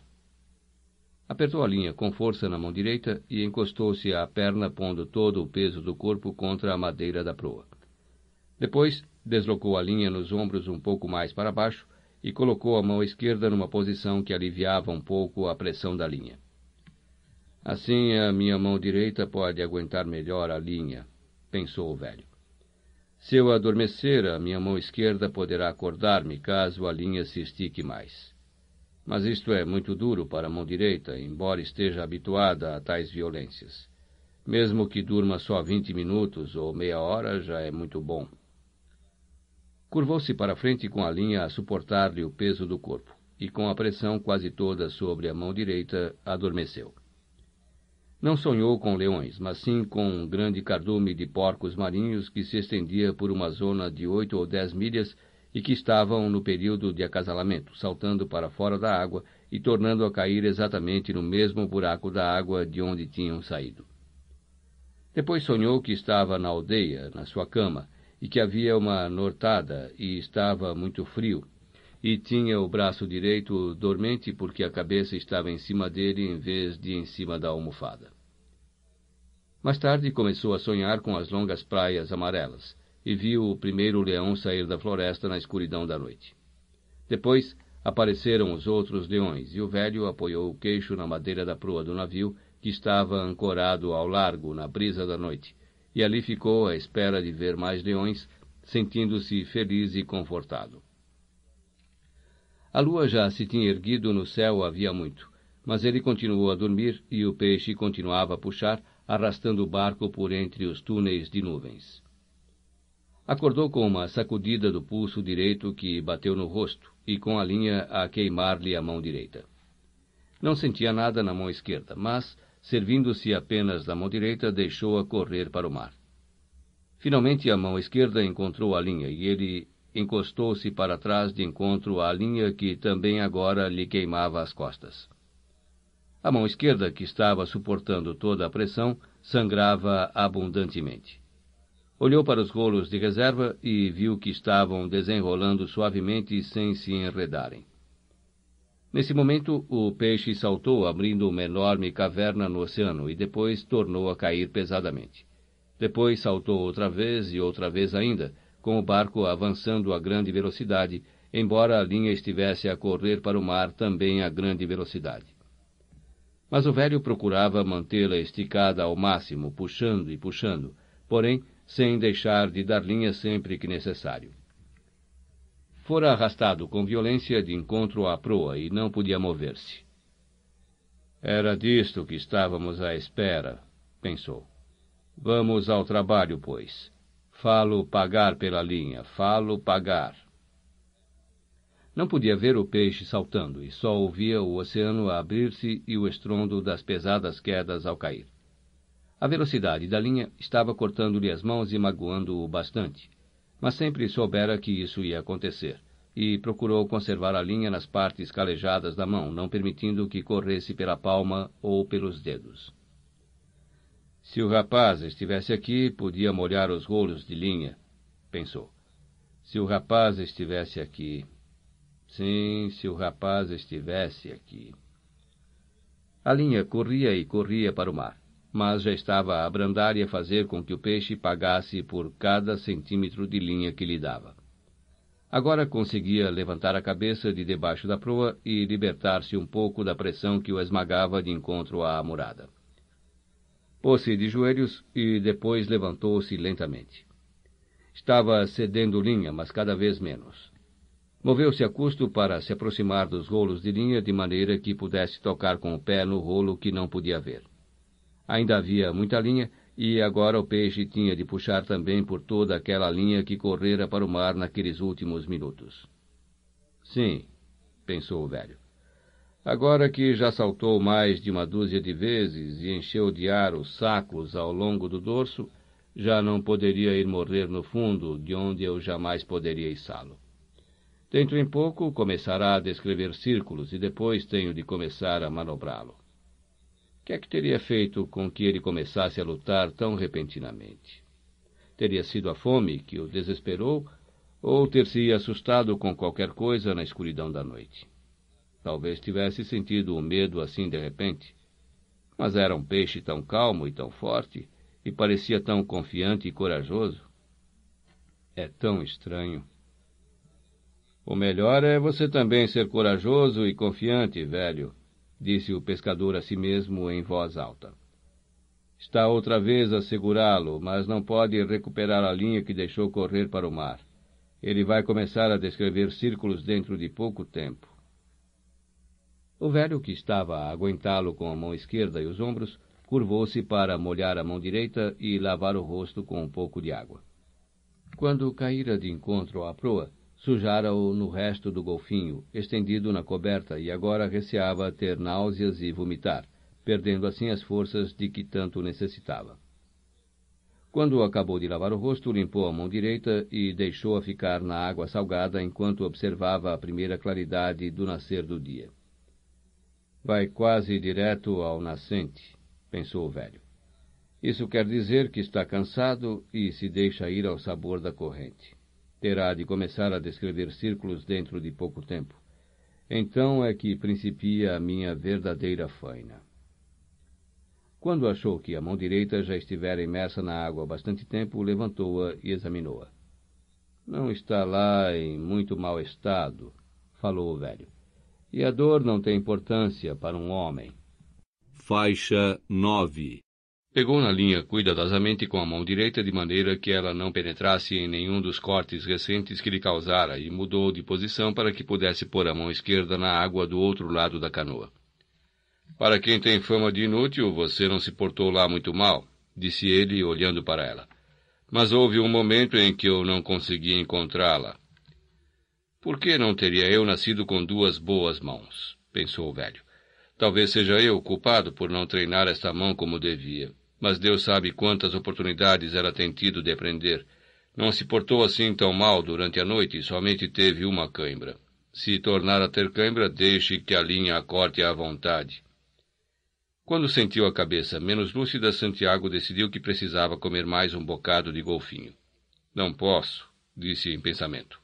Apertou a linha com força na mão direita e encostou-se à perna, pondo todo o peso do corpo contra a madeira da proa. Depois, deslocou a linha nos ombros um pouco mais para baixo e colocou a mão esquerda numa posição que aliviava um pouco a pressão da linha. Assim a minha mão direita pode aguentar melhor a linha, pensou o velho. Se eu adormecer, a minha mão esquerda poderá acordar-me caso a linha se estique mais. Mas isto é muito duro para a mão direita, embora esteja habituada a tais violências. Mesmo que durma só vinte minutos ou meia hora, já é muito bom. Curvou-se para frente com a linha a suportar-lhe o peso do corpo, e com a pressão quase toda sobre a mão direita, adormeceu. Não sonhou com leões, mas sim com um grande cardume de porcos marinhos que se estendia por uma zona de oito ou dez milhas e que estavam no período de acasalamento, saltando para fora da água e tornando a cair exatamente no mesmo buraco da água de onde tinham saído. Depois sonhou que estava na aldeia, na sua cama, e que havia uma nortada e estava muito frio, e tinha o braço direito dormente porque a cabeça estava em cima dele em vez de em cima da almofada. Mais tarde começou a sonhar com as longas praias amarelas e viu o primeiro leão sair da floresta na escuridão da noite. Depois apareceram os outros leões e o velho apoiou o queixo na madeira da proa do navio que estava ancorado ao largo na brisa da noite e ali ficou à espera de ver mais leões, sentindo-se feliz e confortado. A lua já se tinha erguido no céu havia muito, mas ele continuou a dormir e o peixe continuava a puxar, arrastando o barco por entre os túneis de nuvens. Acordou com uma sacudida do pulso direito que bateu no rosto e com a linha a queimar-lhe a mão direita. Não sentia nada na mão esquerda, mas, servindo-se apenas da mão direita, deixou-a correr para o mar. Finalmente a mão esquerda encontrou a linha e ele encostou-se para trás de encontro à linha que também agora lhe queimava as costas. A mão esquerda, que estava suportando toda a pressão, sangrava abundantemente. Olhou para os rolos de reserva e viu que estavam desenrolando suavemente sem se enredarem. Nesse momento, o peixe saltou, abrindo uma enorme caverna no oceano, e depois tornou a cair pesadamente. Depois saltou outra vez e outra vez ainda, com o barco avançando a grande velocidade, embora a linha estivesse a correr para o mar também a grande velocidade. Mas o velho procurava mantê-la esticada ao máximo, puxando e puxando, porém sem deixar de dar linha sempre que necessário. Fora arrastado com violência de encontro à proa e não podia mover-se. Era disto que estávamos à espera, pensou. Vamos ao trabalho, pois. Falo pagar pela linha, falo pagar. Não podia ver o peixe saltando e só ouvia o oceano abrir-se e o estrondo das pesadas quedas ao cair. A velocidade da linha estava cortando-lhe as mãos e magoando-o bastante, mas sempre soubera que isso ia acontecer, e procurou conservar a linha nas partes calejadas da mão, não permitindo que corresse pela palma ou pelos dedos. Se o rapaz estivesse aqui, podia molhar os rolos de linha, pensou. Se o rapaz estivesse aqui. Sim, se o rapaz estivesse aqui. A linha corria e corria para o mar, mas já estava a abrandar e a fazer com que o peixe pagasse por cada centímetro de linha que lhe dava. Agora conseguia levantar a cabeça de debaixo da proa e libertar-se um pouco da pressão que o esmagava de encontro à murada. Pôs-se de joelhos e depois levantou-se lentamente. Estava cedendo linha, mas cada vez menos. Moveu-se a custo para se aproximar dos rolos de linha de maneira que pudesse tocar com o pé no rolo que não podia ver. Ainda havia muita linha e agora o peixe tinha de puxar também por toda aquela linha que correra para o mar naqueles últimos minutos. Sim, pensou o velho. Agora que já saltou mais de uma dúzia de vezes e encheu de ar os sacos ao longo do dorso, já não poderia ir morrer no fundo, de onde eu jamais poderia içá-lo. Dentro em pouco começará a descrever círculos e depois tenho de começar a manobrá-lo. O que é que teria feito com que ele começasse a lutar tão repentinamente? Teria sido a fome que o desesperou ou ter-se assustado com qualquer coisa na escuridão da noite? Talvez tivesse sentido o medo assim de repente. Mas era um peixe tão calmo e tão forte, e parecia tão confiante e corajoso. É tão estranho. O melhor é você também ser corajoso e confiante, velho, disse o pescador a si mesmo em voz alta. Está outra vez a segurá-lo, mas não pode recuperar a linha que deixou correr para o mar. Ele vai começar a descrever círculos dentro de pouco tempo. O velho, que estava a aguentá-lo com a mão esquerda e os ombros, curvou-se para molhar a mão direita e lavar o rosto com um pouco de água. Quando caíra de encontro à proa, sujara-o no resto do golfinho, estendido na coberta, e agora receava ter náuseas e vomitar perdendo assim as forças de que tanto necessitava. Quando acabou de lavar o rosto, limpou a mão direita e deixou-a ficar na água salgada enquanto observava a primeira claridade do nascer do dia. Vai quase direto ao nascente, pensou o velho. Isso quer dizer que está cansado e se deixa ir ao sabor da corrente. Terá de começar a descrever círculos dentro de pouco tempo. Então é que principia a minha verdadeira faina. Quando achou que a mão direita já estivera imersa na água há bastante tempo, levantou-a e examinou-a. Não está lá em muito mau estado, falou o velho. E a dor não tem importância para um homem. Faixa 9 Pegou na linha cuidadosamente com a mão direita de maneira que ela não penetrasse em nenhum dos cortes recentes que lhe causara e mudou de posição para que pudesse pôr a mão esquerda na água do outro lado da canoa. Para quem tem fama de inútil, você não se portou lá muito mal, disse ele, olhando para ela. Mas houve um momento em que eu não consegui encontrá-la. Por que não teria eu nascido com duas boas mãos? pensou o velho. Talvez seja eu o culpado por não treinar esta mão como devia. Mas Deus sabe quantas oportunidades ela tem tido de aprender. Não se portou assim tão mal durante a noite e somente teve uma cãibra. Se tornar a ter cãibra, deixe que a linha a corte à vontade. Quando sentiu a cabeça menos lúcida, Santiago decidiu que precisava comer mais um bocado de golfinho. Não posso, disse em pensamento.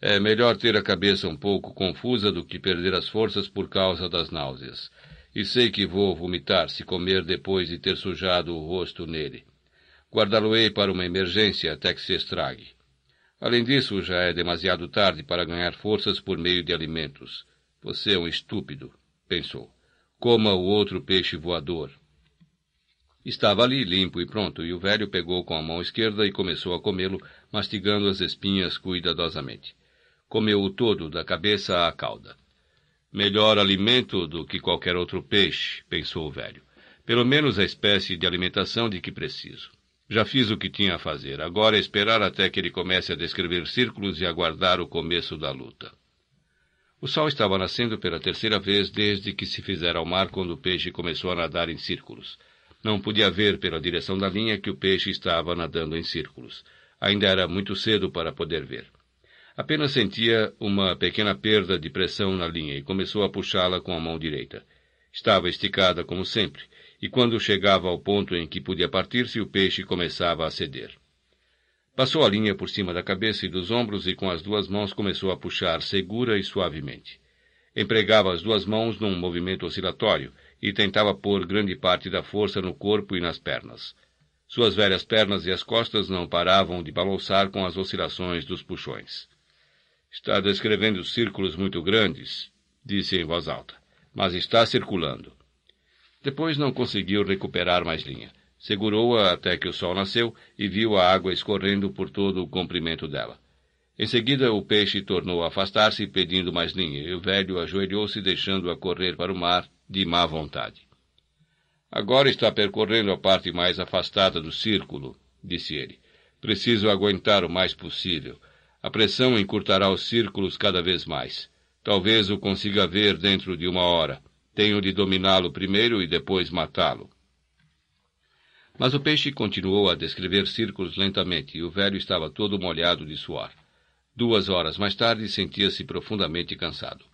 É melhor ter a cabeça um pouco confusa do que perder as forças por causa das náuseas. E sei que vou vomitar se comer depois de ter sujado o rosto nele. Guardá-lo-ei para uma emergência até que se estrague. Além disso, já é demasiado tarde para ganhar forças por meio de alimentos. Você é um estúpido, pensou. Coma o outro peixe voador. Estava ali, limpo e pronto, e o velho pegou com a mão esquerda e começou a comê-lo, mastigando as espinhas cuidadosamente. Comeu-o todo, da cabeça à cauda. Melhor alimento do que qualquer outro peixe, pensou o velho. Pelo menos a espécie de alimentação de que preciso. Já fiz o que tinha a fazer, agora é esperar até que ele comece a descrever círculos e aguardar o começo da luta. O sol estava nascendo pela terceira vez desde que se fizera ao mar quando o peixe começou a nadar em círculos. Não podia ver pela direção da linha que o peixe estava nadando em círculos. Ainda era muito cedo para poder ver. Apenas sentia uma pequena perda de pressão na linha e começou a puxá-la com a mão direita. Estava esticada como sempre, e quando chegava ao ponto em que podia partir-se, o peixe começava a ceder. Passou a linha por cima da cabeça e dos ombros e com as duas mãos começou a puxar segura e suavemente. Empregava as duas mãos num movimento oscilatório e tentava pôr grande parte da força no corpo e nas pernas. Suas velhas pernas e as costas não paravam de balançar com as oscilações dos puxões. Está descrevendo círculos muito grandes, disse em voz alta, mas está circulando. Depois não conseguiu recuperar mais linha. Segurou-a até que o sol nasceu e viu a água escorrendo por todo o comprimento dela. Em seguida, o peixe tornou a afastar-se, pedindo mais linha, e o velho ajoelhou-se, deixando-a correr para o mar de má vontade. Agora está percorrendo a parte mais afastada do círculo, disse ele. Preciso aguentar o mais possível. A pressão encurtará os círculos cada vez mais. Talvez o consiga ver dentro de uma hora. Tenho de dominá-lo primeiro e depois matá-lo. Mas o peixe continuou a descrever círculos lentamente e o velho estava todo molhado de suor. Duas horas mais tarde sentia-se profundamente cansado.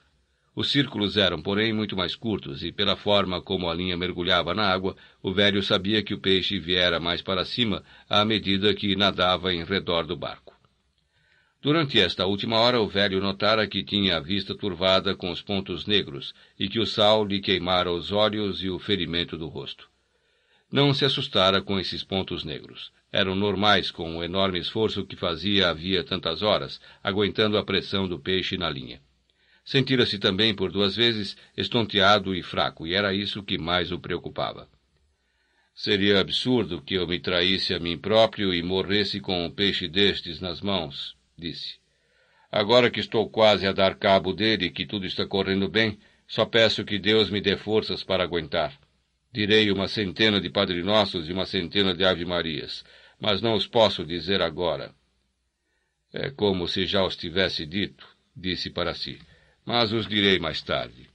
Os círculos eram, porém, muito mais curtos, e pela forma como a linha mergulhava na água, o velho sabia que o peixe viera mais para cima à medida que nadava em redor do barco. Durante esta última hora, o velho notara que tinha a vista turvada com os pontos negros e que o sal lhe queimara os olhos e o ferimento do rosto. Não se assustara com esses pontos negros. Eram normais com o enorme esforço que fazia havia tantas horas, aguentando a pressão do peixe na linha. Sentira-se também, por duas vezes, estonteado e fraco, e era isso que mais o preocupava. Seria absurdo que eu me traísse a mim próprio e morresse com um peixe destes nas mãos, disse. Agora que estou quase a dar cabo dele e que tudo está correndo bem, só peço que Deus me dê forças para aguentar. Direi uma centena de Padre Nossos e uma centena de Ave Marias, mas não os posso dizer agora. É como se já os tivesse dito, disse para si, mas os direi mais tarde.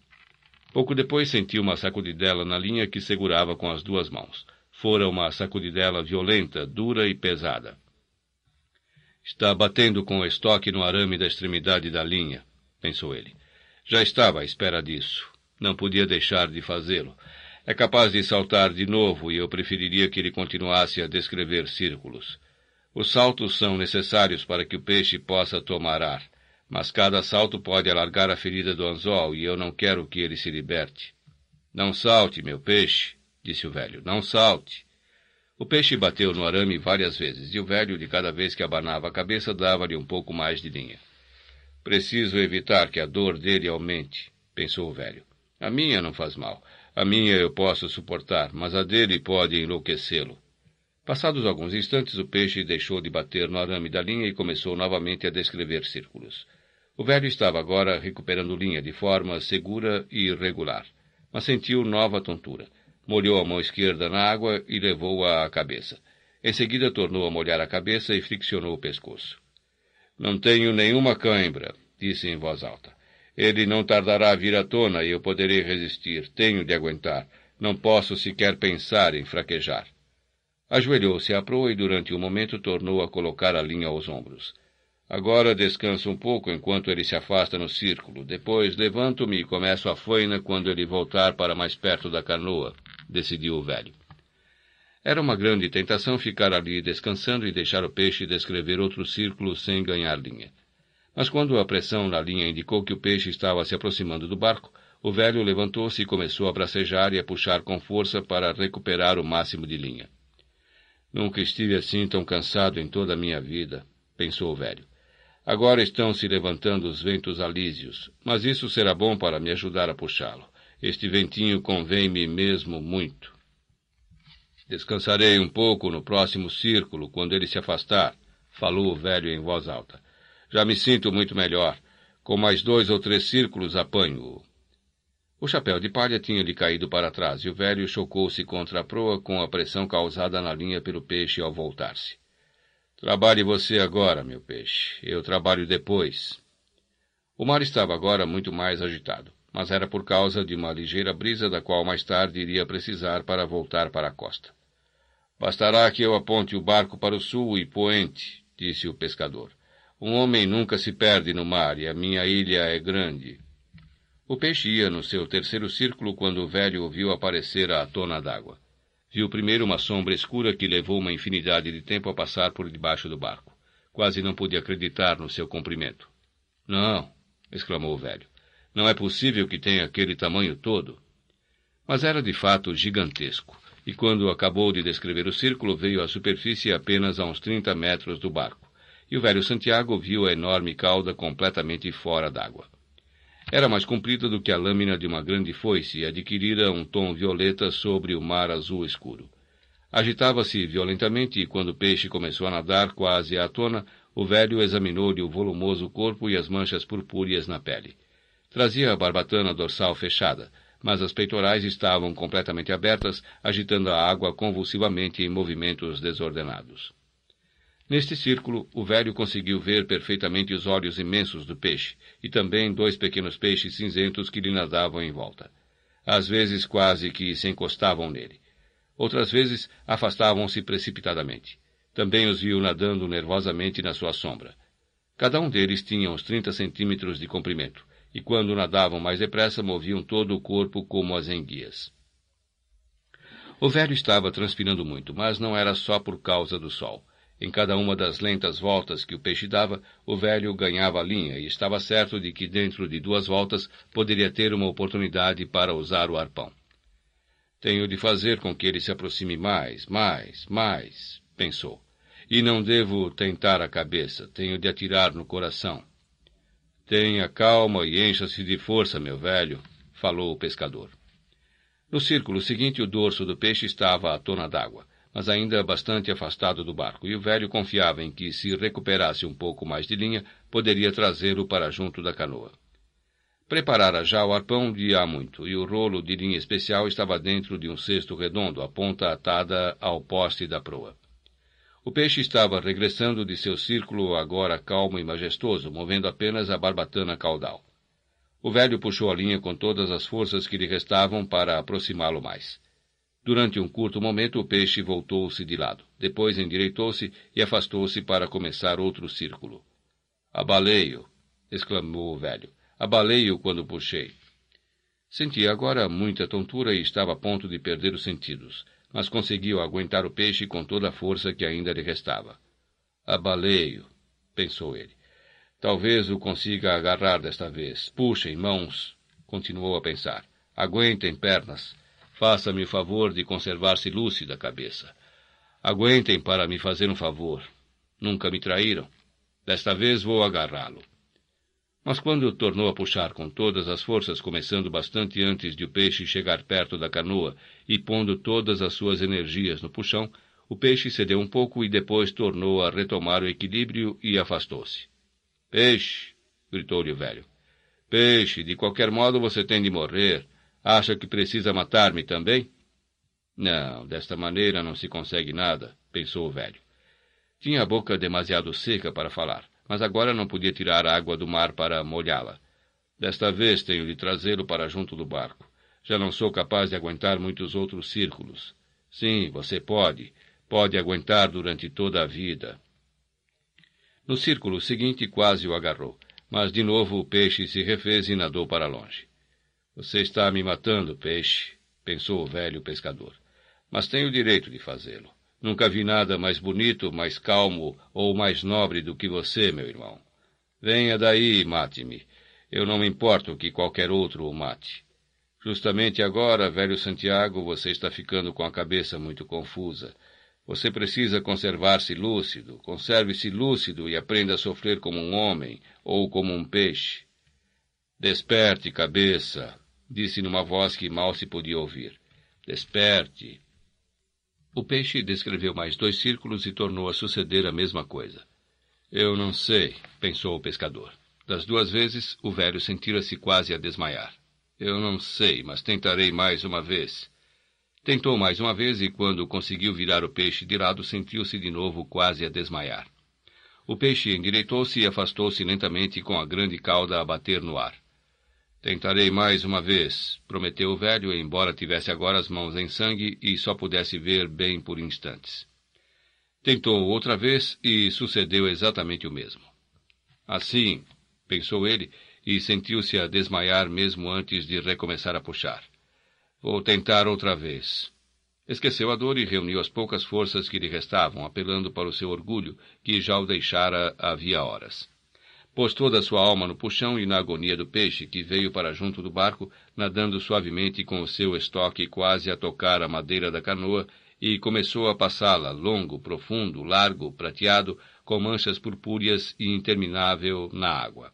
Pouco depois senti uma sacudidela na linha que segurava com as duas mãos. Fora uma sacudidela violenta, dura e pesada. Está batendo com o estoque no arame da extremidade da linha, pensou ele. Já estava à espera disso. Não podia deixar de fazê-lo. É capaz de saltar de novo e eu preferiria que ele continuasse a descrever círculos. Os saltos são necessários para que o peixe possa tomar ar, mas cada salto pode alargar a ferida do anzol e eu não quero que ele se liberte. Não salte, meu peixe, disse o velho. Não salte. O peixe bateu no arame várias vezes, e o velho, de cada vez que abanava a cabeça, dava-lhe um pouco mais de linha. Preciso evitar que a dor dele aumente, pensou o velho. A minha não faz mal. A minha eu posso suportar, mas a dele pode enlouquecê-lo. Passados alguns instantes, o peixe deixou de bater no arame da linha e começou novamente a descrever círculos. O velho estava agora recuperando linha de forma segura e irregular, mas sentiu nova tontura. Molhou a mão esquerda na água e levou-a à cabeça. Em seguida tornou a molhar a cabeça e friccionou o pescoço. Não tenho nenhuma cãibra, disse em voz alta. Ele não tardará a vir à tona e eu poderei resistir. Tenho de aguentar. Não posso sequer pensar em fraquejar. Ajoelhou-se à proa e durante um momento tornou a colocar a linha aos ombros. Agora descanso um pouco enquanto ele se afasta no círculo. Depois levanto-me e começo a faina quando ele voltar para mais perto da canoa decidiu o velho. Era uma grande tentação ficar ali descansando e deixar o peixe descrever outro círculo sem ganhar linha. Mas quando a pressão na linha indicou que o peixe estava se aproximando do barco, o velho levantou-se e começou a bracejar e a puxar com força para recuperar o máximo de linha. Nunca estive assim tão cansado em toda a minha vida, pensou o velho. Agora estão se levantando os ventos alísios, mas isso será bom para me ajudar a puxá-lo. Este ventinho convém-me mesmo muito. Descansarei um pouco no próximo círculo, quando ele se afastar, falou o velho em voz alta. Já me sinto muito melhor. Com mais dois ou três círculos apanho-o. O chapéu de palha tinha-lhe caído para trás e o velho chocou-se contra a proa com a pressão causada na linha pelo peixe ao voltar-se. Trabalhe você agora, meu peixe. Eu trabalho depois. O mar estava agora muito mais agitado mas era por causa de uma ligeira brisa da qual mais tarde iria precisar para voltar para a costa. Bastará que eu aponte o barco para o sul e poente, disse o pescador. Um homem nunca se perde no mar e a minha ilha é grande. O peixe ia no seu terceiro círculo quando o velho o viu aparecer à tona d'água. Viu primeiro uma sombra escura que levou uma infinidade de tempo a passar por debaixo do barco. Quase não podia acreditar no seu comprimento. Não, exclamou o velho. Não é possível que tenha aquele tamanho todo. Mas era de fato gigantesco, e quando acabou de descrever o círculo, veio à superfície apenas a uns trinta metros do barco, e o velho Santiago viu a enorme cauda completamente fora d'água. Era mais comprida do que a lâmina de uma grande foice e adquirira um tom violeta sobre o mar azul escuro. Agitava-se violentamente e, quando o peixe começou a nadar quase à tona, o velho examinou-lhe o volumoso corpo e as manchas purpúreas na pele. Trazia a barbatana dorsal fechada, mas as peitorais estavam completamente abertas, agitando a água convulsivamente em movimentos desordenados. Neste círculo, o velho conseguiu ver perfeitamente os olhos imensos do peixe, e também dois pequenos peixes cinzentos que lhe nadavam em volta. Às vezes quase que se encostavam nele. Outras vezes afastavam-se precipitadamente. Também os viu nadando nervosamente na sua sombra. Cada um deles tinha uns trinta centímetros de comprimento, e quando nadavam mais depressa moviam todo o corpo como as enguias. O velho estava transpirando muito, mas não era só por causa do sol. Em cada uma das lentas voltas que o peixe dava, o velho ganhava a linha e estava certo de que dentro de duas voltas poderia ter uma oportunidade para usar o arpão. Tenho de fazer com que ele se aproxime mais, mais, mais, pensou. E não devo tentar a cabeça, tenho de atirar no coração. Tenha calma e encha-se de força, meu velho, falou o pescador. No círculo seguinte, o dorso do peixe estava à tona d'água, mas ainda bastante afastado do barco, e o velho confiava em que, se recuperasse um pouco mais de linha, poderia trazê-lo para junto da canoa. Preparara já o arpão de há muito, e o rolo de linha especial estava dentro de um cesto redondo, a ponta atada ao poste da proa. O peixe estava regressando de seu círculo, agora calmo e majestoso, movendo apenas a barbatana caudal. O velho puxou a linha com todas as forças que lhe restavam para aproximá-lo mais. Durante um curto momento, o peixe voltou-se de lado. Depois endireitou-se e afastou-se para começar outro círculo. Abaleio! exclamou o velho. Abaleio quando puxei. Sentia agora muita tontura e estava a ponto de perder os sentidos mas conseguiu aguentar o peixe com toda a força que ainda lhe restava. Abaleio, pensou ele. Talvez o consiga agarrar desta vez. Puxem, mãos, continuou a pensar. Aguentem, pernas. Faça-me o favor de conservar-se lúcida, cabeça. Aguentem para me fazer um favor. Nunca me traíram. Desta vez vou agarrá-lo. Mas quando tornou a puxar com todas as forças, começando bastante antes de o peixe chegar perto da canoa e pondo todas as suas energias no puxão, o peixe cedeu um pouco e depois tornou a retomar o equilíbrio e afastou-se. Peixe! gritou-lhe o velho. Peixe, de qualquer modo você tem de morrer. Acha que precisa matar-me também? Não, desta maneira não se consegue nada, pensou o velho. Tinha a boca demasiado seca para falar mas agora não podia tirar água do mar para molhá-la. Desta vez tenho de trazê-lo para junto do barco. Já não sou capaz de aguentar muitos outros círculos. Sim, você pode. Pode aguentar durante toda a vida. No círculo seguinte quase o agarrou, mas de novo o peixe se refez e nadou para longe. Você está me matando, peixe, pensou o velho pescador. Mas tenho o direito de fazê-lo. Nunca vi nada mais bonito, mais calmo ou mais nobre do que você, meu irmão. Venha daí e mate-me. Eu não me importo que qualquer outro o mate. Justamente agora, velho Santiago, você está ficando com a cabeça muito confusa. Você precisa conservar-se lúcido. Conserve-se lúcido e aprenda a sofrer como um homem ou como um peixe. Desperte, cabeça, disse numa voz que mal se podia ouvir. Desperte. O peixe descreveu mais dois círculos e tornou a suceder a mesma coisa. Eu não sei, pensou o pescador. Das duas vezes, o velho sentira-se quase a desmaiar. Eu não sei, mas tentarei mais uma vez. Tentou mais uma vez e, quando conseguiu virar o peixe de lado, sentiu-se de novo quase a desmaiar. O peixe endireitou-se e afastou-se lentamente com a grande cauda a bater no ar. Tentarei mais uma vez, prometeu o velho, embora tivesse agora as mãos em sangue e só pudesse ver bem por instantes. Tentou outra vez e sucedeu exatamente o mesmo. Assim, pensou ele, e sentiu-se a desmaiar mesmo antes de recomeçar a puxar. Vou tentar outra vez. Esqueceu a dor e reuniu as poucas forças que lhe restavam, apelando para o seu orgulho, que já o deixara havia horas. Pôs toda a sua alma no puxão e na agonia do peixe, que veio para junto do barco, nadando suavemente com o seu estoque quase a tocar a madeira da canoa, e começou a passá-la, longo, profundo, largo, prateado, com manchas purpúreas e interminável na água.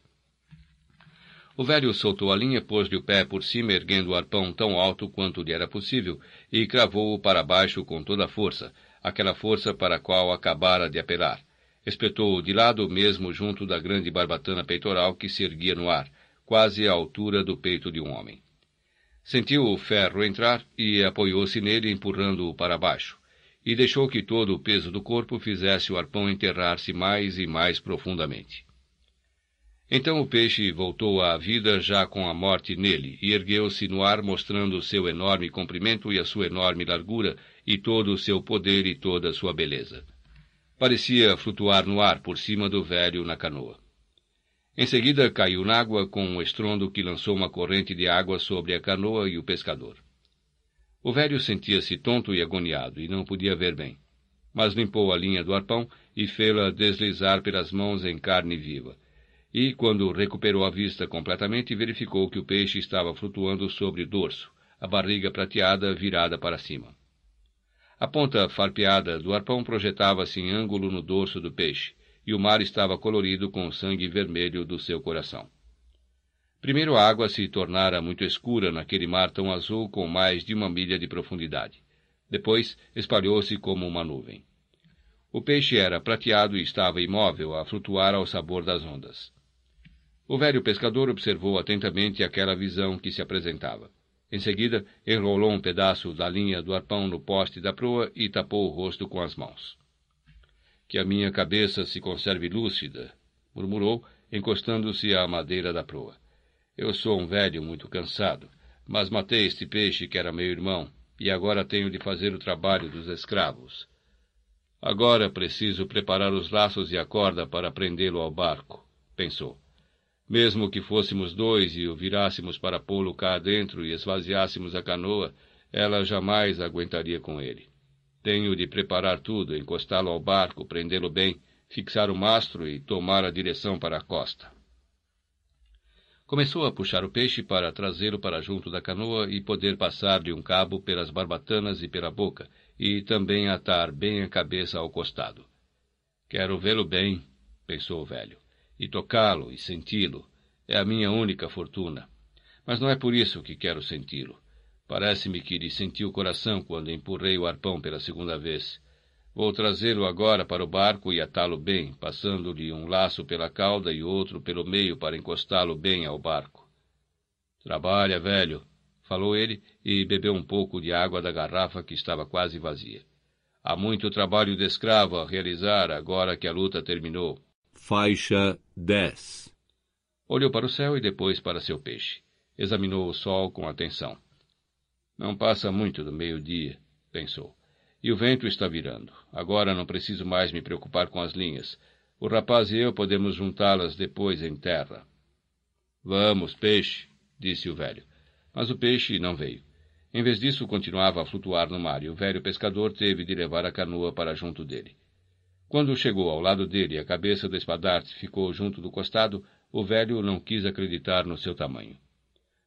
O velho soltou a linha, pôs-lhe o pé por cima, erguendo o arpão tão alto quanto lhe era possível, e cravou-o para baixo com toda a força, aquela força para a qual acabara de apelar espetou-o de lado mesmo junto da grande barbatana peitoral que se erguia no ar, quase à altura do peito de um homem. Sentiu o ferro entrar e apoiou-se nele, empurrando-o para baixo, e deixou que todo o peso do corpo fizesse o arpão enterrar-se mais e mais profundamente. Então o peixe voltou à vida já com a morte nele, e ergueu-se no ar mostrando seu enorme comprimento e a sua enorme largura, e todo o seu poder e toda a sua beleza. Parecia flutuar no ar por cima do velho na canoa. Em seguida caiu na água com um estrondo que lançou uma corrente de água sobre a canoa e o pescador. O velho sentia-se tonto e agoniado e não podia ver bem, mas limpou a linha do arpão e fê-la deslizar pelas mãos em carne viva. E, quando recuperou a vista completamente, verificou que o peixe estava flutuando sobre o dorso, a barriga prateada virada para cima. A ponta farpeada do arpão projetava-se em ângulo no dorso do peixe, e o mar estava colorido com o sangue vermelho do seu coração. Primeiro a água se tornara muito escura naquele mar tão azul com mais de uma milha de profundidade. Depois espalhou-se como uma nuvem. O peixe era prateado e estava imóvel, a flutuar ao sabor das ondas. O velho pescador observou atentamente aquela visão que se apresentava. Em seguida, enrolou um pedaço da linha do arpão no poste da proa e tapou o rosto com as mãos. Que a minha cabeça se conserve lúcida, murmurou, encostando-se à madeira da proa. Eu sou um velho muito cansado, mas matei este peixe que era meu irmão, e agora tenho de fazer o trabalho dos escravos. Agora preciso preparar os laços e a corda para prendê-lo ao barco, pensou. Mesmo que fôssemos dois e o virássemos para pô-lo cá dentro e esvaziássemos a canoa, ela jamais aguentaria com ele. Tenho de preparar tudo, encostá-lo ao barco, prendê-lo bem, fixar o mastro e tomar a direção para a costa. Começou a puxar o peixe para trazê-lo para junto da canoa e poder passar-lhe um cabo pelas barbatanas e pela boca, e também atar bem a cabeça ao costado. Quero vê-lo bem, pensou o velho e tocá-lo e senti-lo é a minha única fortuna. Mas não é por isso que quero senti-lo. Parece-me que lhe senti o coração quando empurrei o arpão pela segunda vez. Vou trazê-lo agora para o barco e atá-lo bem, passando-lhe um laço pela cauda e outro pelo meio para encostá-lo bem ao barco. Trabalha, velho, falou ele e bebeu um pouco de água da garrafa que estava quase vazia. Há muito trabalho de escravo a realizar agora que a luta terminou. Faixa 10 Olhou para o céu e depois para seu peixe. Examinou o sol com atenção. Não passa muito do meio-dia, pensou. E o vento está virando. Agora não preciso mais me preocupar com as linhas. O rapaz e eu podemos juntá-las depois em terra. Vamos, peixe, disse o velho. Mas o peixe não veio. Em vez disso, continuava a flutuar no mar, e o velho pescador teve de levar a canoa para junto dele. Quando chegou ao lado dele e a cabeça do espadarte ficou junto do costado, o velho não quis acreditar no seu tamanho.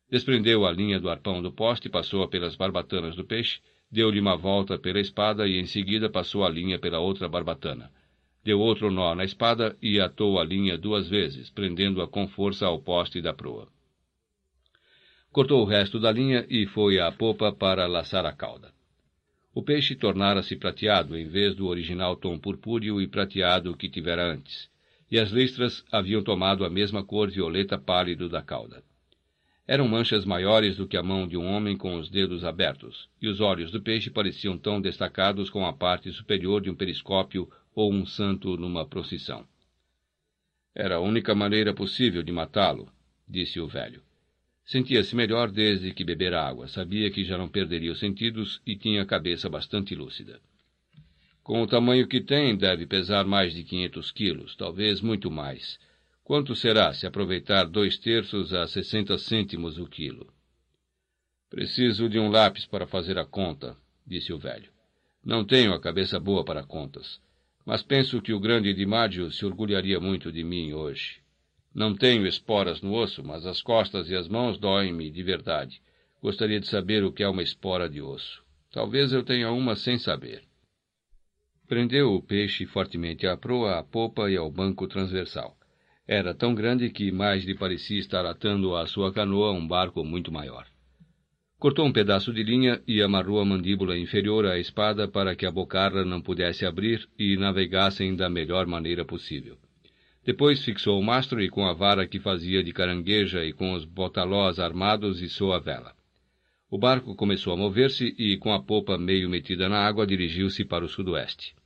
Desprendeu a linha do arpão do poste, passou-a pelas barbatanas do peixe, deu-lhe uma volta pela espada e em seguida passou a linha pela outra barbatana. Deu outro nó na espada e atou a linha duas vezes, prendendo-a com força ao poste da proa. Cortou o resto da linha e foi à popa para laçar a cauda. O peixe tornara-se prateado em vez do original tom purpúreo e prateado que tivera antes, e as listras haviam tomado a mesma cor violeta pálido da cauda. Eram manchas maiores do que a mão de um homem com os dedos abertos, e os olhos do peixe pareciam tão destacados como a parte superior de um periscópio ou um santo numa procissão. Era a única maneira possível de matá-lo, disse o velho. Sentia-se melhor desde que bebera água, sabia que já não perderia os sentidos e tinha a cabeça bastante lúcida. Com o tamanho que tem, deve pesar mais de quinhentos quilos, talvez muito mais. Quanto será se aproveitar dois terços a sessenta cêntimos o quilo? Preciso de um lápis para fazer a conta, disse o velho. Não tenho a cabeça boa para contas, mas penso que o grande Dimádio se orgulharia muito de mim hoje. Não tenho esporas no osso, mas as costas e as mãos doem-me de verdade. Gostaria de saber o que é uma espora de osso. Talvez eu tenha uma sem saber. Prendeu o peixe fortemente à proa, à popa e ao banco transversal. Era tão grande que mais lhe parecia estar atando à sua canoa um barco muito maior. Cortou um pedaço de linha e amarrou a mandíbula inferior à espada para que a bocarra não pudesse abrir e navegassem da melhor maneira possível. Depois fixou o mastro e com a vara que fazia de carangueja e com os botalós armados içou a vela. O barco começou a mover-se e, com a popa meio metida na água, dirigiu-se para o sudoeste.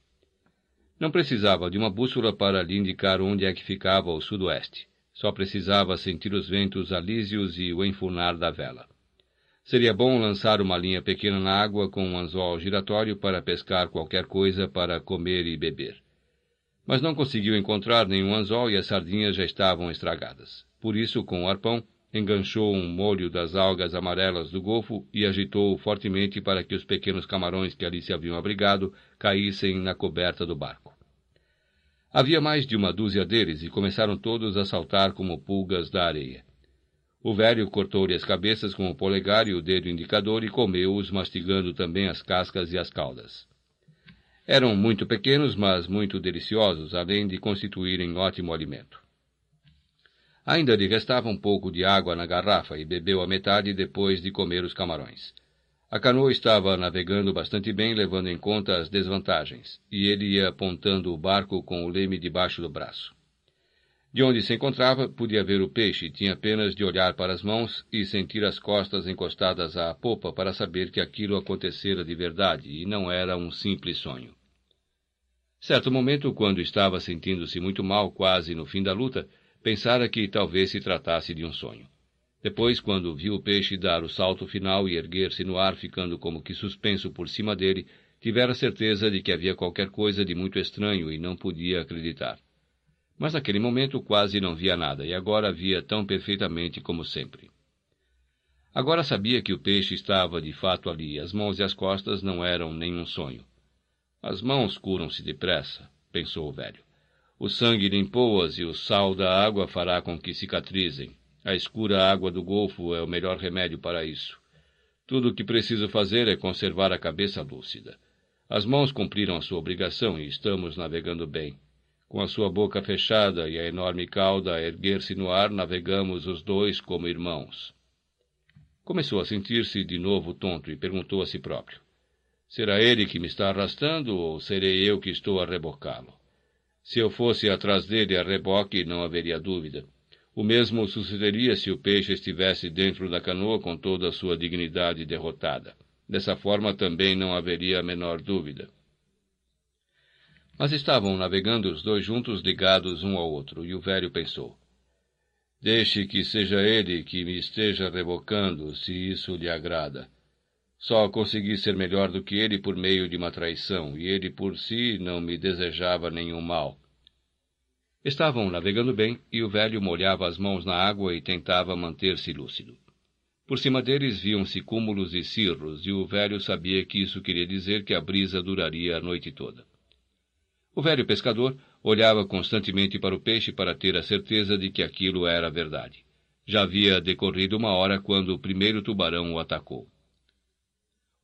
Não precisava de uma bússola para lhe indicar onde é que ficava o sudoeste. Só precisava sentir os ventos alísios e o enfunar da vela. Seria bom lançar uma linha pequena na água com um anzol giratório para pescar qualquer coisa para comer e beber mas não conseguiu encontrar nenhum anzol e as sardinhas já estavam estragadas. Por isso, com o arpão, enganchou um molho das algas amarelas do golfo e agitou-o fortemente para que os pequenos camarões que ali se haviam abrigado caíssem na coberta do barco. Havia mais de uma dúzia deles e começaram todos a saltar como pulgas da areia. O velho cortou-lhe as cabeças com o polegar e o dedo indicador e comeu-os, mastigando também as cascas e as caudas. Eram muito pequenos, mas muito deliciosos, além de constituírem ótimo alimento. Ainda lhe restava um pouco de água na garrafa e bebeu a metade depois de comer os camarões. A canoa estava navegando bastante bem, levando em conta as desvantagens, e ele ia apontando o barco com o leme debaixo do braço. De onde se encontrava, podia ver o peixe, tinha apenas de olhar para as mãos e sentir as costas encostadas à popa para saber que aquilo acontecera de verdade e não era um simples sonho. Certo momento, quando estava sentindo-se muito mal, quase no fim da luta, pensara que talvez se tratasse de um sonho. Depois, quando viu o peixe dar o salto final e erguer-se no ar, ficando como que suspenso por cima dele, tivera certeza de que havia qualquer coisa de muito estranho e não podia acreditar. Mas naquele momento quase não via nada, e agora via tão perfeitamente como sempre. Agora sabia que o peixe estava de fato ali, as mãos e as costas não eram nenhum sonho. As mãos curam-se depressa, pensou o velho. O sangue limpou-as e o sal da água fará com que cicatrizem. A escura água do golfo é o melhor remédio para isso. Tudo o que preciso fazer é conservar a cabeça lúcida. As mãos cumpriram a sua obrigação e estamos navegando bem. Com a sua boca fechada e a enorme cauda a erguer-se no ar, navegamos os dois como irmãos. Começou a sentir-se de novo tonto e perguntou a si próprio: Será ele que me está arrastando ou serei eu que estou a rebocá-lo? Se eu fosse atrás dele a reboque, não haveria dúvida. O mesmo sucederia se o peixe estivesse dentro da canoa com toda a sua dignidade derrotada. Dessa forma também não haveria a menor dúvida. Mas estavam navegando os dois juntos, ligados um ao outro, e o velho pensou: Deixe que seja ele que me esteja revocando, se isso lhe agrada. Só consegui ser melhor do que ele por meio de uma traição, e ele por si não me desejava nenhum mal. Estavam navegando bem e o velho molhava as mãos na água e tentava manter-se lúcido. Por cima deles viam-se cúmulos e cirros, e o velho sabia que isso queria dizer que a brisa duraria a noite toda. O velho pescador olhava constantemente para o peixe para ter a certeza de que aquilo era verdade. Já havia decorrido uma hora quando o primeiro tubarão o atacou.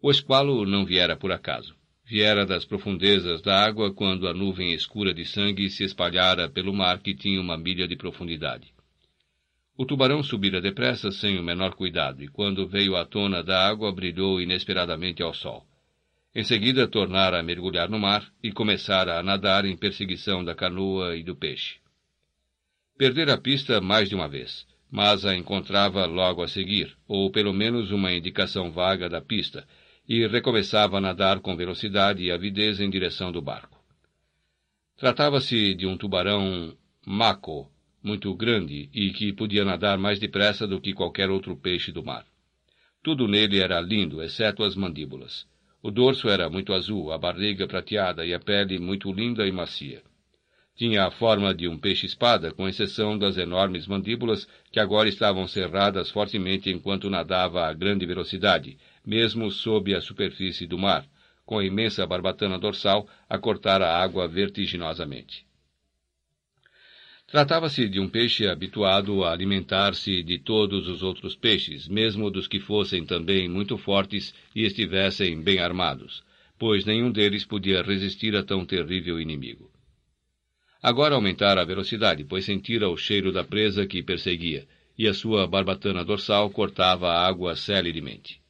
O esqualo não viera por acaso. Viera das profundezas da água quando a nuvem escura de sangue se espalhara pelo mar que tinha uma milha de profundidade. O tubarão subira depressa sem o menor cuidado, e quando veio à tona da água, brilhou inesperadamente ao sol. Em seguida, tornara a mergulhar no mar e começara a nadar em perseguição da canoa e do peixe. Perdera a pista mais de uma vez, mas a encontrava logo a seguir, ou pelo menos uma indicação vaga da pista, e recomeçava a nadar com velocidade e avidez em direção do barco. Tratava-se de um tubarão maco, muito grande e que podia nadar mais depressa do que qualquer outro peixe do mar. Tudo nele era lindo, exceto as mandíbulas. O dorso era muito azul, a barriga prateada e a pele muito linda e macia. Tinha a forma de um peixe-espada, com exceção das enormes mandíbulas que agora estavam cerradas fortemente enquanto nadava a grande velocidade, mesmo sob a superfície do mar, com a imensa barbatana dorsal a cortar a água vertiginosamente. Tratava-se de um peixe habituado a alimentar-se de todos os outros peixes, mesmo dos que fossem também muito fortes e estivessem bem armados, pois nenhum deles podia resistir a tão terrível inimigo. Agora aumentara a velocidade, pois sentira o cheiro da presa que perseguia, e a sua barbatana dorsal cortava a água celeremente.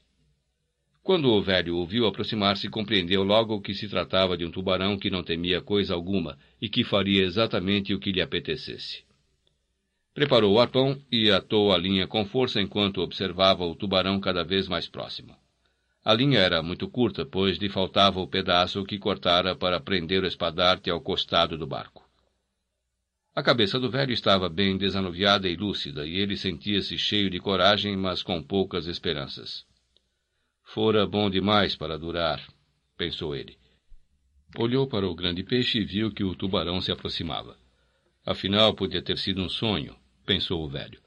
Quando o velho o viu aproximar-se, compreendeu logo que se tratava de um tubarão que não temia coisa alguma e que faria exatamente o que lhe apetecesse. Preparou o arpão e atou a linha com força enquanto observava o tubarão cada vez mais próximo. A linha era muito curta, pois lhe faltava o pedaço que cortara para prender o espadarte ao costado do barco. A cabeça do velho estava bem desanuviada e lúcida, e ele sentia-se cheio de coragem, mas com poucas esperanças. Fora bom demais para durar, pensou ele. Olhou para o grande peixe e viu que o tubarão se aproximava. Afinal, podia ter sido um sonho, pensou o velho.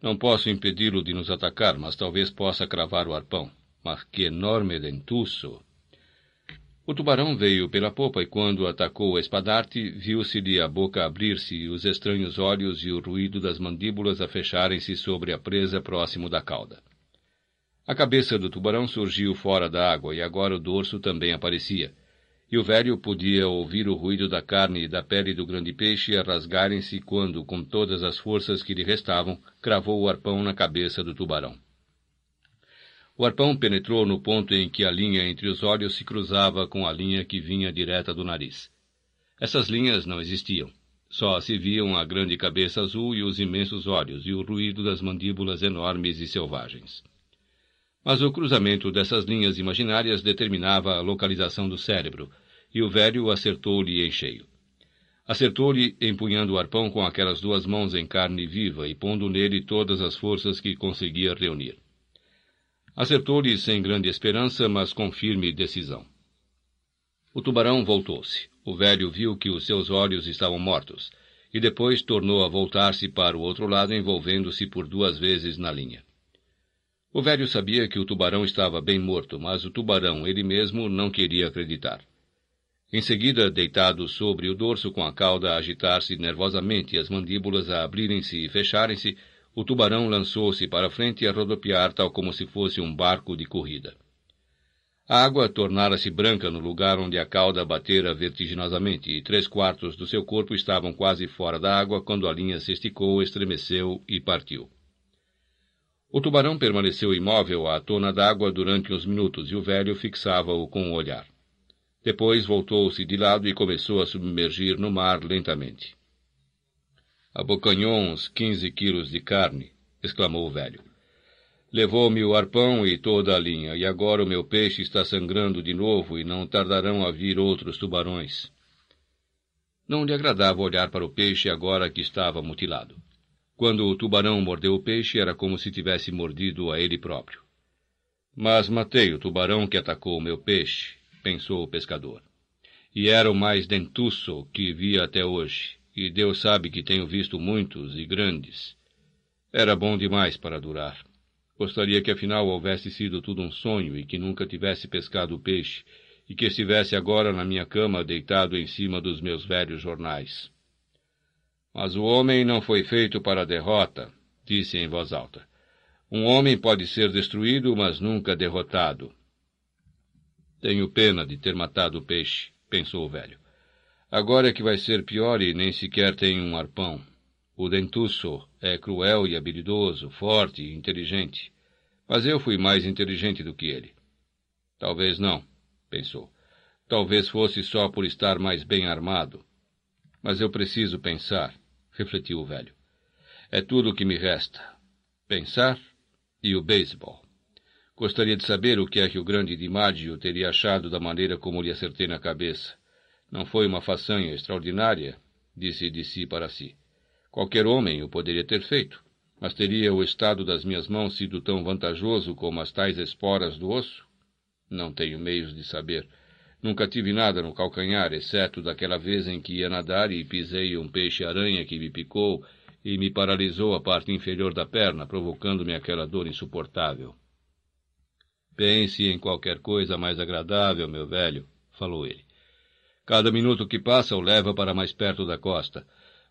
Não posso impedi-lo de nos atacar, mas talvez possa cravar o arpão. Mas que enorme dentuço! O tubarão veio pela popa e, quando atacou o espadarte, viu-se-lhe a boca abrir-se e os estranhos olhos e o ruído das mandíbulas a fecharem-se sobre a presa próximo da cauda. A cabeça do tubarão surgiu fora da água e agora o dorso também aparecia. e o velho podia ouvir o ruído da carne e da pele do grande peixe a rasgarem-se quando, com todas as forças que lhe restavam, cravou o arpão na cabeça do tubarão. O arpão penetrou no ponto em que a linha entre os olhos se cruzava com a linha que vinha direta do nariz. Essas linhas não existiam. Só se viam a grande cabeça azul e os imensos olhos e o ruído das mandíbulas enormes e selvagens. Mas o cruzamento dessas linhas imaginárias determinava a localização do cérebro, e o velho acertou-lhe em cheio. Acertou-lhe empunhando o arpão com aquelas duas mãos em carne viva e pondo nele todas as forças que conseguia reunir. Acertou-lhe sem grande esperança, mas com firme decisão. O tubarão voltou-se. O velho viu que os seus olhos estavam mortos, e depois tornou a voltar-se para o outro lado, envolvendo-se por duas vezes na linha. O velho sabia que o tubarão estava bem morto, mas o tubarão ele mesmo não queria acreditar. Em seguida, deitado sobre o dorso com a cauda a agitar-se nervosamente e as mandíbulas a abrirem-se e fecharem-se, o tubarão lançou-se para frente a rodopiar tal como se fosse um barco de corrida. A água tornara-se branca no lugar onde a cauda batera vertiginosamente, e três quartos do seu corpo estavam quase fora da água quando a linha se esticou, estremeceu e partiu. O tubarão permaneceu imóvel à tona d'água durante uns minutos e o velho fixava-o com o olhar. Depois voltou-se de lado e começou a submergir no mar lentamente. Abocanhou uns quinze quilos de carne, exclamou o velho. Levou-me o arpão e toda a linha, e agora o meu peixe está sangrando de novo e não tardarão a vir outros tubarões. Não lhe agradava olhar para o peixe agora que estava mutilado. Quando o tubarão mordeu o peixe, era como se tivesse mordido a ele próprio. Mas matei o tubarão que atacou o meu peixe, pensou o pescador. E era o mais dentuço que vi até hoje e Deus sabe que tenho visto muitos e grandes. Era bom demais para durar. Gostaria que afinal houvesse sido tudo um sonho e que nunca tivesse pescado o peixe e que estivesse agora na minha cama deitado em cima dos meus velhos jornais. Mas o homem não foi feito para a derrota, disse em voz alta. Um homem pode ser destruído, mas nunca derrotado. Tenho pena de ter matado o peixe, pensou o velho. Agora é que vai ser pior e nem sequer tem um arpão. O dentuço é cruel e habilidoso, forte e inteligente. Mas eu fui mais inteligente do que ele. Talvez não, pensou. Talvez fosse só por estar mais bem armado. Mas eu preciso pensar, refletiu o velho. É tudo o que me resta. Pensar e o beisebol. Gostaria de saber o que é que o grande Dimaggio teria achado da maneira como lhe acertei na cabeça. Não foi uma façanha extraordinária, disse de si para si. Qualquer homem o poderia ter feito, mas teria o estado das minhas mãos sido tão vantajoso como as tais esporas do osso? Não tenho meios de saber. Nunca tive nada no calcanhar, exceto daquela vez em que ia nadar e pisei um peixe-aranha que me picou e me paralisou a parte inferior da perna, provocando-me aquela dor insuportável. Pense em qualquer coisa mais agradável, meu velho, falou ele. Cada minuto que passa o leva para mais perto da costa.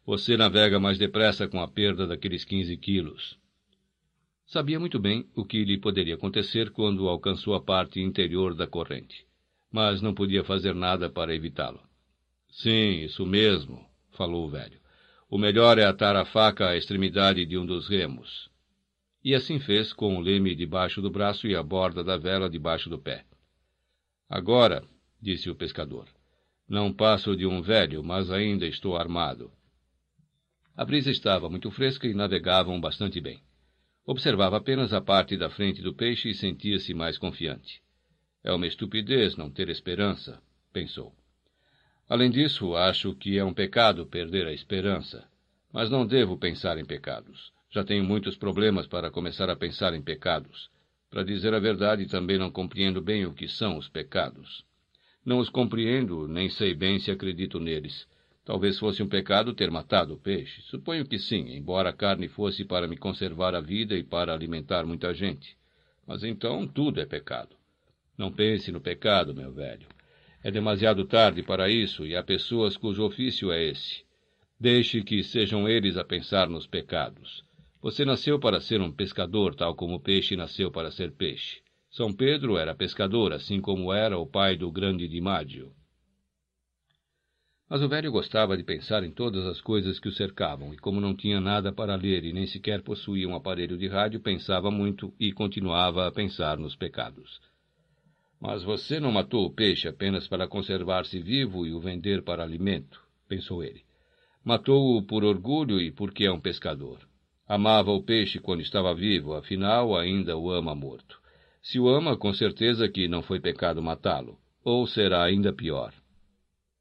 Você navega mais depressa com a perda daqueles quinze quilos. Sabia muito bem o que lhe poderia acontecer quando alcançou a parte interior da corrente, mas não podia fazer nada para evitá-lo. Sim, isso mesmo, falou o velho. O melhor é atar a faca à extremidade de um dos remos. E assim fez, com o leme debaixo do braço e a borda da vela debaixo do pé. Agora, disse o pescador, não passo de um velho, mas ainda estou armado. A brisa estava muito fresca e navegavam bastante bem. Observava apenas a parte da frente do peixe e sentia-se mais confiante. É uma estupidez não ter esperança, pensou. Além disso, acho que é um pecado perder a esperança. Mas não devo pensar em pecados. Já tenho muitos problemas para começar a pensar em pecados. Para dizer a verdade, também não compreendo bem o que são os pecados. Não os compreendo, nem sei bem se acredito neles. Talvez fosse um pecado ter matado o peixe. Suponho que sim, embora a carne fosse para me conservar a vida e para alimentar muita gente. Mas então tudo é pecado. Não pense no pecado, meu velho. É demasiado tarde para isso e há pessoas cujo ofício é esse. Deixe que sejam eles a pensar nos pecados. Você nasceu para ser um pescador, tal como o peixe nasceu para ser peixe. São Pedro era pescador, assim como era o pai do grande Dimádio. Mas o velho gostava de pensar em todas as coisas que o cercavam, e como não tinha nada para ler e nem sequer possuía um aparelho de rádio, pensava muito e continuava a pensar nos pecados. Mas você não matou o peixe apenas para conservar-se vivo e o vender para alimento, pensou ele. Matou-o por orgulho e porque é um pescador. Amava o peixe quando estava vivo, afinal ainda o ama morto. Se o ama, com certeza que não foi pecado matá-lo, ou será ainda pior.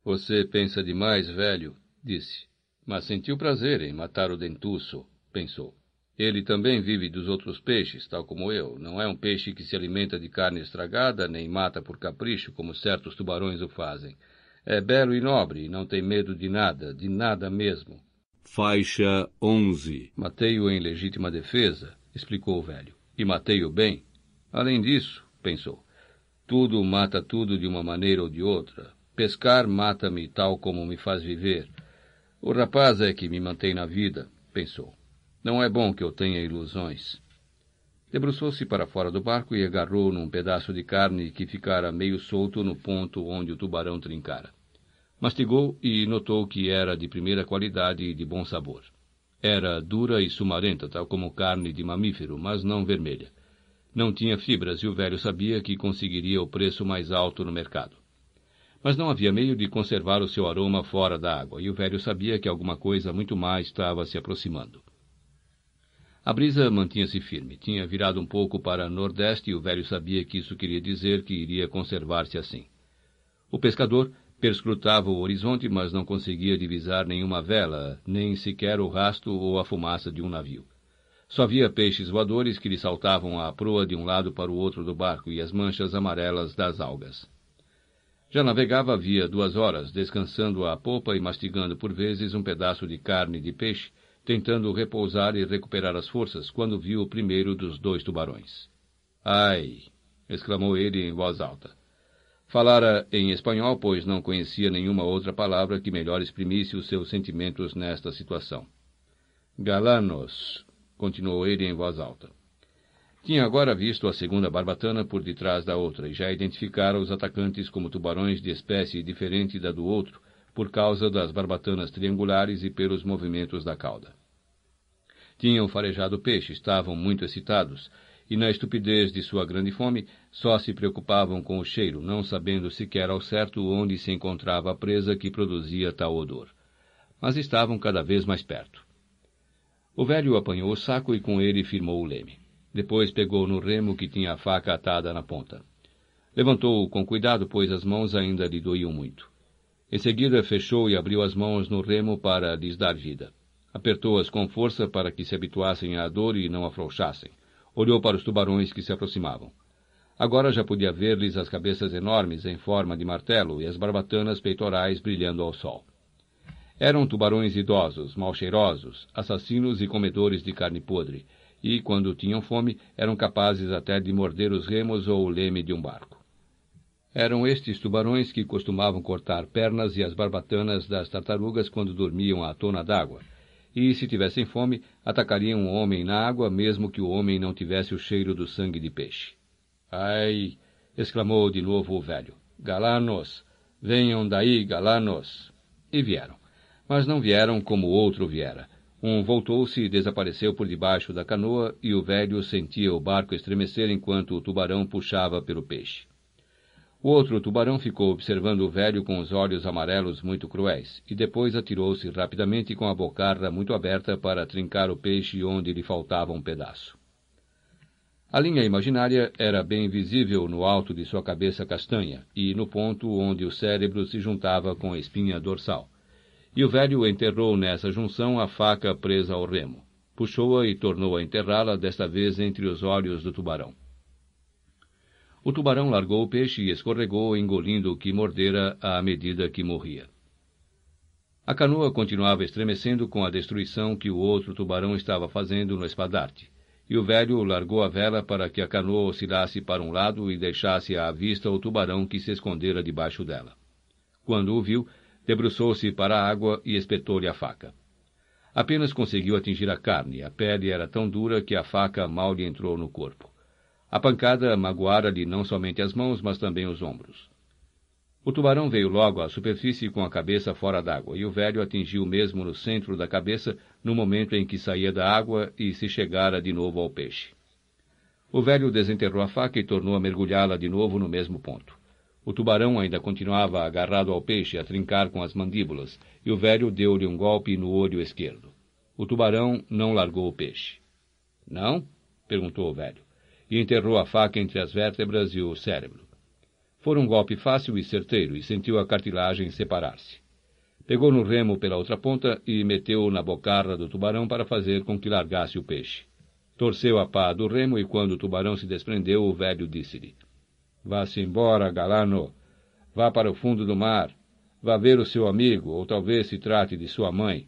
Você pensa demais, velho, disse. Mas sentiu prazer em matar o dentuço, pensou. Ele também vive dos outros peixes, tal como eu. Não é um peixe que se alimenta de carne estragada, nem mata por capricho, como certos tubarões o fazem. É belo e nobre, e não tem medo de nada, de nada mesmo. Faixa 11 Matei-o em legítima defesa, explicou o velho. E matei-o bem. Além disso, pensou, tudo mata tudo de uma maneira ou de outra. Pescar mata-me tal como me faz viver. O rapaz é que me mantém na vida, pensou. Não é bom que eu tenha ilusões. Debruçou-se para fora do barco e agarrou num pedaço de carne que ficara meio solto no ponto onde o tubarão trincara. Mastigou e notou que era de primeira qualidade e de bom sabor. Era dura e sumarenta, tal como carne de mamífero, mas não vermelha. Não tinha fibras e o velho sabia que conseguiria o preço mais alto no mercado. Mas não havia meio de conservar o seu aroma fora da água, e o velho sabia que alguma coisa muito mais estava se aproximando. A brisa mantinha-se firme, tinha virado um pouco para nordeste e o velho sabia que isso queria dizer que iria conservar-se assim. O pescador perscrutava o horizonte, mas não conseguia divisar nenhuma vela, nem sequer o rasto ou a fumaça de um navio. Só via peixes voadores que lhe saltavam à proa de um lado para o outro do barco e as manchas amarelas das algas. Já navegava havia duas horas, descansando à popa e mastigando por vezes um pedaço de carne de peixe, tentando repousar e recuperar as forças, quando viu o primeiro dos dois tubarões. Ai! exclamou ele em voz alta. Falara em espanhol, pois não conhecia nenhuma outra palavra que melhor exprimisse os seus sentimentos nesta situação. Galanos, continuou ele em voz alta. Tinha agora visto a segunda barbatana por detrás da outra e já identificara os atacantes como tubarões de espécie diferente da do outro, por causa das barbatanas triangulares e pelos movimentos da cauda. Tinham farejado peixe, estavam muito excitados, e na estupidez de sua grande fome, só se preocupavam com o cheiro, não sabendo sequer ao certo onde se encontrava a presa que produzia tal odor. Mas estavam cada vez mais perto. O velho apanhou o saco e com ele firmou o leme. Depois pegou no remo que tinha a faca atada na ponta. Levantou-o com cuidado, pois as mãos ainda lhe doíam muito. Em seguida, fechou e abriu as mãos no remo para lhes dar vida. Apertou-as com força para que se habituassem à dor e não afrouxassem. Olhou para os tubarões que se aproximavam. Agora já podia ver-lhes as cabeças enormes em forma de martelo e as barbatanas peitorais brilhando ao sol. Eram tubarões idosos, mal cheirosos, assassinos e comedores de carne podre, e, quando tinham fome, eram capazes até de morder os remos ou o leme de um barco. Eram estes tubarões que costumavam cortar pernas e as barbatanas das tartarugas quando dormiam à tona d'água, e, se tivessem fome, atacariam um homem na água, mesmo que o homem não tivesse o cheiro do sangue de peixe. Ai! exclamou de novo o velho. Galanos! Venham daí, galanos! E vieram. Mas não vieram como o outro viera um voltou-se e desapareceu por debaixo da canoa, e o velho sentia o barco estremecer enquanto o tubarão puxava pelo peixe. O outro tubarão ficou observando o velho com os olhos amarelos muito cruéis, e depois atirou-se rapidamente com a bocarra muito aberta para trincar o peixe onde lhe faltava um pedaço. A linha imaginária era bem visível no alto de sua cabeça castanha e no ponto onde o cérebro se juntava com a espinha dorsal e o velho enterrou nessa junção a faca presa ao remo. Puxou-a e tornou a enterrá-la, desta vez entre os olhos do tubarão. O tubarão largou o peixe e escorregou, engolindo o que mordera à medida que morria. A canoa continuava estremecendo com a destruição que o outro tubarão estava fazendo no espadarte, e o velho largou a vela para que a canoa oscilasse para um lado e deixasse à vista o tubarão que se escondera debaixo dela. Quando o viu, Debruçou-se para a água e espetou-lhe a faca. Apenas conseguiu atingir a carne, a pele era tão dura que a faca mal lhe entrou no corpo. A pancada magoara-lhe não somente as mãos, mas também os ombros. O tubarão veio logo à superfície com a cabeça fora d'água, e o velho atingiu mesmo no centro da cabeça no momento em que saía da água e se chegara de novo ao peixe. O velho desenterrou a faca e tornou a mergulhá-la de novo no mesmo ponto. O tubarão ainda continuava agarrado ao peixe a trincar com as mandíbulas, e o velho deu-lhe um golpe no olho esquerdo. O tubarão não largou o peixe. Não? perguntou o velho, e enterrou a faca entre as vértebras e o cérebro. Foi um golpe fácil e certeiro, e sentiu a cartilagem separar-se. Pegou no remo pela outra ponta e meteu-o na bocarra do tubarão para fazer com que largasse o peixe. Torceu a pá do remo e quando o tubarão se desprendeu, o velho disse-lhe: Vá-se embora, galano. Vá para o fundo do mar. Vá ver o seu amigo, ou talvez se trate de sua mãe.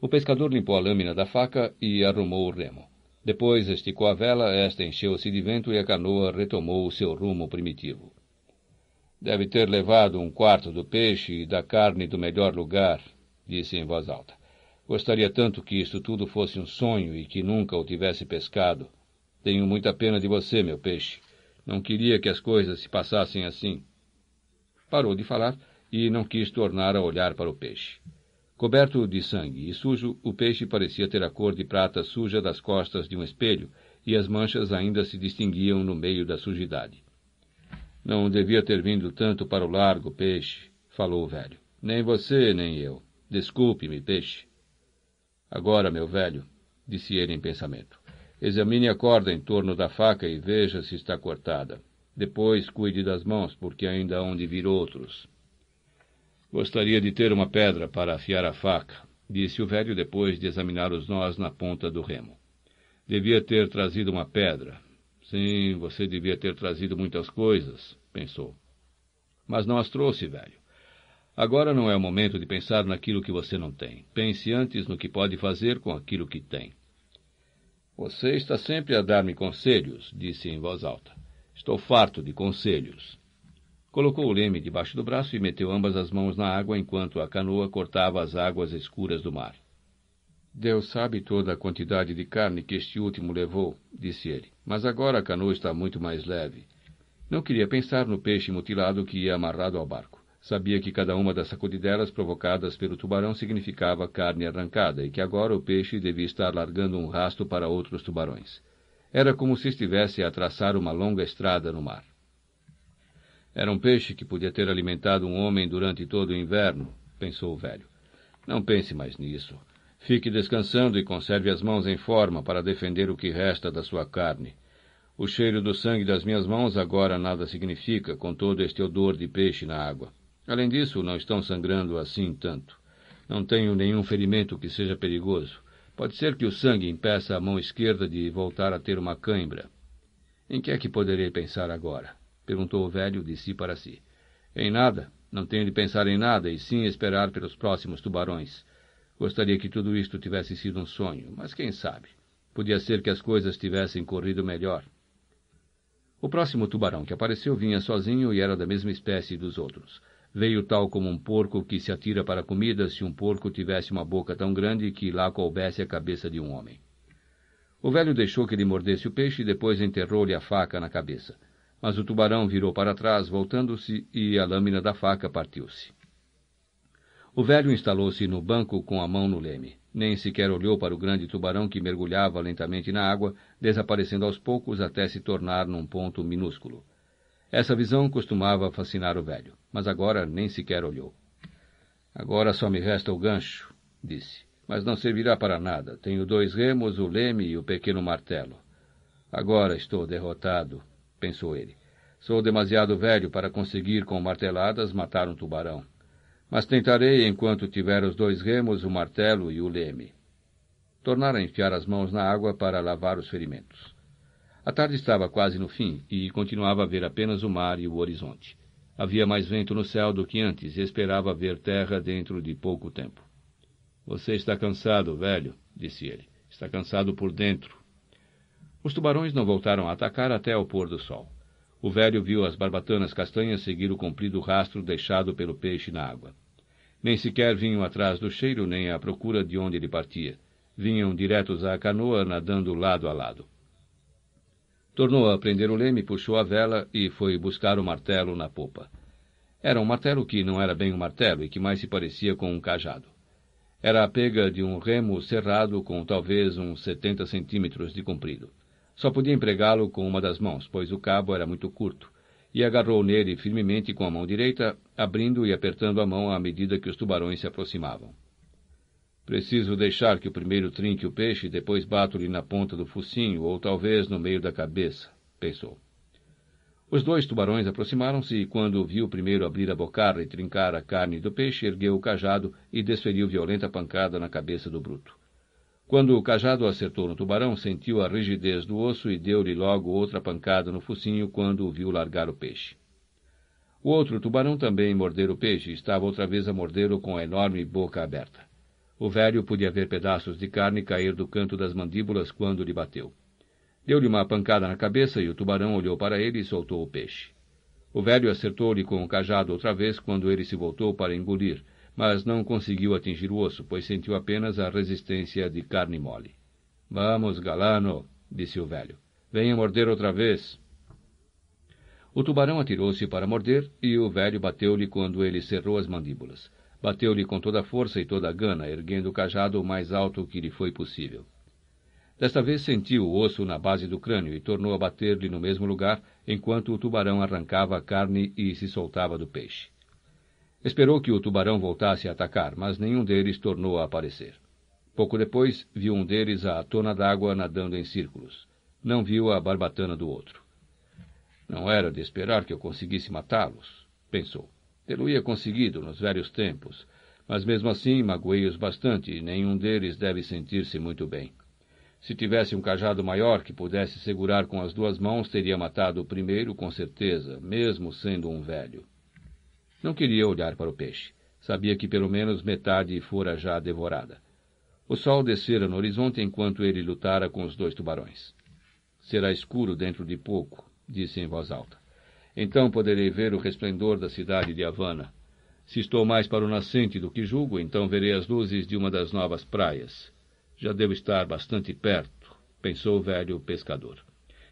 O pescador limpou a lâmina da faca e arrumou o remo. Depois esticou a vela, esta encheu-se de vento e a canoa retomou o seu rumo primitivo. Deve ter levado um quarto do peixe e da carne do melhor lugar, disse em voz alta. Gostaria tanto que isto tudo fosse um sonho e que nunca o tivesse pescado. Tenho muita pena de você, meu peixe. Não queria que as coisas se passassem assim. Parou de falar e não quis tornar a olhar para o peixe. Coberto de sangue e sujo, o peixe parecia ter a cor de prata suja das costas de um espelho, e as manchas ainda se distinguiam no meio da sujidade. Não devia ter vindo tanto para o largo, peixe, falou o velho. Nem você, nem eu. Desculpe-me, peixe. Agora, meu velho, disse ele em pensamento, Examine a corda em torno da faca e veja se está cortada. Depois cuide das mãos, porque ainda hão de vir outros. Gostaria de ter uma pedra para afiar a faca, disse o velho depois de examinar os nós na ponta do remo. Devia ter trazido uma pedra. Sim, você devia ter trazido muitas coisas, pensou. Mas não as trouxe, velho. Agora não é o momento de pensar naquilo que você não tem. Pense antes no que pode fazer com aquilo que tem. Você está sempre a dar-me conselhos, disse em voz alta. Estou farto de conselhos. Colocou o leme debaixo do braço e meteu ambas as mãos na água enquanto a canoa cortava as águas escuras do mar. Deus sabe toda a quantidade de carne que este último levou, disse ele, mas agora a canoa está muito mais leve. Não queria pensar no peixe mutilado que ia amarrado ao barco. Sabia que cada uma das sacudidelas provocadas pelo tubarão significava carne arrancada e que agora o peixe devia estar largando um rasto para outros tubarões. Era como se estivesse a traçar uma longa estrada no mar. Era um peixe que podia ter alimentado um homem durante todo o inverno, pensou o velho. Não pense mais nisso. Fique descansando e conserve as mãos em forma para defender o que resta da sua carne. O cheiro do sangue das minhas mãos agora nada significa com todo este odor de peixe na água. Além disso, não estão sangrando assim tanto. Não tenho nenhum ferimento que seja perigoso. Pode ser que o sangue impeça a mão esquerda de voltar a ter uma cãibra. Em que é que poderei pensar agora? Perguntou o velho de si para si. Em nada. Não tenho de pensar em nada, e sim esperar pelos próximos tubarões. Gostaria que tudo isto tivesse sido um sonho, mas quem sabe? Podia ser que as coisas tivessem corrido melhor. O próximo tubarão que apareceu vinha sozinho e era da mesma espécie dos outros. Veio tal como um porco que se atira para a comida se um porco tivesse uma boca tão grande que lá coubesse a cabeça de um homem. O velho deixou que ele mordesse o peixe e depois enterrou-lhe a faca na cabeça. Mas o tubarão virou para trás, voltando-se, e a lâmina da faca partiu-se. O velho instalou-se no banco com a mão no leme. Nem sequer olhou para o grande tubarão que mergulhava lentamente na água, desaparecendo aos poucos até se tornar num ponto minúsculo. Essa visão costumava fascinar o velho, mas agora nem sequer olhou. Agora só me resta o gancho, disse, mas não servirá para nada. Tenho dois remos, o leme e o pequeno martelo. Agora estou derrotado, pensou ele. Sou demasiado velho para conseguir com marteladas matar um tubarão. Mas tentarei enquanto tiver os dois remos, o martelo e o leme. Tornara a enfiar as mãos na água para lavar os ferimentos. A tarde estava quase no fim e continuava a ver apenas o mar e o horizonte. Havia mais vento no céu do que antes e esperava ver terra dentro de pouco tempo. Você está cansado, velho, disse ele. Está cansado por dentro. Os tubarões não voltaram a atacar até o pôr do sol. O velho viu as barbatanas castanhas seguir o comprido rastro deixado pelo peixe na água. Nem sequer vinham atrás do cheiro nem à procura de onde ele partia. Vinham diretos à canoa, nadando lado a lado. Tornou a prender o leme, puxou a vela e foi buscar o martelo na popa. Era um martelo que não era bem um martelo e que mais se parecia com um cajado. Era a pega de um remo cerrado com talvez uns setenta centímetros de comprido. Só podia empregá-lo com uma das mãos, pois o cabo era muito curto, e agarrou nele firmemente com a mão direita, abrindo e apertando a mão à medida que os tubarões se aproximavam. Preciso deixar que o primeiro trinque o peixe e depois bato-lhe na ponta do focinho ou talvez no meio da cabeça, pensou. Os dois tubarões aproximaram-se e, quando viu o primeiro abrir a bocarra e trincar a carne do peixe, ergueu o cajado e desferiu violenta pancada na cabeça do bruto. Quando o cajado acertou no tubarão, sentiu a rigidez do osso e deu-lhe logo outra pancada no focinho quando o viu largar o peixe. O outro tubarão também mordera o peixe e estava outra vez a mordê-lo com a enorme boca aberta. O velho podia ver pedaços de carne cair do canto das mandíbulas quando lhe bateu. Deu-lhe uma pancada na cabeça e o tubarão olhou para ele e soltou o peixe. O velho acertou-lhe com o cajado outra vez quando ele se voltou para engolir, mas não conseguiu atingir o osso, pois sentiu apenas a resistência de carne mole. Vamos, galano, disse o velho. Venha morder outra vez. O tubarão atirou-se para morder e o velho bateu-lhe quando ele cerrou as mandíbulas. Bateu-lhe com toda a força e toda a gana, erguendo o cajado o mais alto que lhe foi possível. Desta vez sentiu o osso na base do crânio e tornou a bater-lhe no mesmo lugar, enquanto o tubarão arrancava a carne e se soltava do peixe. Esperou que o tubarão voltasse a atacar, mas nenhum deles tornou a aparecer. Pouco depois, viu um deles à tona d'água nadando em círculos. Não viu a barbatana do outro. Não era de esperar que eu conseguisse matá-los, pensou. Tê-lo-ia conseguido nos velhos tempos, mas mesmo assim magoei-os bastante e nenhum deles deve sentir-se muito bem. Se tivesse um cajado maior que pudesse segurar com as duas mãos, teria matado o primeiro com certeza, mesmo sendo um velho. Não queria olhar para o peixe. Sabia que pelo menos metade fora já devorada. O sol descera no horizonte enquanto ele lutara com os dois tubarões. Será escuro dentro de pouco, disse em voz alta. Então poderei ver o resplendor da cidade de Havana. Se estou mais para o nascente do que julgo, então verei as luzes de uma das novas praias. Já devo estar bastante perto, pensou o velho pescador.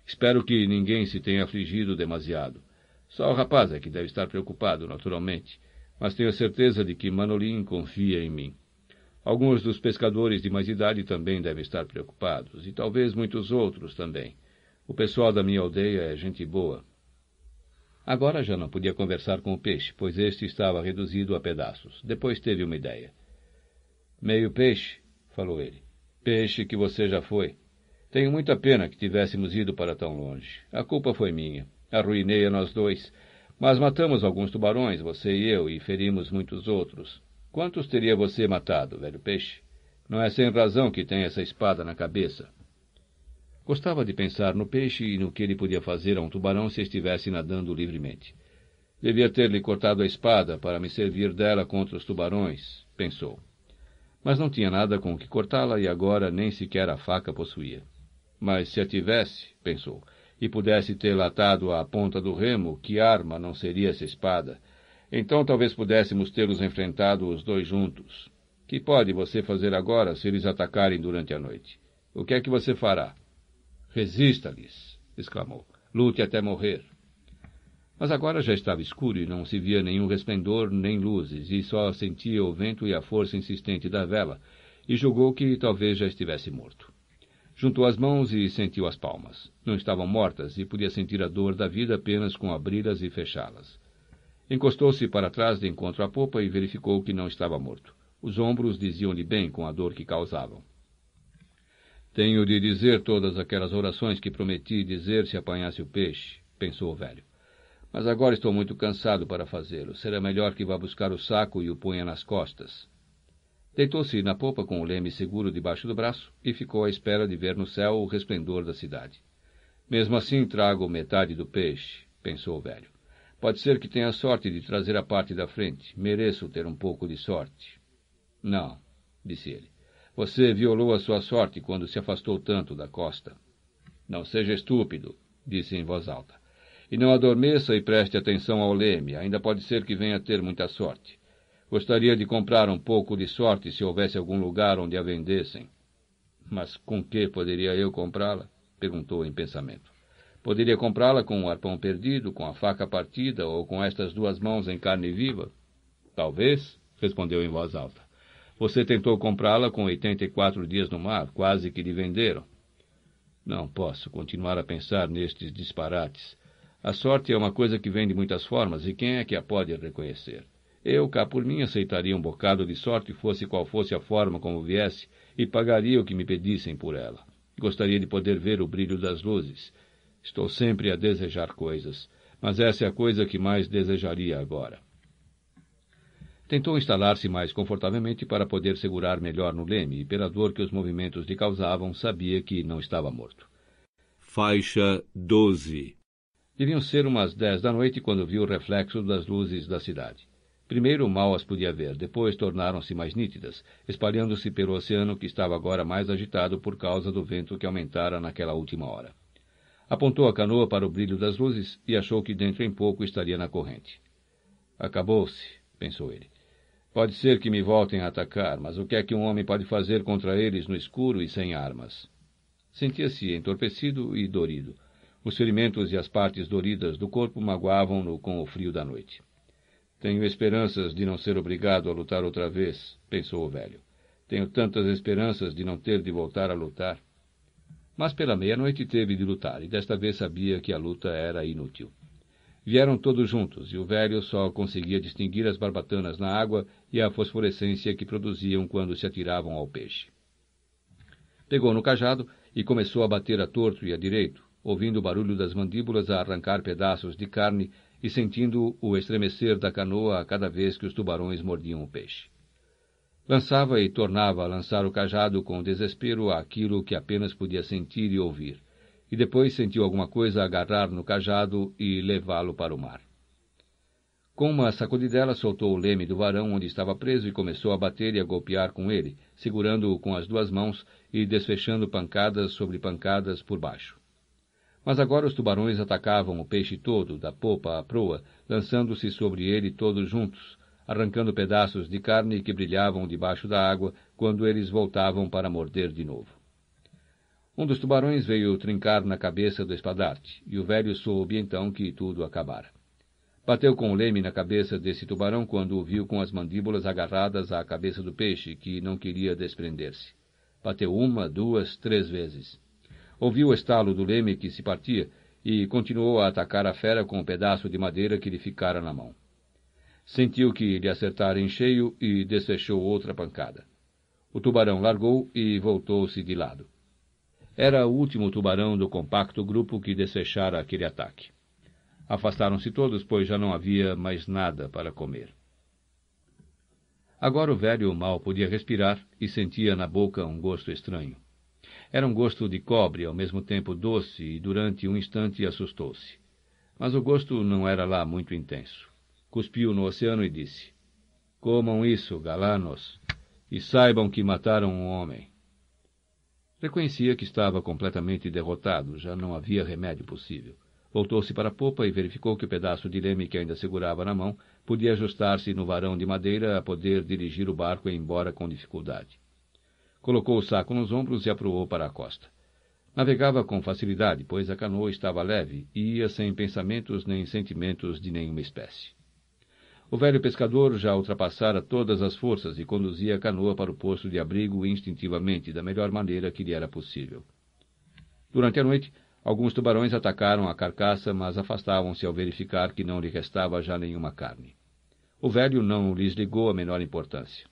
Espero que ninguém se tenha afligido demasiado. Só o rapaz é que deve estar preocupado, naturalmente, mas tenho certeza de que Manolim confia em mim. Alguns dos pescadores de mais idade também devem estar preocupados, e talvez muitos outros também. O pessoal da minha aldeia é gente boa. Agora já não podia conversar com o peixe, pois este estava reduzido a pedaços. Depois teve uma ideia. Meio peixe, falou ele. Peixe que você já foi. Tenho muita pena que tivéssemos ido para tão longe. A culpa foi minha. Arruinei a nós dois. Mas matamos alguns tubarões, você e eu, e ferimos muitos outros. Quantos teria você matado, velho peixe? Não é sem razão que tem essa espada na cabeça. Gostava de pensar no peixe e no que ele podia fazer a um tubarão se estivesse nadando livremente. Devia ter-lhe cortado a espada para me servir dela contra os tubarões, pensou. Mas não tinha nada com que cortá-la e agora nem sequer a faca possuía. Mas se a tivesse, pensou, e pudesse ter latado à ponta do remo, que arma não seria essa espada? Então talvez pudéssemos tê-los enfrentado os dois juntos. Que pode você fazer agora se eles atacarem durante a noite? O que é que você fará? Resista-lhes! exclamou. Lute até morrer. Mas agora já estava escuro e não se via nenhum resplendor nem luzes, e só sentia o vento e a força insistente da vela, e julgou que talvez já estivesse morto. Juntou as mãos e sentiu as palmas. Não estavam mortas e podia sentir a dor da vida apenas com abri-las e fechá-las. Encostou-se para trás de encontro à popa e verificou que não estava morto. Os ombros diziam-lhe bem com a dor que causavam. Tenho de dizer todas aquelas orações que prometi dizer se apanhasse o peixe, pensou o velho. Mas agora estou muito cansado para fazê-lo. Será melhor que vá buscar o saco e o ponha nas costas. Deitou-se na popa com o leme seguro debaixo do braço e ficou à espera de ver no céu o resplendor da cidade. Mesmo assim trago metade do peixe, pensou o velho. Pode ser que tenha sorte de trazer a parte da frente. Mereço ter um pouco de sorte. Não, disse ele. Você violou a sua sorte quando se afastou tanto da costa. Não seja estúpido, disse em voz alta. E não adormeça e preste atenção ao leme. Ainda pode ser que venha ter muita sorte. Gostaria de comprar um pouco de sorte se houvesse algum lugar onde a vendessem. Mas com que poderia eu comprá-la? perguntou em pensamento. Poderia comprá-la com um arpão perdido, com a faca partida ou com estas duas mãos em carne viva? Talvez, respondeu em voz alta. Você tentou comprá-la com 84 dias no mar, quase que lhe venderam. Não posso continuar a pensar nestes disparates. A sorte é uma coisa que vem de muitas formas, e quem é que a pode reconhecer? Eu, cá por mim, aceitaria um bocado de sorte, fosse qual fosse a forma como viesse, e pagaria o que me pedissem por ela. Gostaria de poder ver o brilho das luzes. Estou sempre a desejar coisas, mas essa é a coisa que mais desejaria agora. Tentou instalar-se mais confortavelmente para poder segurar melhor no leme, e pela dor que os movimentos lhe causavam, sabia que não estava morto. Faixa 12 Deviam ser umas dez da noite quando viu o reflexo das luzes da cidade. Primeiro mal as podia ver, depois tornaram-se mais nítidas, espalhando-se pelo oceano que estava agora mais agitado por causa do vento que aumentara naquela última hora. Apontou a canoa para o brilho das luzes e achou que dentro em pouco estaria na corrente. Acabou-se, pensou ele. Pode ser que me voltem a atacar, mas o que é que um homem pode fazer contra eles no escuro e sem armas? Sentia-se entorpecido e dorido. Os ferimentos e as partes doridas do corpo magoavam-no com o frio da noite. Tenho esperanças de não ser obrigado a lutar outra vez, pensou o velho. Tenho tantas esperanças de não ter de voltar a lutar. Mas pela meia-noite teve de lutar, e desta vez sabia que a luta era inútil. Vieram todos juntos, e o velho só conseguia distinguir as barbatanas na água e a fosforescência que produziam quando se atiravam ao peixe. Pegou no cajado e começou a bater a torto e a direito, ouvindo o barulho das mandíbulas a arrancar pedaços de carne e sentindo o estremecer da canoa a cada vez que os tubarões mordiam o peixe. Lançava e tornava a lançar o cajado com desespero àquilo que apenas podia sentir e ouvir, e depois sentiu alguma coisa agarrar no cajado e levá-lo para o mar. Com uma sacudidela, soltou o leme do varão onde estava preso e começou a bater e a golpear com ele, segurando-o com as duas mãos e desfechando pancadas sobre pancadas por baixo. Mas agora os tubarões atacavam o peixe todo, da popa à proa, lançando-se sobre ele todos juntos, arrancando pedaços de carne que brilhavam debaixo da água quando eles voltavam para morder de novo. Um dos tubarões veio trincar na cabeça do espadarte, e o velho soube então que tudo acabara. Bateu com o leme na cabeça desse tubarão quando o viu com as mandíbulas agarradas à cabeça do peixe, que não queria desprender-se. Bateu uma, duas, três vezes. Ouviu o estalo do leme que se partia e continuou a atacar a fera com um pedaço de madeira que lhe ficara na mão. Sentiu que lhe acertara em cheio e desfechou outra pancada. O tubarão largou e voltou-se de lado. Era o último tubarão do compacto grupo que desfechara aquele ataque. Afastaram-se todos, pois já não havia mais nada para comer. Agora o velho mal podia respirar e sentia na boca um gosto estranho. Era um gosto de cobre, ao mesmo tempo doce, e durante um instante assustou-se. Mas o gosto não era lá muito intenso. Cuspiu no oceano e disse: Comam isso, galanos, e saibam que mataram um homem. Reconhecia que estava completamente derrotado, já não havia remédio possível. Voltou-se para a popa e verificou que o pedaço de leme que ainda segurava na mão podia ajustar-se no varão de madeira a poder dirigir o barco embora com dificuldade. Colocou o saco nos ombros e aproou para a costa. Navegava com facilidade, pois a canoa estava leve e ia sem pensamentos nem sentimentos de nenhuma espécie. O velho pescador já ultrapassara todas as forças e conduzia a canoa para o posto de abrigo instintivamente, da melhor maneira que lhe era possível. Durante a noite, alguns tubarões atacaram a carcaça, mas afastavam-se ao verificar que não lhe restava já nenhuma carne. O velho não lhes ligou a menor importância.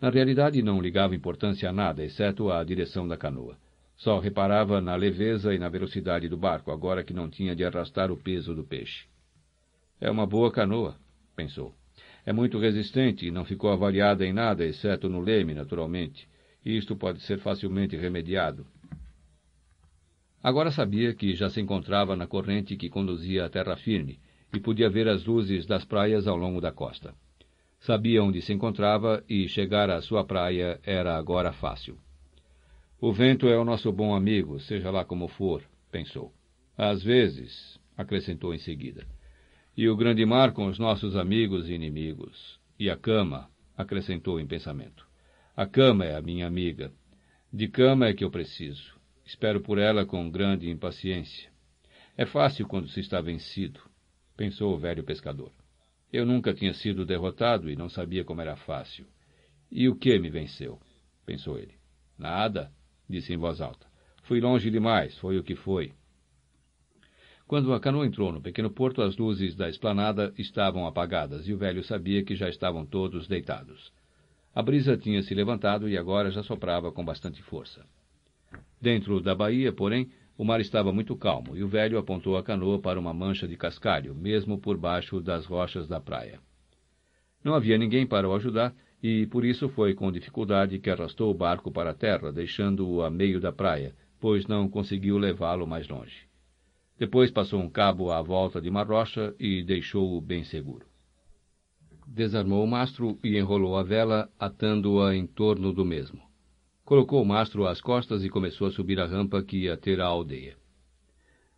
Na realidade, não ligava importância a nada, exceto à direção da canoa. Só reparava na leveza e na velocidade do barco, agora que não tinha de arrastar o peso do peixe. É uma boa canoa, pensou. É muito resistente e não ficou avariada em nada, exceto no leme, naturalmente. Isto pode ser facilmente remediado. Agora sabia que já se encontrava na corrente que conduzia à terra firme e podia ver as luzes das praias ao longo da costa. Sabia onde se encontrava e chegar à sua praia era agora fácil. O vento é o nosso bom amigo, seja lá como for, pensou. Às vezes, acrescentou em seguida. E o grande mar com os nossos amigos e inimigos. E a cama, acrescentou em pensamento. A cama é a minha amiga. De cama é que eu preciso. Espero por ela com grande impaciência. É fácil quando se está vencido, pensou o velho pescador. Eu nunca tinha sido derrotado e não sabia como era fácil. E o que me venceu? pensou ele. Nada, disse em voz alta. Fui longe demais, foi o que foi. Quando a canoa entrou no pequeno porto, as luzes da esplanada estavam apagadas e o velho sabia que já estavam todos deitados. A brisa tinha se levantado e agora já soprava com bastante força. Dentro da baía, porém, o mar estava muito calmo e o velho apontou a canoa para uma mancha de cascalho, mesmo por baixo das rochas da praia. Não havia ninguém para o ajudar e por isso foi com dificuldade que arrastou o barco para a terra, deixando-o a meio da praia, pois não conseguiu levá-lo mais longe. Depois passou um cabo à volta de uma rocha e deixou-o bem seguro. Desarmou o mastro e enrolou a vela, atando-a em torno do mesmo. Colocou o mastro às costas e começou a subir a rampa que ia ter à aldeia.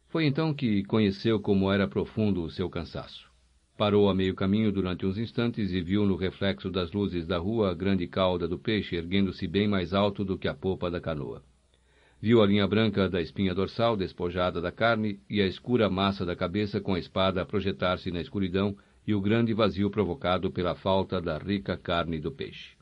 Foi então que conheceu como era profundo o seu cansaço. Parou a meio caminho durante uns instantes e viu no reflexo das luzes da rua a grande cauda do peixe erguendo-se bem mais alto do que a popa da canoa. Viu a linha branca da espinha dorsal despojada da carne e a escura massa da cabeça com a espada a projetar-se na escuridão e o grande vazio provocado pela falta da rica carne do peixe.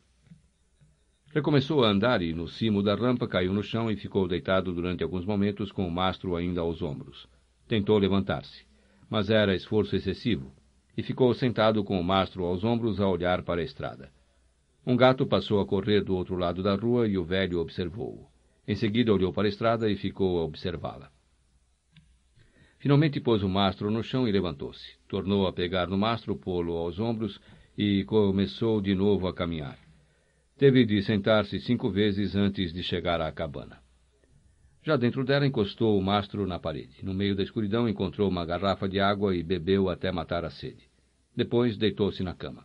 Recomeçou a andar e, no cimo da rampa, caiu no chão e ficou deitado durante alguns momentos com o mastro ainda aos ombros. Tentou levantar-se, mas era esforço excessivo, e ficou sentado com o mastro aos ombros a olhar para a estrada. Um gato passou a correr do outro lado da rua e o velho observou-o. Em seguida olhou para a estrada e ficou a observá-la. Finalmente pôs o mastro no chão e levantou-se. Tornou a pegar no mastro, pô-lo aos ombros e começou de novo a caminhar. Teve de sentar-se cinco vezes antes de chegar à cabana. Já dentro dela encostou o mastro na parede. No meio da escuridão encontrou uma garrafa de água e bebeu até matar a sede. Depois deitou-se na cama.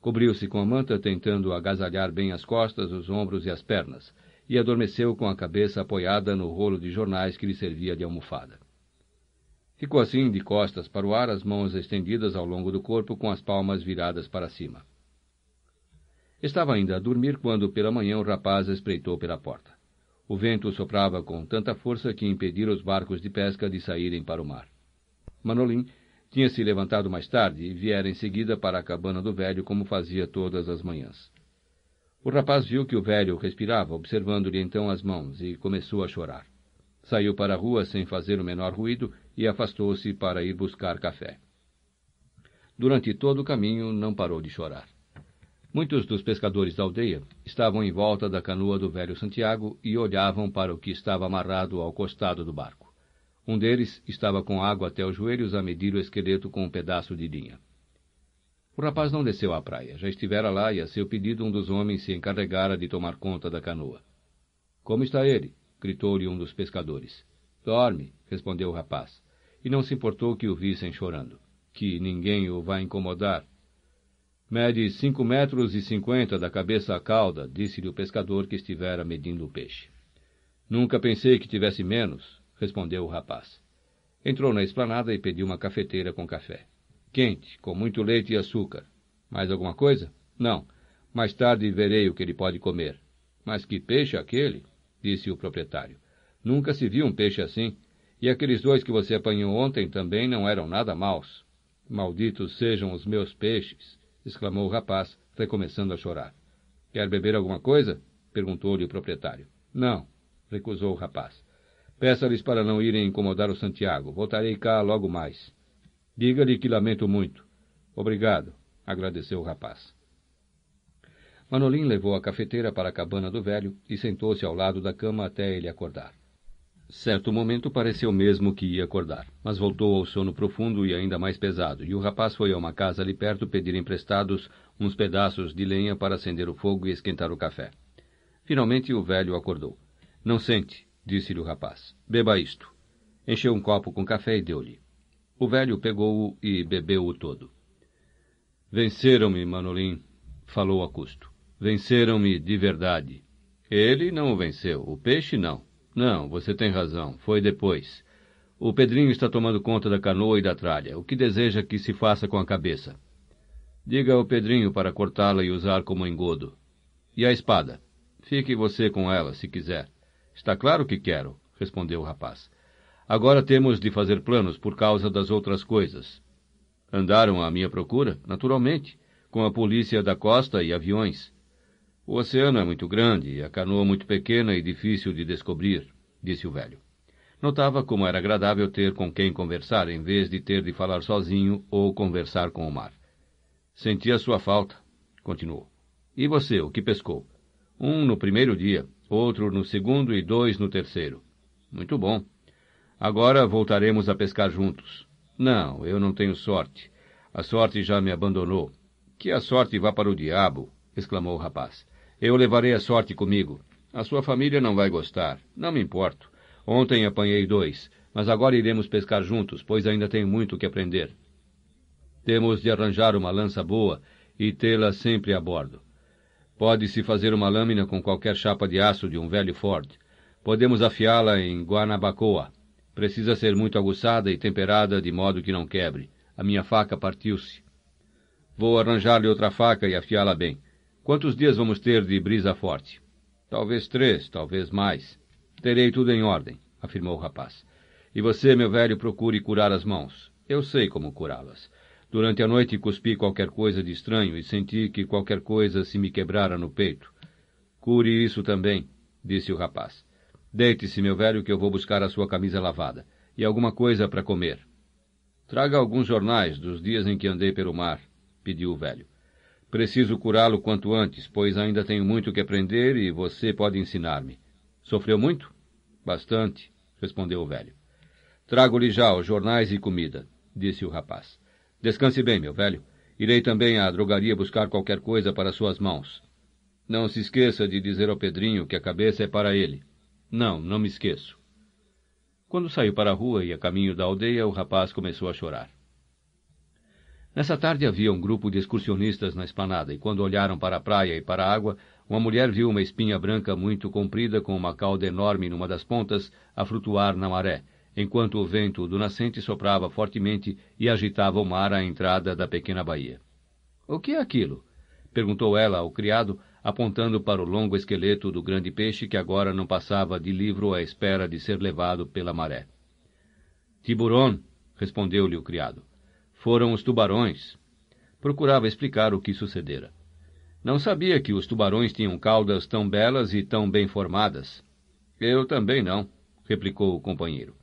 Cobriu-se com a manta, tentando agasalhar bem as costas, os ombros e as pernas, e adormeceu com a cabeça apoiada no rolo de jornais que lhe servia de almofada. Ficou assim, de costas para o ar, as mãos estendidas ao longo do corpo, com as palmas viradas para cima. Estava ainda a dormir quando, pela manhã, o rapaz espreitou pela porta. O vento soprava com tanta força que impedira os barcos de pesca de saírem para o mar. Manolim tinha se levantado mais tarde e viera em seguida para a cabana do velho, como fazia todas as manhãs. O rapaz viu que o velho respirava, observando-lhe então as mãos, e começou a chorar. Saiu para a rua sem fazer o menor ruído e afastou-se para ir buscar café. Durante todo o caminho não parou de chorar. Muitos dos pescadores da aldeia estavam em volta da canoa do velho Santiago e olhavam para o que estava amarrado ao costado do barco. Um deles estava com água até os joelhos a medir o esqueleto com um pedaço de linha. O rapaz não desceu à praia. Já estivera lá e, a seu pedido, um dos homens se encarregara de tomar conta da canoa. Como está ele? gritou-lhe um dos pescadores. Dorme, respondeu o rapaz, e não se importou que o vissem chorando. Que ninguém o vá incomodar, Mede cinco metros e cinquenta da cabeça à cauda, disse-lhe o pescador que estivera medindo o peixe. Nunca pensei que tivesse menos, respondeu o rapaz. Entrou na esplanada e pediu uma cafeteira com café. Quente, com muito leite e açúcar. Mais alguma coisa? Não. Mais tarde verei o que ele pode comer. Mas que peixe aquele? disse o proprietário. Nunca se viu um peixe assim. E aqueles dois que você apanhou ontem também não eram nada maus. Malditos sejam os meus peixes exclamou o rapaz, recomeçando a chorar. Quer beber alguma coisa? perguntou-lhe o proprietário. Não, recusou o rapaz. Peça-lhes para não irem incomodar o Santiago. Voltarei cá logo mais. Diga-lhe que lamento muito. Obrigado, agradeceu o rapaz. Manolim levou a cafeteira para a cabana do velho e sentou-se ao lado da cama até ele acordar. Certo momento pareceu mesmo que ia acordar, mas voltou ao sono profundo e ainda mais pesado, e o rapaz foi a uma casa ali perto pedir emprestados uns pedaços de lenha para acender o fogo e esquentar o café. Finalmente o velho acordou. Não sente, disse-lhe o rapaz. Beba isto. Encheu um copo com café e deu-lhe. O velho pegou-o e bebeu-o todo. Venceram-me, Manolim, falou a custo. Venceram-me de verdade. Ele não o venceu, o peixe não. Não, você tem razão. Foi depois. O Pedrinho está tomando conta da canoa e da tralha. O que deseja que se faça com a cabeça? Diga ao Pedrinho para cortá-la e usar como engodo. E a espada? Fique você com ela, se quiser. Está claro que quero, respondeu o rapaz. Agora temos de fazer planos por causa das outras coisas. Andaram à minha procura, naturalmente, com a polícia da costa e aviões. O oceano é muito grande e a canoa muito pequena e difícil de descobrir, disse o velho. Notava como era agradável ter com quem conversar, em vez de ter de falar sozinho ou conversar com o mar. Sentia sua falta, continuou. E você, o que pescou? Um no primeiro dia, outro no segundo e dois no terceiro. Muito bom. Agora voltaremos a pescar juntos. Não, eu não tenho sorte. A sorte já me abandonou. Que a sorte vá para o diabo, exclamou o rapaz. Eu levarei a sorte comigo. A sua família não vai gostar. Não me importo. Ontem apanhei dois, mas agora iremos pescar juntos, pois ainda tenho muito que aprender. Temos de arranjar uma lança boa e tê-la sempre a bordo. Pode-se fazer uma lâmina com qualquer chapa de aço de um velho Ford. Podemos afiá-la em Guanabacoa. Precisa ser muito aguçada e temperada de modo que não quebre. A minha faca partiu-se. Vou arranjar-lhe outra faca e afiá-la bem. Quantos dias vamos ter de brisa forte? Talvez três, talvez mais. Terei tudo em ordem, afirmou o rapaz. E você, meu velho, procure curar as mãos. Eu sei como curá-las. Durante a noite cuspi qualquer coisa de estranho e senti que qualquer coisa se me quebrara no peito. Cure isso também, disse o rapaz. Deite-se, meu velho, que eu vou buscar a sua camisa lavada. E alguma coisa para comer. Traga alguns jornais dos dias em que andei pelo mar, pediu o velho. Preciso curá-lo quanto antes, pois ainda tenho muito que aprender e você pode ensinar-me. Sofreu muito? Bastante, respondeu o velho. Trago-lhe já os jornais e comida, disse o rapaz. Descanse bem, meu velho. Irei também à drogaria buscar qualquer coisa para suas mãos. Não se esqueça de dizer ao Pedrinho que a cabeça é para ele. Não, não me esqueço. Quando saiu para a rua e a caminho da aldeia, o rapaz começou a chorar. Nessa tarde havia um grupo de excursionistas na esplanada, e quando olharam para a praia e para a água, uma mulher viu uma espinha branca muito comprida com uma cauda enorme numa das pontas a flutuar na maré, enquanto o vento do nascente soprava fortemente e agitava o mar à entrada da pequena baía. O que é aquilo? perguntou ela ao criado, apontando para o longo esqueleto do grande peixe que agora não passava de livro à espera de ser levado pela maré. Tiburon, respondeu-lhe o criado. Foram os tubarões. Procurava explicar o que sucedera. Não sabia que os tubarões tinham caudas tão belas e tão bem formadas. Eu também não, replicou o companheiro.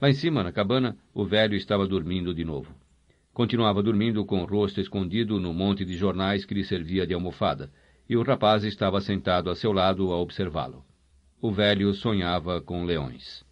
Lá em cima, na cabana, o velho estava dormindo de novo. Continuava dormindo com o rosto escondido no monte de jornais que lhe servia de almofada, e o rapaz estava sentado a seu lado a observá-lo. O velho sonhava com leões.